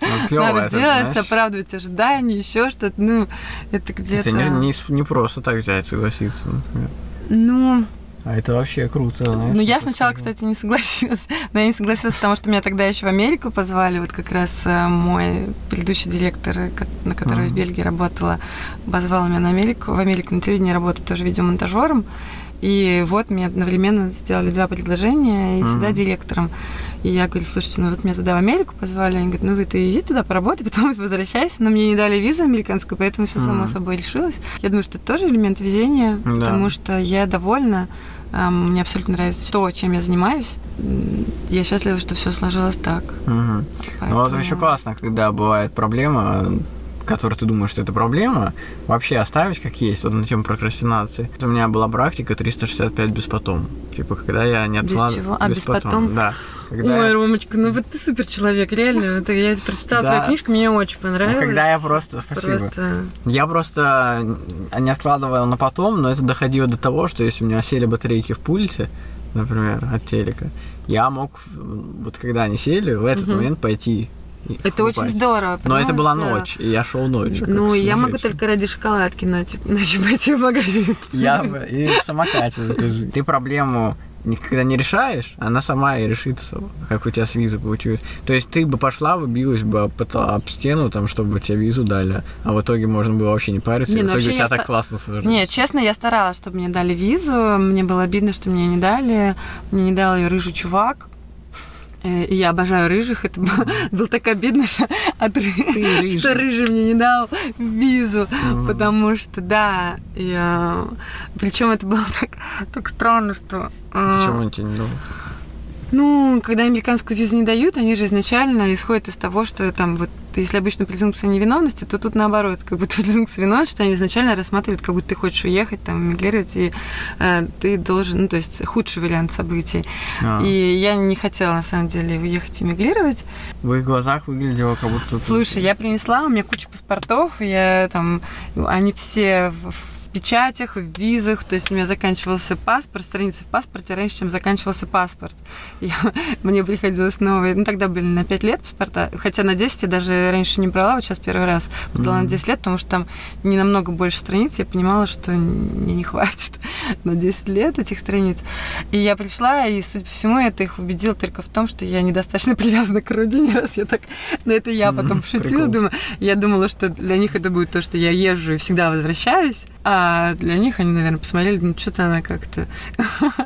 Ну, клёво, надо это, делать, знаешь, оправдывать ожидания, еще что-то. Ну, это где-то... Это не, не, не просто так взять, согласиться, например. Ну, А это вообще круто, знаешь. Ну, я сначала, сложно. кстати, не согласилась. Но я не согласилась, потому что меня тогда еще в Америку позвали. Вот как раз э, мой предыдущий директор, э, на которой в Мгм. Бельгии работала, позвал меня на Америку. В Америку на телевидении работать тоже видеомонтажером. И вот мне одновременно сделали два предложения, и сюда Мгм. директором. И я говорю, слушайте, ну вот меня туда в Америку позвали. Они говорят, ну вы ты иди туда поработай, потом возвращайся. Но мне не дали визу американскую, поэтому все само Мгм. собой решилось. Я думаю, что это тоже элемент везения, Да. потому что я довольна. Мне абсолютно нравится то, чем я занимаюсь. Я счастлива, что все сложилось так. Мгм. Ну, вот Поэтому- еще классно, когда бывает проблема, которую ты думаешь, что это проблема, вообще оставить как есть, вот на тему прокрастинации. Вот У меня была практика 365 без потом. Типа, когда я не Без откладываю... чего? А, без потом? Да. Когда Ой, Ромочка, ну вот ты супер человек, реально. Вот я прочитала Да. твою книжку, мне очень Ну, понравилось. когда я просто... Спасибо. Просто... Я просто не откладывал на потом, но это доходило до того, что если у меня сели батарейки в пульте, например, от телека, я мог, вот когда они сели, в этот Мгм. момент пойти. Это очень покупать. здорово. Но это была ночь, и я шел ночью. Ну, я могу только ради шоколадки ночью, ночью пойти в магазин. Я бы и в самокате закажи. Ты проблему никогда не решаешь, она сама и решится, как у тебя с визой получилось. То есть ты бы пошла, бы билась бы об, об стену, там, чтобы тебе визу дали, а в итоге можно было вообще не париться, Не, и в ну итоге у тебя я так ста- классно сложилось. Нет, честно, я старалась, чтобы мне дали визу. Мне было обидно, что мне не дали. Мне не дал ее рыжий чувак. Э, И я обожаю рыжих. Это было, было так обидно, что, от рыжий. что рыжий мне не дал визу. Мгм. Потому что, да, я... причем это было так, так странно, что... а, Почему он тебе не дал? Ну, когда американскую визу не дают, они же изначально исходят из того, что там вот если обычно презумпция невиновности, то тут наоборот, как будто презумпция виновности, что они изначально рассматривают, как будто ты хочешь уехать, там, эмигрировать, и э, ты должен, ну, то есть худший вариант событий. А, И я не хотела, на самом деле, уехать эмигрировать. В их глазах выглядело, как будто... Слушай, я принесла, у меня куча паспортов, я там, они все в печатях, в визах. То есть у меня заканчивался паспорт, страница в паспорте раньше, чем заканчивался паспорт. Я, мне приходилось новые, ну тогда были на 5 лет паспорта, хотя на 10 я даже раньше не брала, вот сейчас первый раз подала mm-hmm. на 10 лет, потому что там не намного больше страниц, я понимала, что мне не хватит на 10 лет этих страниц. И я пришла, и, судя по всему, это их убедило только в том, что я недостаточно привязана к родине, раз я так... Но это я потом mm-hmm, шутила, думаю. Я думала, что для них это будет то, что я езжу и всегда возвращаюсь. А для них они, наверное, посмотрели, ну, что-то она как-то...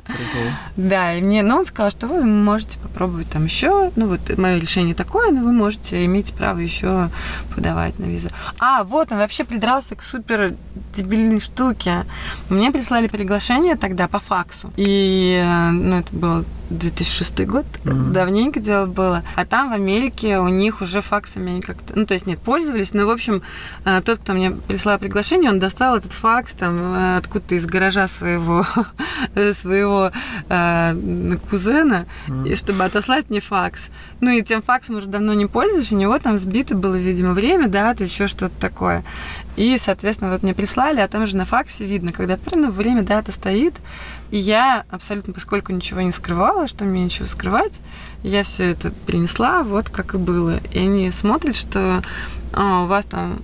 Да, и мне, но он сказал, что вы можете попробовать там еще, ну, вот мое решение такое, но вы можете иметь право еще подавать на визу. А, вот, он вообще придрался к супер дебильной штуке. Мне прислали приглашение тогда по факсу. И, ну, это было 2006 год, mm-hmm. давненько дело было. А там в Америке у них уже факсами как-то, ну то есть нет, пользовались, но в общем э, тот, кто мне прислал приглашение, он достал этот факс там э, откуда-то из гаража своего своего э, кузена, mm-hmm. чтобы отослать мне факс. Ну и тем факсом уже давно не пользуюсь, у него там сбито было, видимо, время, да, еще что-то такое. И, соответственно, вот мне прислали, а там же на факсе видно, когда ну, время, дата стоит, и я абсолютно, поскольку ничего не скрывала, что мне ничего скрывать, я все это принесла, вот как и было. И они смотрят, что а, у вас там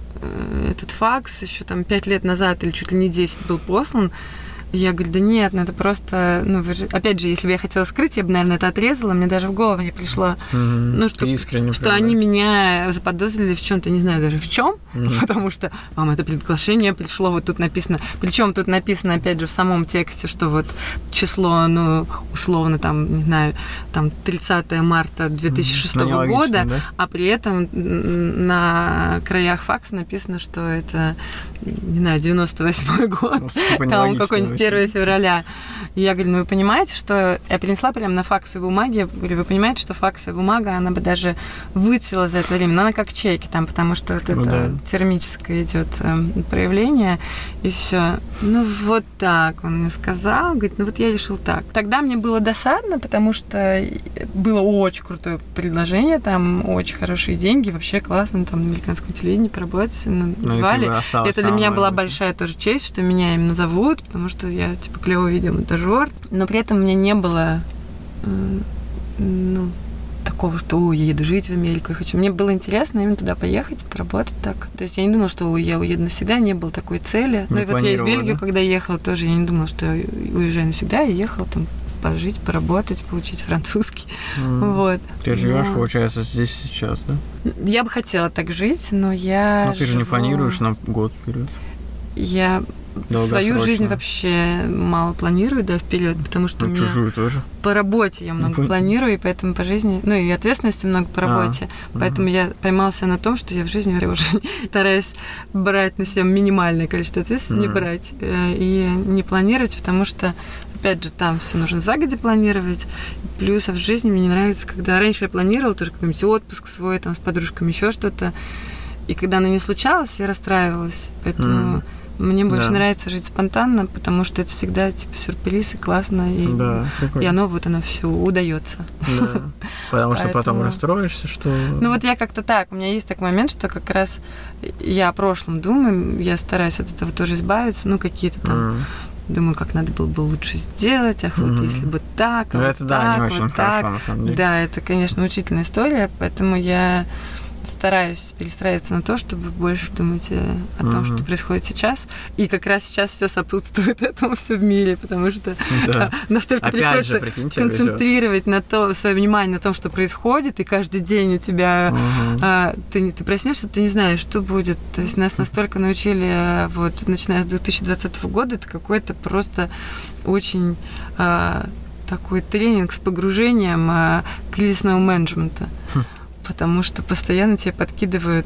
этот факс еще там пять лет назад или чуть ли не 10 был послан, я говорю, да нет, ну это просто, ну, вы же... опять же, если бы я хотела скрыть, я бы, наверное, это отрезала, мне даже в голову не пришло. Mm-hmm. Ну, что, искренне что они меня заподозрили в чем-то, не знаю даже в чем, mm-hmm. потому что, мам, это приглашение пришло, вот тут написано, причем тут написано, опять же, в самом тексте, что вот число, ну, условно, там, не знаю, там 30 марта 2006 mm-hmm. года, да? а при этом на краях факса написано, что это, не знаю, 98 год, ну, типа там какой-нибудь 1 февраля. И я говорю, ну вы понимаете, что... Я принесла прям на факсовой бумаге, я говорю, вы понимаете, что факсовая бумага, она бы даже выцвела за это время, но она как чеки там, потому что вот ну, это да. термическое идет э, проявление, и все. Ну вот так он мне сказал, говорит, ну вот я решил так. Тогда мне было досадно, потому что было очень крутое предложение, там очень хорошие деньги, вообще классно, там на американском телевидении поработать, ну, ну звали. Это для меня была большая тоже честь, что меня именно зовут, потому что я типа клево видеомонтажер, но при этом у меня не было э, ну, такого, что О, я еду жить в Америку, я хочу. Мне было интересно именно туда поехать, поработать так. То есть я не думала, что я уеду навсегда, не было такой цели. Ну и вот я в Бельгию, да? когда ехала, тоже я не думала, что я уезжаю навсегда, я ехала там пожить, поработать, получить французский. Mm. Вот. Ты живешь, но... получается, здесь сейчас, да? Я бы хотела так жить, но я. Но ты живу... же не планируешь на год вперед. Я свою жизнь вообще мало планирую, да, вперед, потому что ну, меня чужую тоже. по работе я много ну, планирую, и поэтому по жизни, ну и ответственности много по а, работе, а, поэтому угу. я поймался на том, что я в жизни уже стараюсь брать на себя минимальное количество ответственности, угу. не брать э, и не планировать, потому что опять же, там все нужно загоди планировать. Плюс а в жизни мне не нравится, когда раньше я планировала тоже какой-нибудь отпуск свой, там, с подружками, еще что-то. И когда оно не случалось, я расстраивалась. Поэтому mm. Мне больше да. нравится жить спонтанно, потому что это всегда типа сюрприз и классно, и, да, и оно вот оно все удается. Да. Потому что потом расстроишься, что. Ну вот я как-то так. У меня есть такой момент, что как раз я о прошлом думаю, я стараюсь от этого тоже избавиться, ну какие-то там. Mm. Думаю, как надо было бы лучше сделать, ах, вот mm-hmm. если бы так, ну, вот это так, да, не вот очень так. хорошо, на самом деле. Да, это, конечно, учительная история, поэтому я стараюсь перестраиваться на то, чтобы больше думать э, о том, mm-hmm. что происходит сейчас. И как раз сейчас все сопутствует этому все в мире, потому что да. настолько Опять приходится же, прикиньте, концентрировать на то, свое внимание на том, что происходит, и каждый день у тебя mm-hmm. а, ты, ты проснешься, ты не знаешь, что будет. То есть нас настолько научили, э, вот начиная с 2020 года, это какой-то просто очень а, такой тренинг с погружением а, кризисного менеджмента. Потому что постоянно тебе подкидывают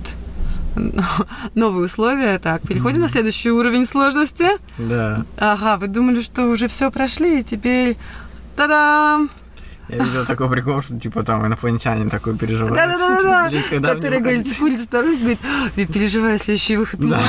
новые условия. Так, переходим mm-hmm. на следующий уровень сложности. Да. Ага, вы думали, что уже все прошли, и теперь та-дам! Я видел такой прикол, что типа там инопланетянин такой переживает. Да-да-да, который говорит, курит второй, говорит, переживаю следующий выход да.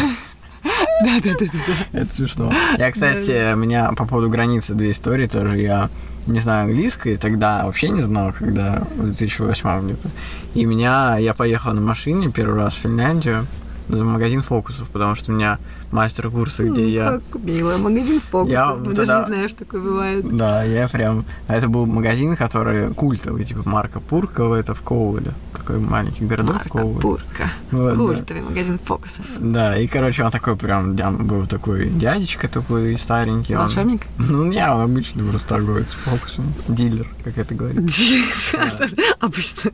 Да, да, да, да. Это смешно. Я, кстати, у меня по поводу границы две истории тоже. Я не знаю английской, тогда вообще не знал, когда в 2008 где-то. И меня, я поехал на машине первый раз в Финляндию, за магазин фокусов, потому что у меня мастер-курсы, где Ну, я... Как мило, магазин фокусов. Я тогда- даже не что такое бывает. Да, я прям... Это был магазин, который культовый, типа Марка Пуркова, это в Коуле. Такой маленький городок Марка Коуле. Пурка. Вот, да. Культовый магазин фокусов. Да, и, короче, он такой прям, там был такой дядечка такой старенький. он- Волшебник? Ну, не, он обычный просто торговец фокусом. Дилер, как это говорит. Дилер. Обычно.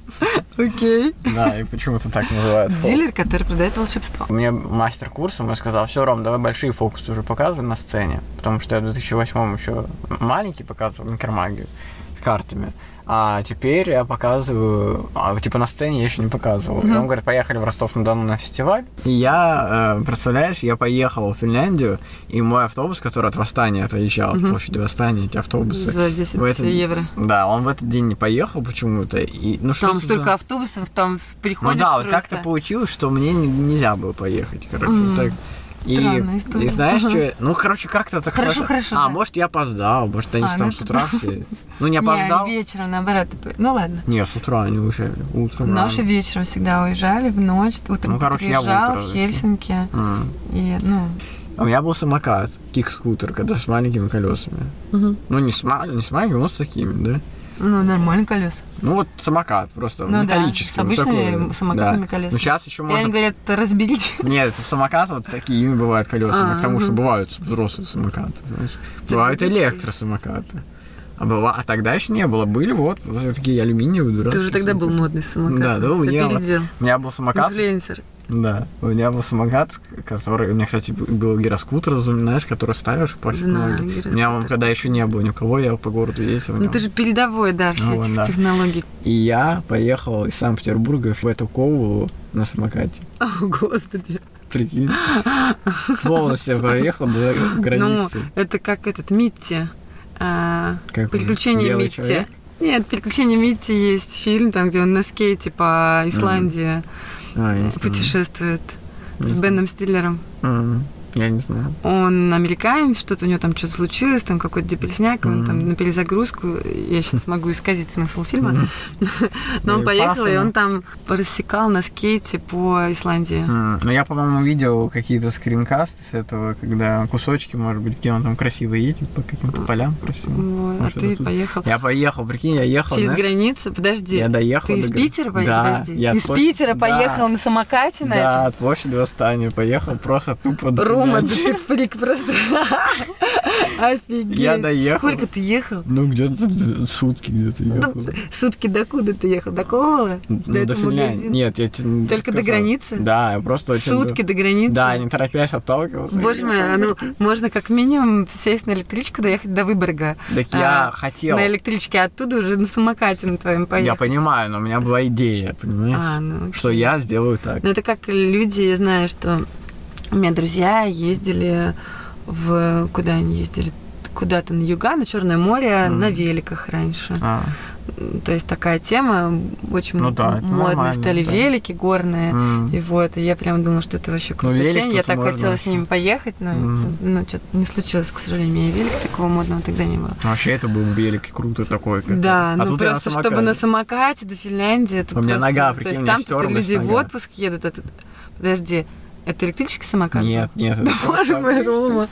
Окей. Да, и почему-то так называют. Дилер, который продает волшебство. Мне мастер курса мой сказал, все, Ром, давай большие фокусы уже показывай на сцене. Потому что я в 2008 еще маленький показывал микромагию с картами. А теперь я показываю, а, типа на сцене я еще не показывал. И он говорит, поехали в Ростов-на-Дону на фестиваль. И я, э, представляешь, я поехал в Финляндию, и мой автобус, который от Восстания отъезжал, от площади Восстания, эти автобусы. За 10 в этот- евро. Да, он в этот день не поехал почему-то. И, ну, что Там столько автобусов, там ну приходишь да, вот просто. как-то получилось, что мне не- нельзя было поехать, короче. Вот так. И, история. и знаешь, Ага. что? Ну, короче, как-то так Хорошо, сошло. хорошо, А, да. может, я опоздал, может, они А, там ну с утра все. Ну, не опоздал. Не, вечером, наоборот. ты по- Ну ладно. Не, с утра они уезжали. Утром. Наши рано. вечером всегда уезжали, в ночь. Утром Ну, короче, я в в. Хельсинки. И, ну, У меня был самокат, кик-скутер, когда с маленькими колесами. Ну, не с, не с маленькими, но с такими, да? Ну нормально колеса. Ну, вот самокат просто, Ну да, металлический. с вот обычными такой, самокатными да. колесами. Ну, сейчас еще И можно они говорят, разберите. Нет, это самокаты вот такими бывают колесами, А, к тому, что мгм. бывают взрослые самокаты. знаешь. Типа Бывают электросамокаты. А, была, а тогда еще не было. Были вот вот такие алюминиевые Ты дурацкие уже тогда был самокаты. модный самокат. Да, да, Ты я- опередил. У меня был самокат. Инфлюенсер. Да, у меня был самокат, который... У меня, кстати, был гироскутер, знаешь, который ставишь и платишь Знаю, ноги. У меня он когда еще не было никого, я по городу ездил. Ну ты же передовой, да, все Ну, этих да. технологий. И я поехал из Санкт-Петербурга в эту Коулу на самокате. О, господи. Прикинь. Полностью проехал до Ну, границы. это как этот Митти. А, Как? Приключения Митти. человек? Нет, «Приключения Митти» есть фильм, там, где он на скейте по Исландии А, путешествует с. Беном Стиллером. М, Я не знаю. Он американец, что-то у него там что-то случилось, там какой-то депресняк, он Мгм. там на перезагрузку. Я сейчас могу исказить смысл фильма. Но он И поехал, и он там рассекал на скейте по Исландии. Ну, я, по-моему, видел какие-то скринкасты с этого, когда кусочки, может быть, где он там красиво едет по каким-то полям красивым. Вот, а ты тут? поехал Я поехал, прикинь, я ехал, через знаешь, границу. Подожди, Я доехал ты из до Питера поехал? Да, Подожди. я Из Питера поехал на самокате на Да, этом? от площади Восстания поехал просто тупо Рома, да ты фрик просто. Офигеть. Я доехал. Сколько ты ехал? Ну, где-то сутки где-то ехал. Сутки до куда ты ехал? До Кола? Ну, до этого магазина? Нет, я тебе Только до границы? Да, я просто очень... Сутки до границы? Да, не торопясь отталкивался. Боже мой, а ну можно как минимум сесть на электричку, доехать до Выборга. Так я а, хотел. На электричке, а оттуда уже на самокате на твоем поехать. Я понимаю, но у меня была идея, понимаешь? Ну, Что я сделаю так. Ну, это как люди, я знаю, что у меня друзья ездили в... Куда они ездили? Куда-то на юга, на Черное море, Мгм. на великах раньше. А, То есть такая тема, очень Ну да, модные стали да. велики горные. м. И вот, и я прям думала, что это вообще велик тема. Я так можно хотела с ними поехать, но Мгм. ну, что-то не случилось, к сожалению. У меня велик такого модного тогда не было. Ну, Вообще это был великий круто такой. как- Да, а ну тут я на просто чтобы на самокате. до Финляндии, это У меня просто- нога, То прикинь, есть у меня там люди в нога. отпуск едут, а тут... Подожди, это электрический самокат? Нет, нет. Да боже мой. Рома.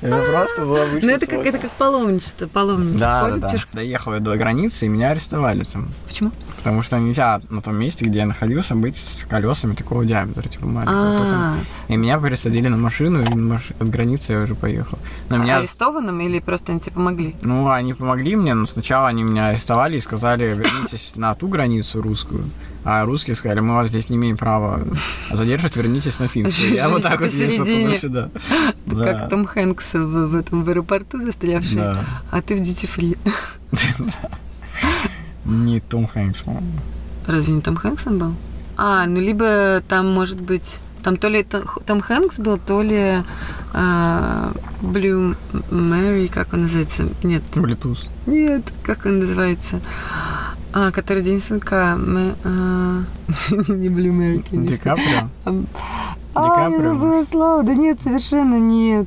Это просто был обычный Ну это как, это как паломничество, паломники Да, да, да. Доехал я до границы, и меня арестовали там. Почему? Потому что нельзя на том месте, где я находился, быть с колесами такого диаметра, типа маленького. А, И меня пересадили на машину, и на от границы я уже поехал. Но меня... арестованным или просто они тебе помогли? Ну, они помогли мне, но сначала они меня арестовали и сказали, вернитесь на ту границу русскую. А русские сказали, мы вас здесь не имеем права задерживать, вернитесь на финскую. Я вот так вот ездил Посередине. туда-сюда. Ты Да. Как Том Хэнкс в, в этом в аэропорту застрявший, Да. а ты в free. Не Том Хэнкс, по-моему. Разве не Том Хэнкс он был? А, ну либо там может быть... Там то ли Том, Хэнкс был, то ли а, Блю Мэри, как он называется? Нет, Bluetooth. нет, как он называется? А, который День сынка. Мы, а, не Блю Мэри, конечно. Ди Каприо? А, Ди я Каприо? забыла слово. Да нет, совершенно нет.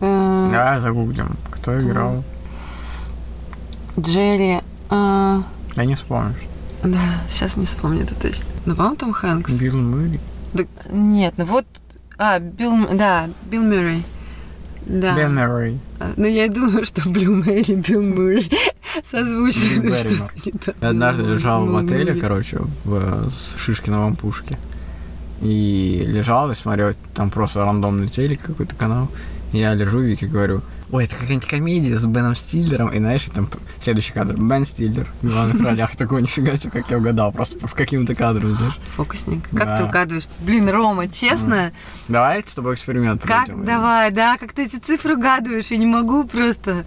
А, Давай загуглим, кто играл. Джерри. а, Да не вспомнишь. да, сейчас не вспомню это точно. Ну, по-моему, Том Хэнкс. Билл Мюррей. Да, нет, ну вот А, Билл, да, Билл Мюррей. Да. Билл Мюррей. А, ну, я и думаю, что Блю Мэри, Билл Мюррей созвучно. Билл. Я однажды лежал в отеле, короче, в Шишкиновом пушке. И лежал и смотрел, там просто рандомный телек какой-то канал. Я лежу, Вике говорю, ой, это какая-нибудь комедия с Беном Стиллером, и знаешь, и там следующий кадр, Бен Стиллер в главных ролях, такой, нифига себе, как я угадал, просто в каким-то кадром, знаешь. Фокусник. Как Да. ты угадываешь? Блин, Рома, честно, Давай с тобой эксперимент как, проведем. давай, да, как ты эти цифры угадываешь, я не могу просто.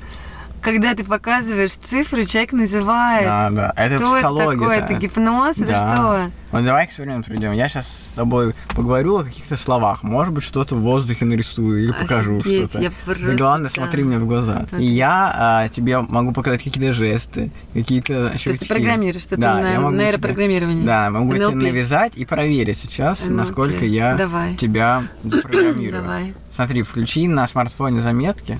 Когда ты показываешь цифры, человек называет. Да, да, это что это психология. такое? да. Это гипноз или Да. что? Ну, давай эксперимент проведем. Я сейчас с тобой поговорю о каких-то словах. Может быть, что-то в воздухе нарисую или покажу что-то. я просто, главное, смотри мне в глаза. Так. И я а, тебе могу показать какие-то жесты, какие-то То есть щелчки. ты программируешь, что Да, на нейропрограммирование. Да, могу тебе NLP. навязать и проверить сейчас, NLP. насколько я Давай. тебя запрограммирую. Давай. Смотри, включи на смартфоне заметки,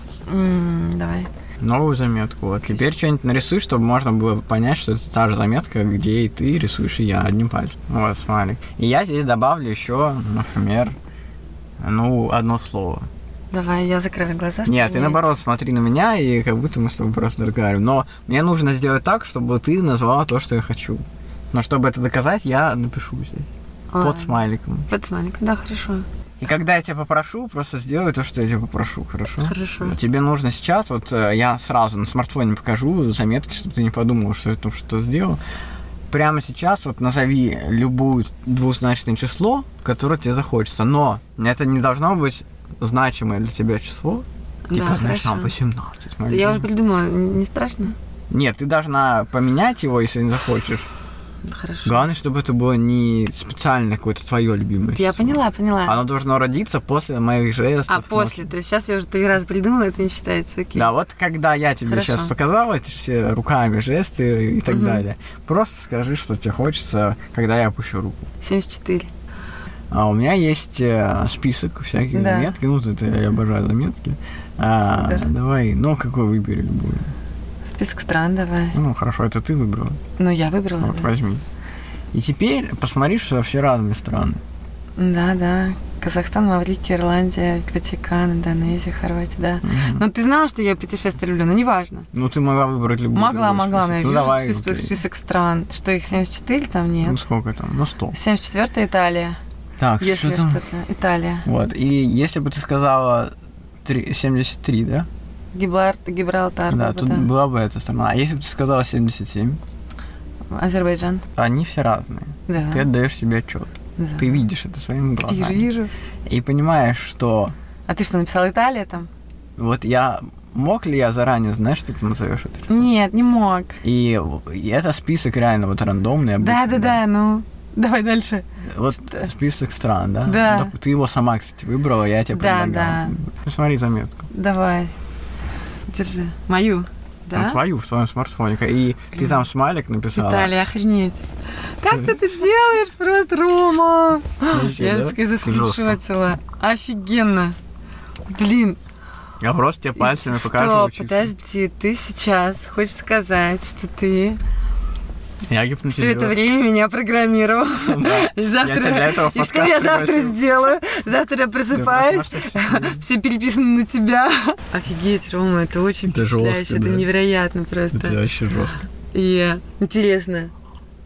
Давай. Новую заметку. Вот теперь что-нибудь нарисуй, чтобы можно было понять, что это та же заметка, где и ты рисуешь, и я одним пальцем. Вот, смайлик. И я здесь добавлю еще, например, ну, одно слово. Давай, я закрываю глаза. Нет, ты наоборот смотри на меня, и как будто мы с тобой просто разговариваем. Но мне нужно сделать так, чтобы ты назвала то, что я хочу. Но чтобы это доказать, я напишу здесь. видеть. Под А, смайликом. Под смайликом, да, хорошо. И когда я тебя попрошу, просто сделай то, что я тебя попрошу, хорошо? Хорошо. Тебе нужно сейчас, вот э, я сразу на смартфоне покажу заметки, чтобы ты не подумал, что я там что сделал. Прямо сейчас вот назови любую двузначное число, которое тебе захочется. Но это не должно быть значимое для тебя число. Типа, да, знаешь, там хорошо. 18. моя Я уже придумала, не страшно? Нет, ты должна поменять его, если не захочешь. Хорошо. Главное, чтобы это было не специально какое-то твое любимое Я поняла, поняла. Оно должно родиться после моих жестов. а после, то есть сейчас я уже три раза придумала, это не считается, окей. Да, вот когда я тебе Хорошо. сейчас показала эти все руками жесты и так Мгм. далее, просто скажи, что тебе хочется, когда я опущу руку. 74. А у меня есть э, список всяких Да. заметки, ну, тут я обожаю заметки. А, Супер. давай, ну, какой выбери любую. Список стран давай. Ну, хорошо, это ты выбрала. Ну, я выбрала. Вот, да. возьми. И теперь посмотри, что все разные страны. Да, да. Казахстан, Маврикия, Ирландия, Ватикан, Индонезия, Хорватия, да. Мгм. Ну, ты знала, что я путешествие люблю, но неважно. Ну, ты могла выбрать любую. Могла, могла, но я. Ну, вижу давай. список, список стран. Что, их 74 там Ну, нет? сколько там? Ну, 100. 74 Италия, Так, если что там? что-то. Италия. Вот, и если бы ты сказала три- 73, да? Гибралтар, Гибралтар, Да, да, тут да. была бы эта страна. А если бы ты сказала 77, Азербайджан. они все разные. Да. Ты отдаешь себе отчет. да. Ты видишь это своими Вижу, глазами. вижу. И понимаешь, что А ты что, написала Италия там? вот я мог ли я заранее знать, что ты назовешь это? Нет, не мог. И, и это список реально вот рандомный. Да, обычный, да, да, ну. Давай дальше. Вот Что? список стран, да? Да. Ты его сама, кстати, выбрала, я тебе Да, предлагаю. Посмотри заметку. Давай. Держи. Мою. Да? Ну, твою в твоем смартфоне. И ты там смайлик написала. Италия, охренеть. Как ты это делаешь просто, Рома? Я да? так и заскриншотила. Офигенно. Блин, Я просто тебе пальцами покажу. Стоп, подожди, ты сейчас хочешь сказать, что ты Я все гипнотизирую. это время меня программировал. Да. И завтра... Я для этого И что я завтра пригласил. сделаю? Завтра я просыпаюсь, Да, все переписано на тебя. Офигеть, Рома, это очень Это впечатляюще, жестко, это да. невероятно Это просто. вообще жестко. И интересно.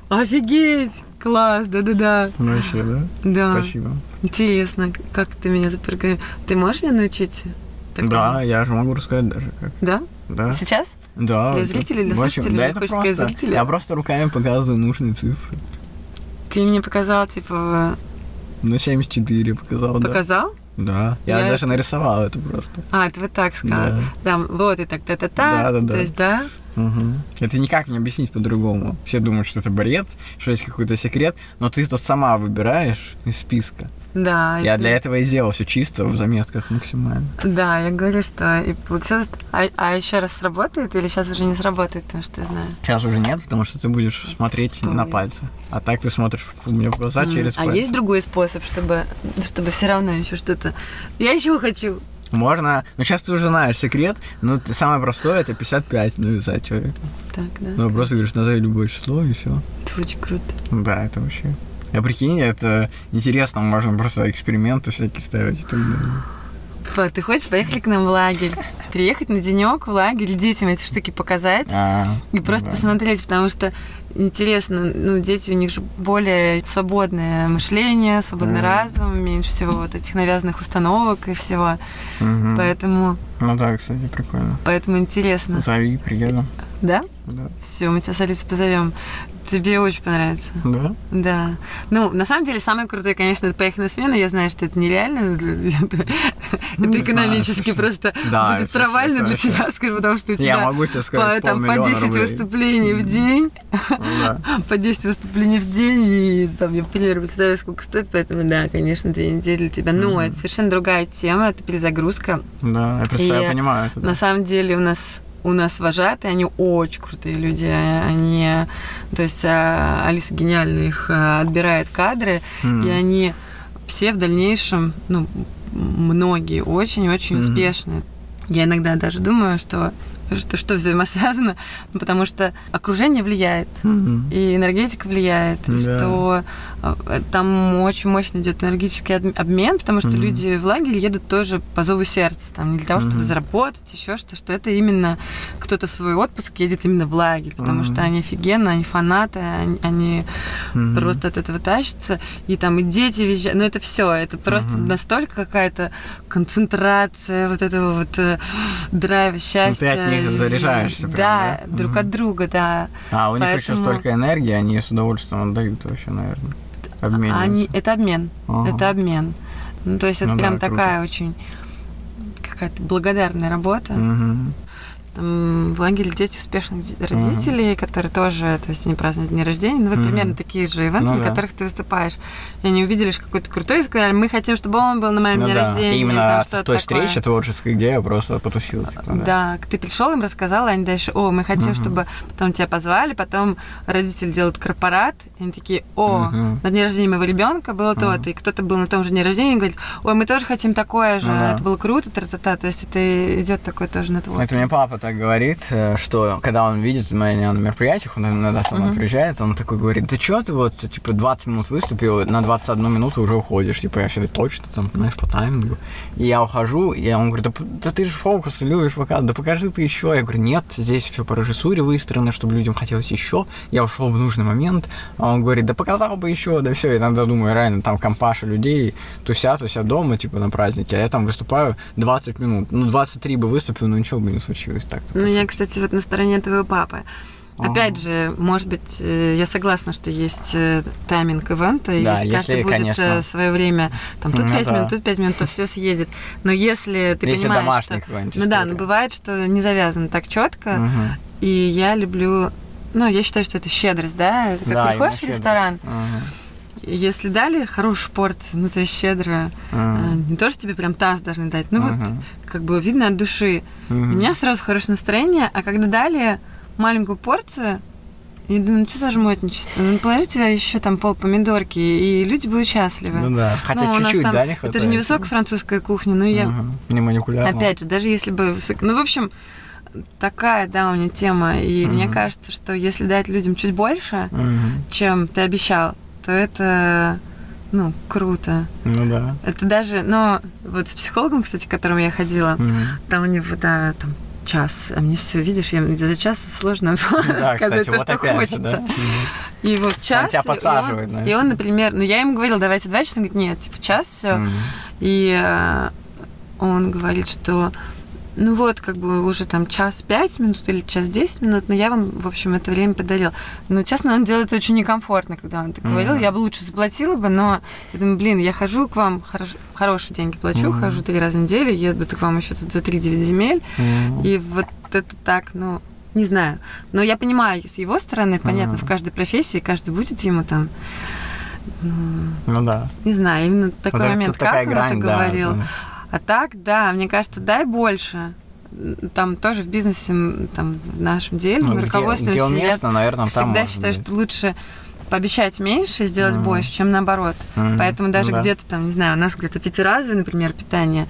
Офигеть! Класс, да-да-да. Ну, вообще, да? Да. Спасибо. Интересно, как ты меня запрограммировал. Ты можешь меня научить? такому? Да, я же могу рассказать даже как. Да? Да. Сейчас? Да. Для зрителей, для общем, слушателей? Да, это Хочешь сказать просто... зрителям? Я просто руками показываю нужные цифры. Ты мне показал, типа, Ну, 74 показал, показал? Да. Я, Я даже это- нарисовал это просто. А, ты вот так сказал. Да. Там, вот и так, та-та-та. Да-да-да. То есть, да? Мгм. Это никак не объяснить по-другому. Все думают, что это бред, что есть какой-то секрет, но ты тут сама выбираешь из списка. Да. Я это- для этого и сделал все чисто в заметках максимально. Да, я говорю, что и получилось... А, еще раз сработает или сейчас уже не сработает, потому что я знаю? Сейчас уже нет, потому что ты будешь смотреть Стой. на пальцы. А так ты смотришь мне в глаза М, через а пальцы. есть другой способ, чтобы, чтобы все равно еще что-то... Я еще хочу. Можно. Ну сейчас ты уже знаешь секрет. Ну самое простое это 55 навязать человеку. Так, да? Ну просто говоришь, назови любое число и все. Это очень круто. Да, это вообще. Я прикинь, это интересно, можно просто эксперименты всякие ставить и так далее. Фу, ты хочешь поехали к нам в лагерь? Приехать на денек в лагерь, детям эти штуки показать А, и просто да. посмотреть, потому что интересно, ну, дети, у них же более свободное мышление, свободный Мгм. разум, меньше всего вот этих навязанных установок и всего. Мгм. Поэтому, Ну да, кстати, прикольно. поэтому интересно. Зови, приеду. Да? Да. Все, мы тебя с Алисой позовем. Тебе очень понравится. Да? Да. Ну, на самом деле, самое крутое, конечно, это поехать на смену. Я знаю, что это нереально. Это Ну, экономически просто будет провально для тебя, скажу, потому что у Я тебя могу тебе по, сказать там, по полмиллиона 10 рублей. выступлений в день. Ну. По 10 выступлений в день. И там я примерно представляю, сколько стоит. Поэтому, да, конечно, две недели для тебя. Но Мгм. это совершенно другая тема. Это перезагрузка. Да, я просто понимаю. На самом деле у нас у нас вожатые, они очень крутые люди, они, то есть а, Алиса гениально их а, отбирает кадры, М. и они все в дальнейшем, ну, многие очень-очень Мгм. успешные. Я иногда даже думаю, что что, что взаимосвязано, потому что окружение влияет, Мгм. и энергетика влияет, Да. что э, там очень мощно идет энергетический об- обмен, потому что Мгм. люди в лагерь едут тоже по зову сердца, там не для того, чтобы Мгм. заработать, еще что, что это именно кто-то в свой отпуск едет именно в лагерь, потому Мгм. что они офигенно, они фанаты, они, они Мгм. просто от этого тащатся, и там и дети визжают, ну это все, это просто Мгм. настолько какая-то концентрация вот этого вот э, драйва, счастья. Заряжаешься прям, да, да? друг Мгм. от друга, да. А, у них еще Поэтому- столько энергии, они с удовольствием отдают вообще, наверное. Обмениваются. Они, это обмен. Ага. Это обмен. Ну, то есть это Ну прям да, круто. такая очень какая-то благодарная работа. Мгм. Там в лагере дети успешных родителей, которые тоже, то есть они празднуют день рождения, ну вот Мгм. примерно такие же ивенты, Ну на да. которых ты выступаешь. И они увидели какой-то крутой и сказали, мы хотим, чтобы он был на моем Ну дне да. рождения. И там Именно что-то от той встречи творческой, где я просто потусил. Типа, да. Да, ты пришел, им рассказал, и они дальше, о, мы хотим, Мгм. чтобы потом тебя позвали, потом родители делают корпорат, и они такие, о, Мгм. на дне рождения моего ребенка было Мгм. то-то, и кто-то был на том же дне рождения и говорит, ой, мы тоже хотим такое же, Ну да. это было круто, тра-та-та. то есть это идет такое тоже на Это мне папа так говорит, э, что когда он видит меня на мероприятиях, он иногда со мной Мгм. приезжает, он такой говорит, да что ты вот, типа, 20 минут выступил, на 21 минуту уже уходишь. Типа, я всегда точно там, знаешь, по таймингу. И я ухожу, и он говорит, да, да ты же фокус любишь пока, да покажи ты еще. Я говорю, нет, здесь все по режиссуре выстроено, чтобы людям хотелось еще. Я ушел в нужный момент, а он говорит, да показал бы еще, да все. И иногда думаю, реально, там компаша людей тусят, тусят дома, типа, на празднике, а я там выступаю 20 минут. Ну, 23 бы выступил, но ничего бы не случилось так. Ну, я, кстати, вот на стороне твоего папы. Ага. Опять же, может быть, э, я согласна, что есть э, тайминг ивента, и Да, если каждый будет конечно. свое время, там тут Ну 5 да. минут, тут 5 минут, то все съедет. Но если ты Если понимаешь, домашний что... Ну да, но бывает, что не завязано так четко, Мгм. и я люблю... Ну, я считаю, что это щедрость, да? Как Да, приходишь в ресторан, Мгм. Если дали хорошую порцию, ну, то есть щедрую, Мгм. э, не то, что тебе прям таз должны дать, ну, вот Мгм. как бы видно от души. У Мгм. меня сразу хорошее настроение, а когда дали маленькую порцию, я думаю, ну что за жмотничество? Ну, положи тебя еще там пол помидорки, и люди будут счастливы. Ну да, хотя Ну, у нас чуть-чуть, там- да, не хватает? Это же не высокая французская кухня, но я... Не манипулярно. Опять же, даже если бы... Ну, в общем, такая, да, у меня тема. И Мгм. мне кажется, что если дать людям чуть больше, Мгм. чем ты обещал, то это, ну, круто. Ну да. Это даже, но вот с психологом, кстати, к которому я ходила, Мгм. там у него, да, там час, а мне все, видишь, я, за час сложно Да, сказать кстати, то, вот что опять хочется. да. И вот час, тебя и он- подсаживает, и, он, например, ну я ему говорила, давайте два часа, он говорит, нет, типа час все, Мгм. и э, он говорит, что ну вот, как бы уже там час пять минут или час десять минут, но я вам, в общем, это время подарил. Но, честно, он делает это очень некомфортно, когда он так говорил. Мгм. Я бы лучше заплатила бы, но я думаю, блин, я хожу к вам, хорош- хорошие деньги плачу, Мгм. хожу три раза в неделю, еду к вам еще тут за три девять земель, Мгм. и вот это так, ну, не знаю. Но я понимаю, с его стороны, понятно, Мгм. в каждой профессии каждый будет ему там, м, Ну да. не знаю, именно такой Вот это момент, тут такая как он это грань, да, говорил. за- А так, да, мне кажется, дай больше. Там тоже в бизнесе, там в нашем деле, Ну, мы где, где уместно, наверное, всегда считаю, быть. что лучше пообещать меньше сделать mm-hmm. больше, чем наоборот. Mm-hmm. Поэтому даже да. где-то там, не знаю, у нас где-то пятиразовое, например, питание,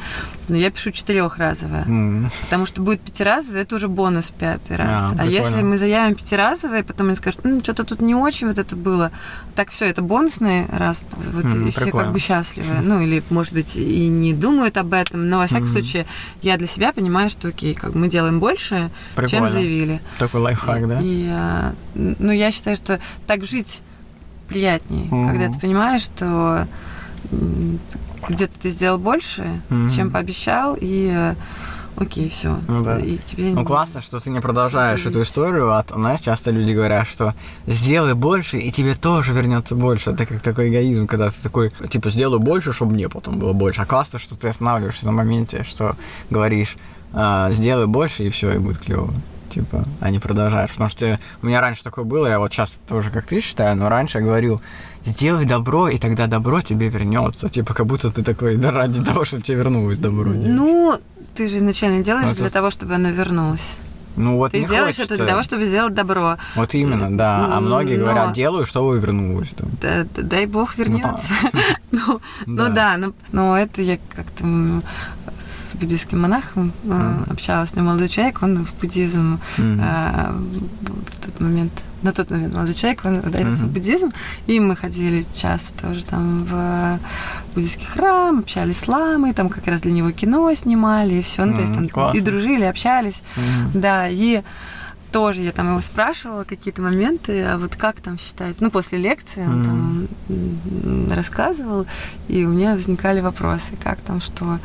но я пишу четырехразовое. Mm-hmm. Потому что будет пятиразовое, это уже бонус пятый раз. Yeah, а если мы заявим пятиразовое, потом они скажут, ну, что-то тут не очень вот это было, так все, это бонусный раз, вот mm-hmm, и все прикольно. как бы счастливы. Ну, или, может быть, и не думают об этом, но, во всяком mm-hmm. случае, я для себя понимаю, что, окей, как мы делаем больше, прикольно. чем заявили. Такой лайфхак, и, да? И, а, ну, я считаю, что так жить приятнее, mm-hmm. когда ты понимаешь, что где-то ты сделал больше, mm-hmm. чем пообещал, и э, окей, все. Ну да. И тебе ну классно, что ты не продолжаешь эту историю, а то, знаешь, часто люди говорят, что сделай больше, и тебе тоже вернется больше. Это как такой эгоизм, когда ты такой, типа, сделаю больше, чтобы мне потом было больше. А классно, что ты останавливаешься на моменте, что говоришь, а, сделай больше, и все, и будет клево типа, а не продолжаешь. Потому что у меня раньше такое было, я вот сейчас тоже как ты считаю, но раньше я говорил, сделай добро, и тогда добро тебе вернется. Типа, как будто ты такой, да ради того, чтобы тебе вернулось добро. Ну, ты же изначально делаешь ну, это... для того, чтобы оно вернулось. Ну вот Ты не делаешь хочется. это для того, чтобы сделать добро. Вот именно, да. А многие Но... говорят, делаю, чтобы вернулось. Да, да, дай бог вернется. Ну, ну да, но это я как-то с буддийским монахом общалась, с ним молодой человек, он в буддизм а, в тот момент на тот момент молодой человек, он ударился uh-huh. в буддизм, и мы ходили часто тоже там в буддийский храм, общались с ламой, там как раз для него кино снимали, и все, ну, uh-huh. то есть там Классно. и дружили, общались, uh-huh. да, и тоже я там его спрашивала какие-то моменты, а вот как там считать? Ну, после лекции он mm. там рассказывал, и у меня возникали вопросы, как там, что,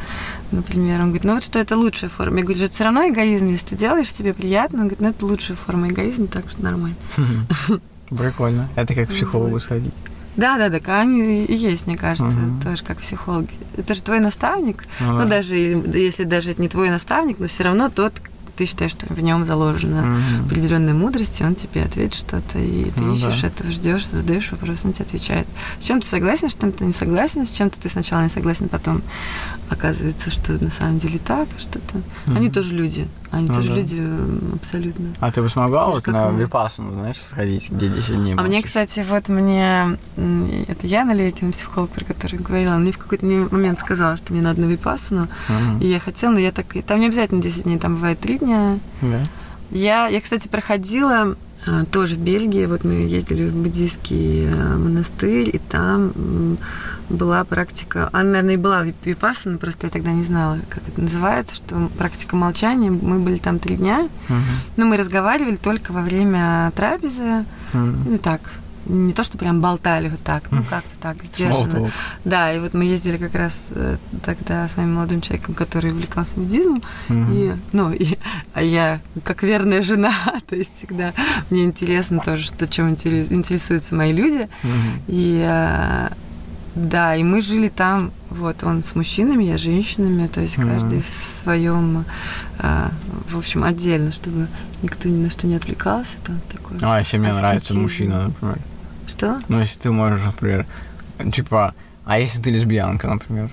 например, он говорит, ну вот что это лучшая форма. Я говорю, что все равно эгоизм, если ты делаешь, тебе приятно. Он говорит, ну это лучшая форма эгоизма, так что нормально. Прикольно. Это как к психологу сходить. Да, да, так они и есть, мне кажется, uh-huh. тоже как психологи. Это же твой наставник. Uh-huh. Ну, даже если даже это не твой наставник, но все равно тот, ты считаешь, что в нем заложена mm-hmm. определенная мудрость, и он тебе ответит что-то, и ты ну, ищешь да. этого, ждешь, задаешь вопрос, он тебе отвечает. С чем ты согласен, с чем ты не согласен, с чем-то ты сначала не согласен, потом оказывается, что на самом деле так, что-то. Mm-hmm. Они тоже люди. Они ну, тоже да. люди абсолютно. А ты бы смогла вот на Випассану, знаешь, сходить, где 10 дней А мне, кстати, вот мне... Это Яна Левикина, психолог, про которую говорила, она мне в какой-то момент сказала, что мне надо на Випассану. Угу. И я хотела, но я так... Там не обязательно 10 дней, там бывает 3 дня. Да. Я, я, кстати, проходила тоже в Бельгии. Вот мы ездили в буддийский э, монастырь, и там была практика, она, наверное, и была випассана, просто я тогда не знала, как это называется, что практика молчания. Мы были там три дня, uh-huh. но мы разговаривали только во время трапезы, uh-huh. ну так, не то, что прям болтали вот так, ну как-то так, сдержанно. Да, и вот мы ездили как раз э, тогда с моим молодым человеком, который увлекался буддизмом, mm-hmm. и, ну, и, а я как верная жена, то есть всегда мне интересно тоже, что чем интересуются мои люди, mm-hmm. и э, да, и мы жили там, вот, он с мужчинами, я с женщинами, то есть mm-hmm. каждый в своем, а, в общем, отдельно, чтобы никто ни на что не отвлекался. Там такой а, если мне нравится мужчина, например. Что? Ну, если ты можешь, например, типа, а если ты лесбиянка, например?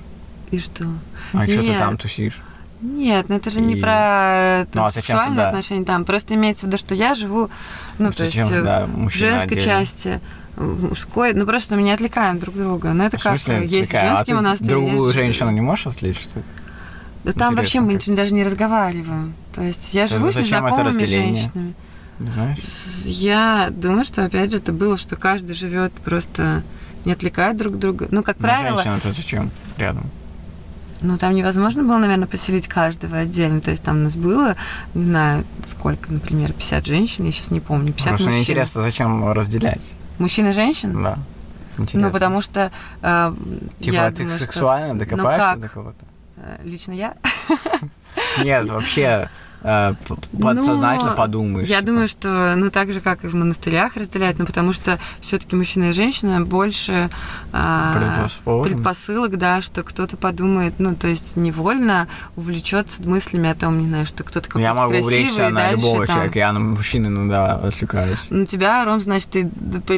И что? А что ты там тусишь? Нет, ну это же и... не про ну, а сексуальные да. отношения там. Просто имеется в виду, что я живу, ну, ну то есть да, в женской отдельно. части мужской, ну просто мы не отвлекаем друг друга. Ну это в как есть отвлекаю? женский а монастырь. Другую женщину не можешь отвлечь, что ли? Да там вообще мы как... даже не разговариваем. То есть я живу с незнакомыми женщинами. Знаешь? Я думаю, что опять же это было, что каждый живет просто не отвлекает друг друга. Ну, как Но правило. Женщина-то зачем рядом? Ну, там невозможно было, наверное, поселить каждого отдельно. То есть там у нас было, не знаю, сколько, например, 50 женщин, я сейчас не помню, 50 Просто мужчин. мне интересно, зачем разделять? Мужчин и женщин? Да. Интересно. Ну, потому что э, Типа я ты думаю, сексуально что... докопаешься ну, до кого-то? Э, лично я? Нет, вообще подсознательно ну, подумаешь. Я типа. думаю, что ну так же, как и в монастырях разделять, но потому что все-таки мужчина и женщина больше а, предпосылок, да, что кто-то подумает, ну то есть невольно увлечется мыслями о том, не знаю, что кто-то какой-то Я могу красивый, увлечься на дальше, любого там... человека, я на мужчины иногда отвлекаюсь. Ну тебя, Ром, значит, ты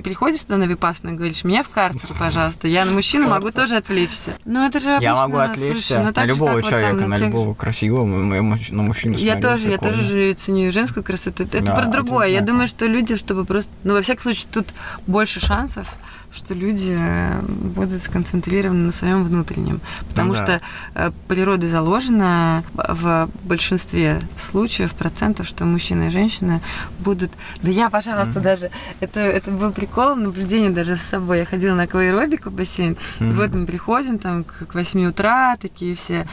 приходишь туда на випасну и говоришь, меня в карцер, пожалуйста, я на мужчину могу тоже отвлечься. Ну это же Я могу отвлечься на любого человека, на любого красивого, на мужчину Я тоже, я тоже же ценю женскую красоту. Это да, про другое. Я думаю, что люди, чтобы просто... Ну, во всяком случае, тут больше шансов что люди э, будут сконцентрированы на своем внутреннем. Потому ну, да. что э, природа заложена в большинстве случаев, процентов, что мужчина и женщина будут... Да я, пожалуйста, mm-hmm. даже... Это, это был прикол, наблюдение даже с собой. Я ходила на клаэробику в бассейн, mm-hmm. и вот мы приходим там к 8 утра, такие все.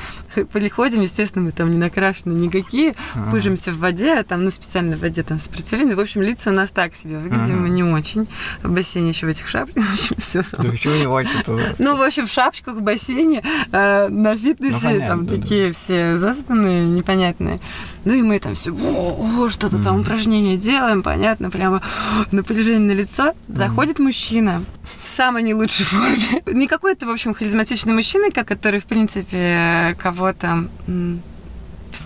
Приходим, естественно, мы там не накрашены никакие, mm-hmm. пыжимся в воде, там, ну, специально в воде там с прицелами. В общем, лица у нас так себе выглядим, mm-hmm. мы не очень. В бассейне еще в этих шапках в общем, все Да почему не очень-то? Ну, в общем, в шапочках, в бассейне, э, на фитнесе, ну, там такие все заспанные, непонятные. Ну, и мы там все, о, что-то там упражнения делаем, понятно, прямо напряжение на лицо. Заходит мужчина в самой не лучшей форме. Не какой-то, в общем, харизматичный мужчина, который, в принципе, кого-то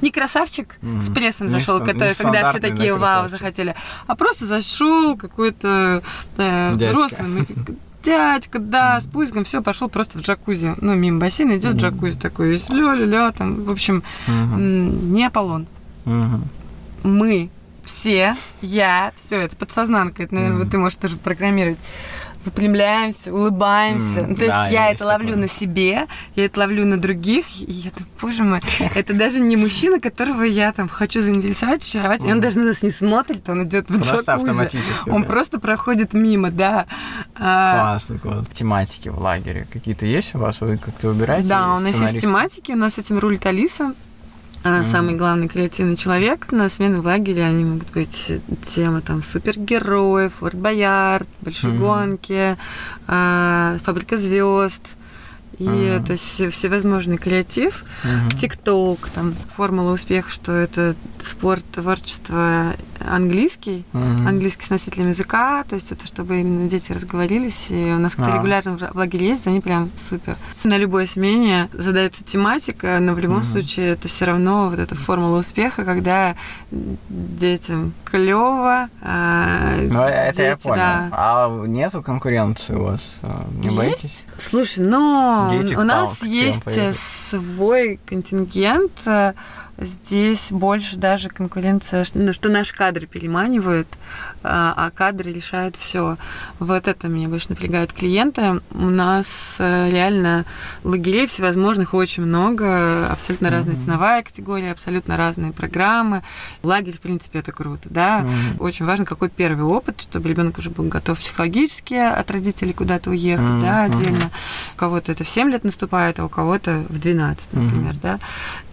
не красавчик mm-hmm. с прессом не зашел, который, когда все такие вау захотели, а просто зашел какой-то э, взрослый дядька, да, с пузиком, все, пошел просто в джакузи. Ну, мимо бассейна идет джакузи такой весь ля-ля-ля, там, в общем, не Аполлон. Мы все, я, все это подсознанка, это, наверное, ты можешь тоже программировать выпрямляемся, улыбаемся. Mm, ну, то да, есть я это ловлю такое. на себе, я это ловлю на других, и я так, боже мой, это даже не мужчина, которого я там хочу заинтересовать, очаровать, и он даже на нас не смотрит, он идет в Просто автоматически. Он просто проходит мимо, да. Классно, класс. Тематики в лагере какие-то есть у вас? Вы как-то выбираете? Да, у нас есть тематики, у нас этим рулит Алиса. Она mm-hmm. самый главный креативный человек. На смены в лагере они могут быть тема там супергероев, Форт Боярд, Большие mm-hmm. гонки, э, Фабрика звезд. И uh-huh. это все, всевозможный креатив, ТикТок, uh-huh. там формула успеха, что это спорт, творчество, английский, uh-huh. английский с носителем языка, то есть это чтобы именно дети разговорились. И у нас кто uh-huh. регулярно в лагере есть, они прям супер. На любой смене задается тематика, но в любом uh-huh. случае это все равно вот эта формула успеха, когда детям клево. А ну, это дети, я понял. Да. А нету конкуренции у вас? Не есть? боитесь? Слушай, ну Дети у нас есть свой контингент. Здесь больше даже конкуренция, что наши кадры переманивают. А, а кадры решают все. Вот это меня больше напрягает клиенты. У нас э, реально лагерей всевозможных очень много, абсолютно mm-hmm. разная ценовая категория, абсолютно разные программы. Лагерь, в принципе, это круто, да. Mm-hmm. Очень важно, какой первый опыт, чтобы ребенок уже был готов психологически от родителей куда-то уехать, mm-hmm. да, отдельно. У кого-то это в 7 лет наступает, а у кого-то в 12, например, mm-hmm. да.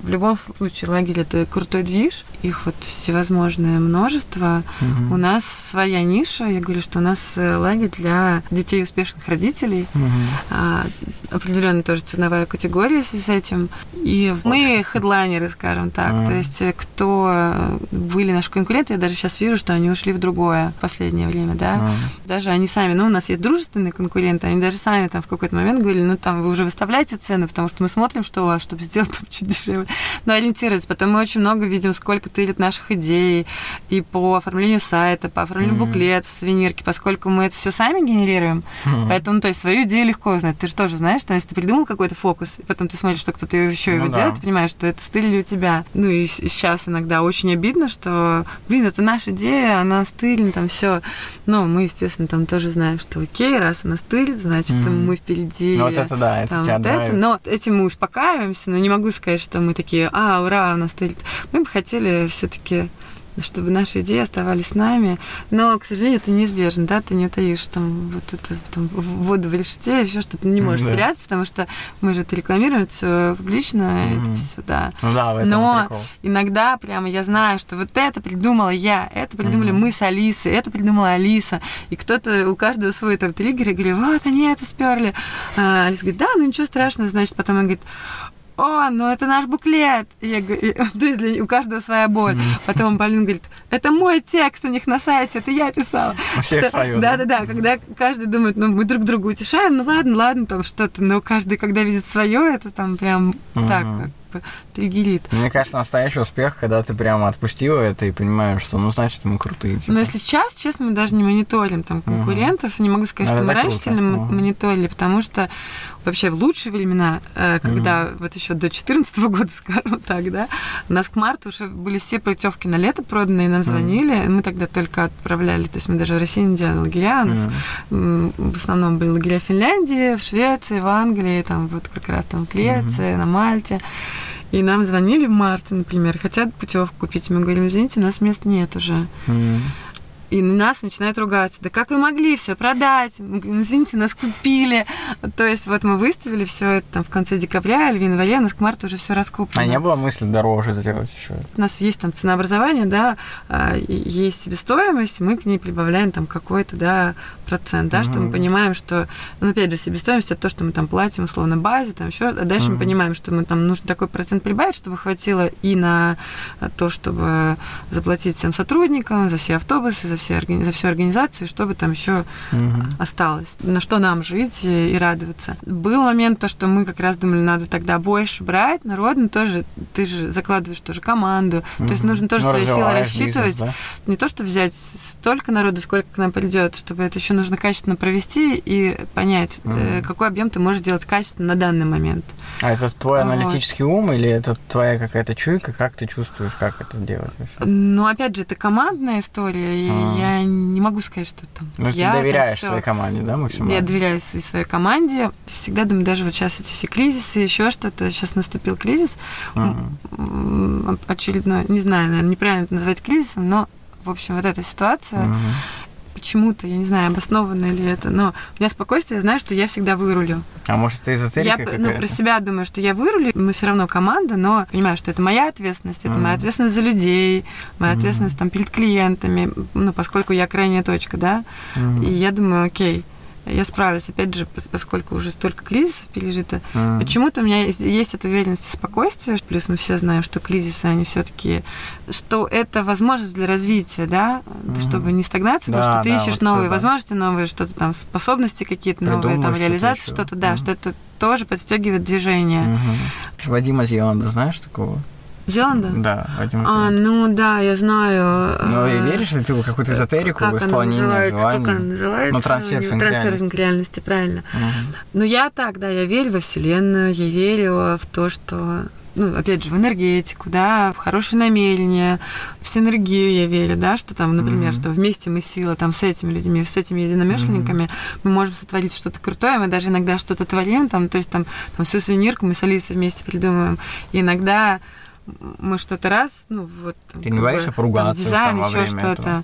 В любом случае, лагерь это крутой движ, их вот всевозможное множество. Mm-hmm. У нас своя ниша. Я говорю, что у нас э, лагерь для детей успешных родителей. Угу. А, определенно тоже ценовая категория с этим. И мы хедлайнеры, скажем так. Угу. То есть э, кто э, были наши конкуренты, я даже сейчас вижу, что они ушли в другое в последнее время, да. Угу. Даже они сами, ну, у нас есть дружественные конкуренты, они даже сами там в какой-то момент говорили, ну, там, вы уже выставляете цены, потому что мы смотрим, что у вас, чтобы сделать там чуть дешевле. Но ориентируются. Потом мы очень много видим, сколько тырит наших идей и по оформлению сайта, по оформлению mm-hmm. буклетов, сувенирки, поскольку мы это все сами генерируем. Mm-hmm. Поэтому, то есть, свою идею легко узнать. Ты же тоже знаешь, что если ты придумал какой-то фокус, и потом ты смотришь, что кто-то еще ну, его да. делает, ты понимаешь, что это стыль у тебя. Ну и сейчас иногда очень обидно, что, блин, это наша идея, она стыльна, там все. Но мы, естественно, там тоже знаем, что окей, раз она стылит, значит, mm-hmm. мы впереди. Ну, вот это да, это там, тебя вот это. Но этим мы успокаиваемся, но не могу сказать, что мы такие, а, ура, она стылит. Мы бы хотели все-таки чтобы наши идеи оставались с нами. Но, к сожалению, это неизбежно, да, ты не утаишь там вот это там, воду в решете, еще что-то не можешь да. спрятать, потому что мы же это рекламируем все публично, mm-hmm. это все, да. Ну да, в этом Но прикол. иногда прямо я знаю, что вот это придумала я, это придумали mm-hmm. мы с Алисой, это придумала Алиса, и кто-то, у каждого свой там триггер, и говорю, вот они это сперли. А Алиса говорит, да, ну ничего страшного, значит, потом он говорит, о, ну это наш буклет. Я говорю, то есть для, у каждого своя боль. Потом Полин говорит, это мой текст у них на сайте, это я писала. У всех что, свое. Да, да, да, когда каждый думает, ну мы друг друга утешаем, ну ладно, ладно, там что-то, но каждый, когда видит свое, это там прям так триггерит. Мне кажется, настоящий успех, когда ты прямо отпустила это и понимаешь, что, ну, значит, мы крутые. Типа. Но сейчас, честно, мы даже не мониторим там конкурентов. Угу. Не могу сказать, это что мы раньше круто. сильно угу. мониторили, потому что вообще в лучшие времена, э, когда угу. вот еще до 2014 года, скажем так, да, у нас к марту уже были все путевки на лето проданы, и нам звонили. Угу. Мы тогда только отправляли, то есть мы даже в России не делали лагеря. У нас угу. в основном были лагеря в Финляндии, в Швеции, в Англии, там вот как раз там в Греции, угу. на Мальте. И нам звонили в марте, например, хотят путевку купить. Мы говорим, извините, у нас мест нет уже. Mm. И нас начинают ругаться. Да как вы могли все продать? Говорим, извините, нас купили. То есть вот мы выставили все это там в конце декабря или в январе, у нас к марту уже все раскуплено. А не было мысли дороже сделать еще? У нас есть там ценообразование, да, а, есть себестоимость, мы к ней прибавляем там какой-то, да, процент, да, mm что мы понимаем, что, ну, опять же, себестоимость это то, что мы там платим, условно, базе, там еще, а дальше mm мы понимаем, что мы там нужно такой процент прибавить, чтобы хватило и на то, чтобы заплатить всем сотрудникам за все автобусы, за, все, за всю организацию, чтобы там еще mm осталось, на что нам жить и радоваться. Был момент то, что мы как раз думали, надо тогда больше брать, народ, но тоже ты же закладываешь тоже команду, mm то есть нужно тоже ну, свои силы рассчитывать, бизнес, да? не то, что взять столько народу, сколько к нам придет, чтобы это еще нужно качественно провести и понять, mm. какой объем ты можешь делать качественно на данный момент. А это твой вот. аналитический ум или это твоя какая-то чуйка? Как ты чувствуешь, как это делать вообще? Ну, опять же, это командная история. И. Я не могу сказать, что там. Ну, я, ты доверяешь своей команде, да, максимально? Я доверяю своей команде. Всегда думаю, даже вот сейчас эти все кризисы, еще что-то. Сейчас наступил кризис. Mm. Очередной, не знаю, наверное, неправильно это называть кризисом, но в общем, вот эта ситуация. Mm почему-то, я не знаю, обоснованно ли это, но у меня спокойствие, я знаю, что я всегда вырулю. А может, это эзотерика Я ну, про себя думаю, что я вырулю, мы все равно команда, но понимаю, что это моя ответственность, это mm-hmm. моя ответственность за людей, моя mm-hmm. ответственность там перед клиентами, ну, поскольку я крайняя точка, да, mm-hmm. и я думаю, окей, я справлюсь, опять же, поскольку уже столько кризисов пережито. Mm. Почему-то у меня есть, есть эта уверенность и спокойствие, плюс мы все знаем, что кризисы, они все таки что это возможность для развития, да, mm. чтобы не стагнация, да, что ты да, ищешь вот новые это, возможности, новые что-то там, способности какие-то новые, там, реализации, что-то, что да, mm. что это тоже подстегивает движение. Mm-hmm. Вадима Зеланда, знаешь такого? Зеланда? Да, Вадим А, ну да, я знаю. Ну и веришь ли ты в какую-то эзотерику, как в исполнение желаний? Как она называется? Ну, трансерфинг, трансерфинг реальности. правильно. Угу. Ну я так, да, я верю во Вселенную, я верю в то, что ну, опять же, в энергетику, да, в хорошее намерение, в синергию я верю, да, что там, например, mm-hmm. что вместе мы сила там с этими людьми, с этими единомышленниками, mm-hmm. мы можем сотворить что-то крутое, мы даже иногда что-то творим, там, то есть там, там всю сувенирку мы с Алисой вместе придумываем, и иногда мы что-то раз, ну вот. Ты не боишься поругаться? Там, дизайн, еще что-то.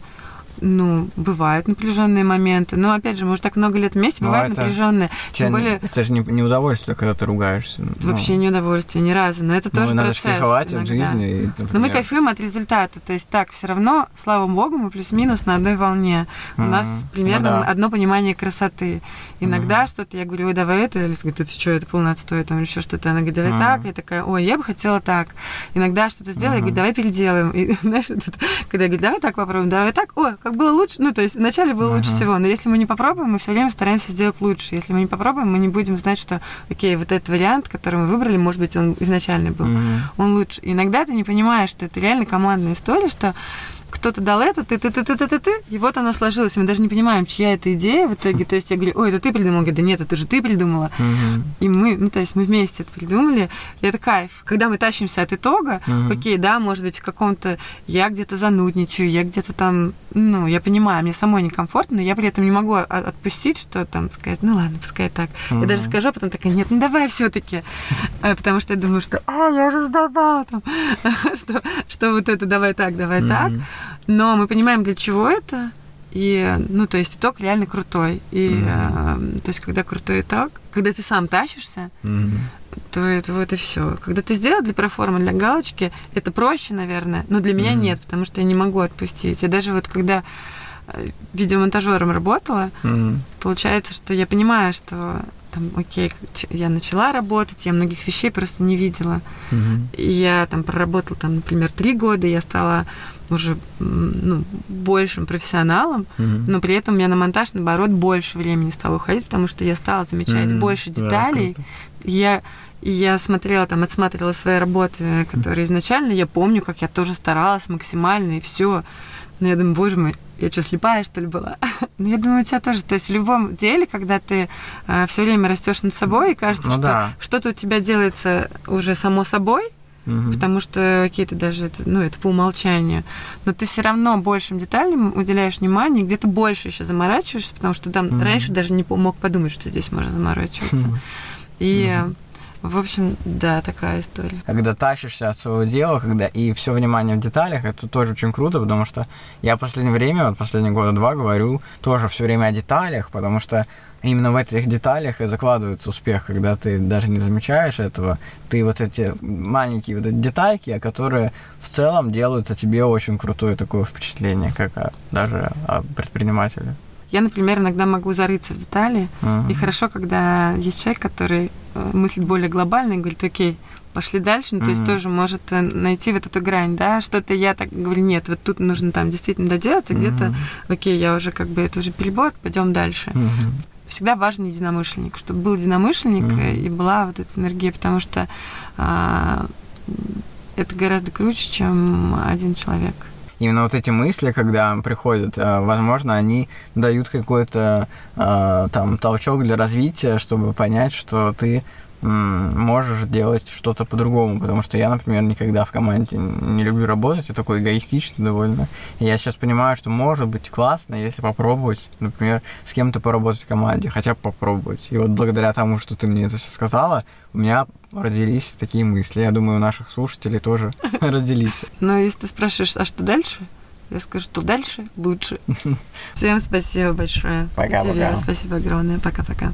Ну, бывают напряженные моменты. Но опять же, мы уже так много лет вместе, Но бывают напряженные. Тем более. Это же не, не удовольствие, когда ты ругаешься. Ну. Вообще ну, не удовольствие, ни разу. Но это ну, тоже надо процесс. кайфовать от жизни. И, Но мы кайфуем от результата. То есть так, все равно, слава богу, мы плюс-минус на одной волне. У mm-hmm. нас примерно ну, да. одно понимание красоты. Иногда mm-hmm. что-то я говорю, ой, давай это, или говорит, это что, это полный отстой, там еще что-то. Она говорит, давай mm-hmm. так. Я такая, ой, я бы хотела так. Иногда что-то сделаю, mm-hmm. я говорю, давай переделаем. И знаешь, когда я говорю, давай так попробуем, давай так, ой, как было лучше. Ну, то есть вначале было uh-huh. лучше всего, но если мы не попробуем, мы все время стараемся сделать лучше. Если мы не попробуем, мы не будем знать, что, окей, вот этот вариант, который мы выбрали, может быть, он изначально был, uh-huh. он лучше. И иногда ты не понимаешь, что это реально командная история, что кто-то дал это, ты, ты, ты, ты, ты, ты, ты, и вот она сложилась. Мы даже не понимаем, чья это идея в итоге. То есть я говорю, ой, это ты придумал, говорит, да нет, это же ты придумала. Mm-hmm. И мы, ну то есть мы вместе это придумали. И это кайф. Когда мы тащимся от итога, mm-hmm. окей, да, может быть, в каком-то я где-то занудничаю, я где-то там, ну, я понимаю, мне самой некомфортно, но я при этом не могу отпустить, что там сказать, ну ладно, пускай так. Mm-hmm. Я даже скажу, а потом такая, нет, ну давай все-таки. Э, потому что я думаю, что, а, я уже сдавала там, что, что вот это давай так, давай так. Но мы понимаем, для чего это. И, ну, то есть итог реально крутой. И, mm-hmm. э, то есть, когда крутой итог, когда ты сам тащишься, mm-hmm. то это вот и все. Когда ты сделал для проформы, для галочки, это проще, наверное, но для меня mm-hmm. нет, потому что я не могу отпустить. И даже вот когда э, видеомонтажером работала, mm-hmm. получается, что я понимаю, что там, окей, я начала работать, я многих вещей просто не видела. Угу. Я там проработала, там, например, три года, я стала уже ну, большим профессионалом, mm-hmm. но при этом у меня на монтаж, наоборот, больше времени стало уходить, потому что я стала замечать mm-hmm. больше деталей. Yeah, я, я смотрела, там, отсматривала свои работы, которые mm-hmm. изначально, я помню, как я тоже старалась максимально, и все. Но я думаю, боже мой, я что, слепая, что ли, была? ну, я думаю, у тебя тоже. То есть в любом деле, когда ты э, все время растешь над собой, и кажется, ну, что да. что-то у тебя делается уже само собой, угу. потому что какие-то даже, это, ну, это по умолчанию. Но ты все равно большим деталям уделяешь внимание, где-то больше еще заморачиваешься, потому что там угу. раньше даже не мог подумать, что здесь можно заморачиваться. Угу. И угу. В общем, да, такая история. Когда тащишься от своего дела, когда и все внимание в деталях, это тоже очень круто, потому что я в последнее время, вот последние года два говорю тоже все время о деталях, потому что именно в этих деталях и закладывается успех, когда ты даже не замечаешь этого, ты вот эти маленькие вот эти детальки, которые в целом делают о тебе очень крутое такое впечатление, как о, даже о предпринимателе. Я, например, иногда могу зарыться в детали, uh-huh. и хорошо, когда есть человек, который э, мыслит более глобально и говорит, окей, пошли дальше, ну, то mm-hmm. есть тоже может э, найти вот эту грань, да, что-то я так говорю, нет, вот тут нужно там действительно доделать, а mm-hmm. где-то, окей, я уже как бы, это уже перебор, пойдем дальше. Mm-hmm всегда важен единомышленник, чтобы был единомышленник mm-hmm. и была вот эта энергия, потому что а, это гораздо круче, чем один человек. Именно вот эти мысли, когда приходят, а, возможно, они дают какой-то а, там толчок для развития, чтобы понять, что ты можешь делать что-то по-другому, потому что я, например, никогда в команде не люблю работать, я такой эгоистичный довольно. И я сейчас понимаю, что может быть классно, если попробовать, например, с кем-то поработать в команде, хотя бы попробовать. И вот благодаря тому, что ты мне это все сказала, у меня родились такие мысли. Я думаю, у наших слушателей тоже родились. Ну, если ты спрашиваешь, а что дальше? Я скажу, что дальше лучше. Всем спасибо большое. Пока-пока. Спасибо огромное. Пока-пока.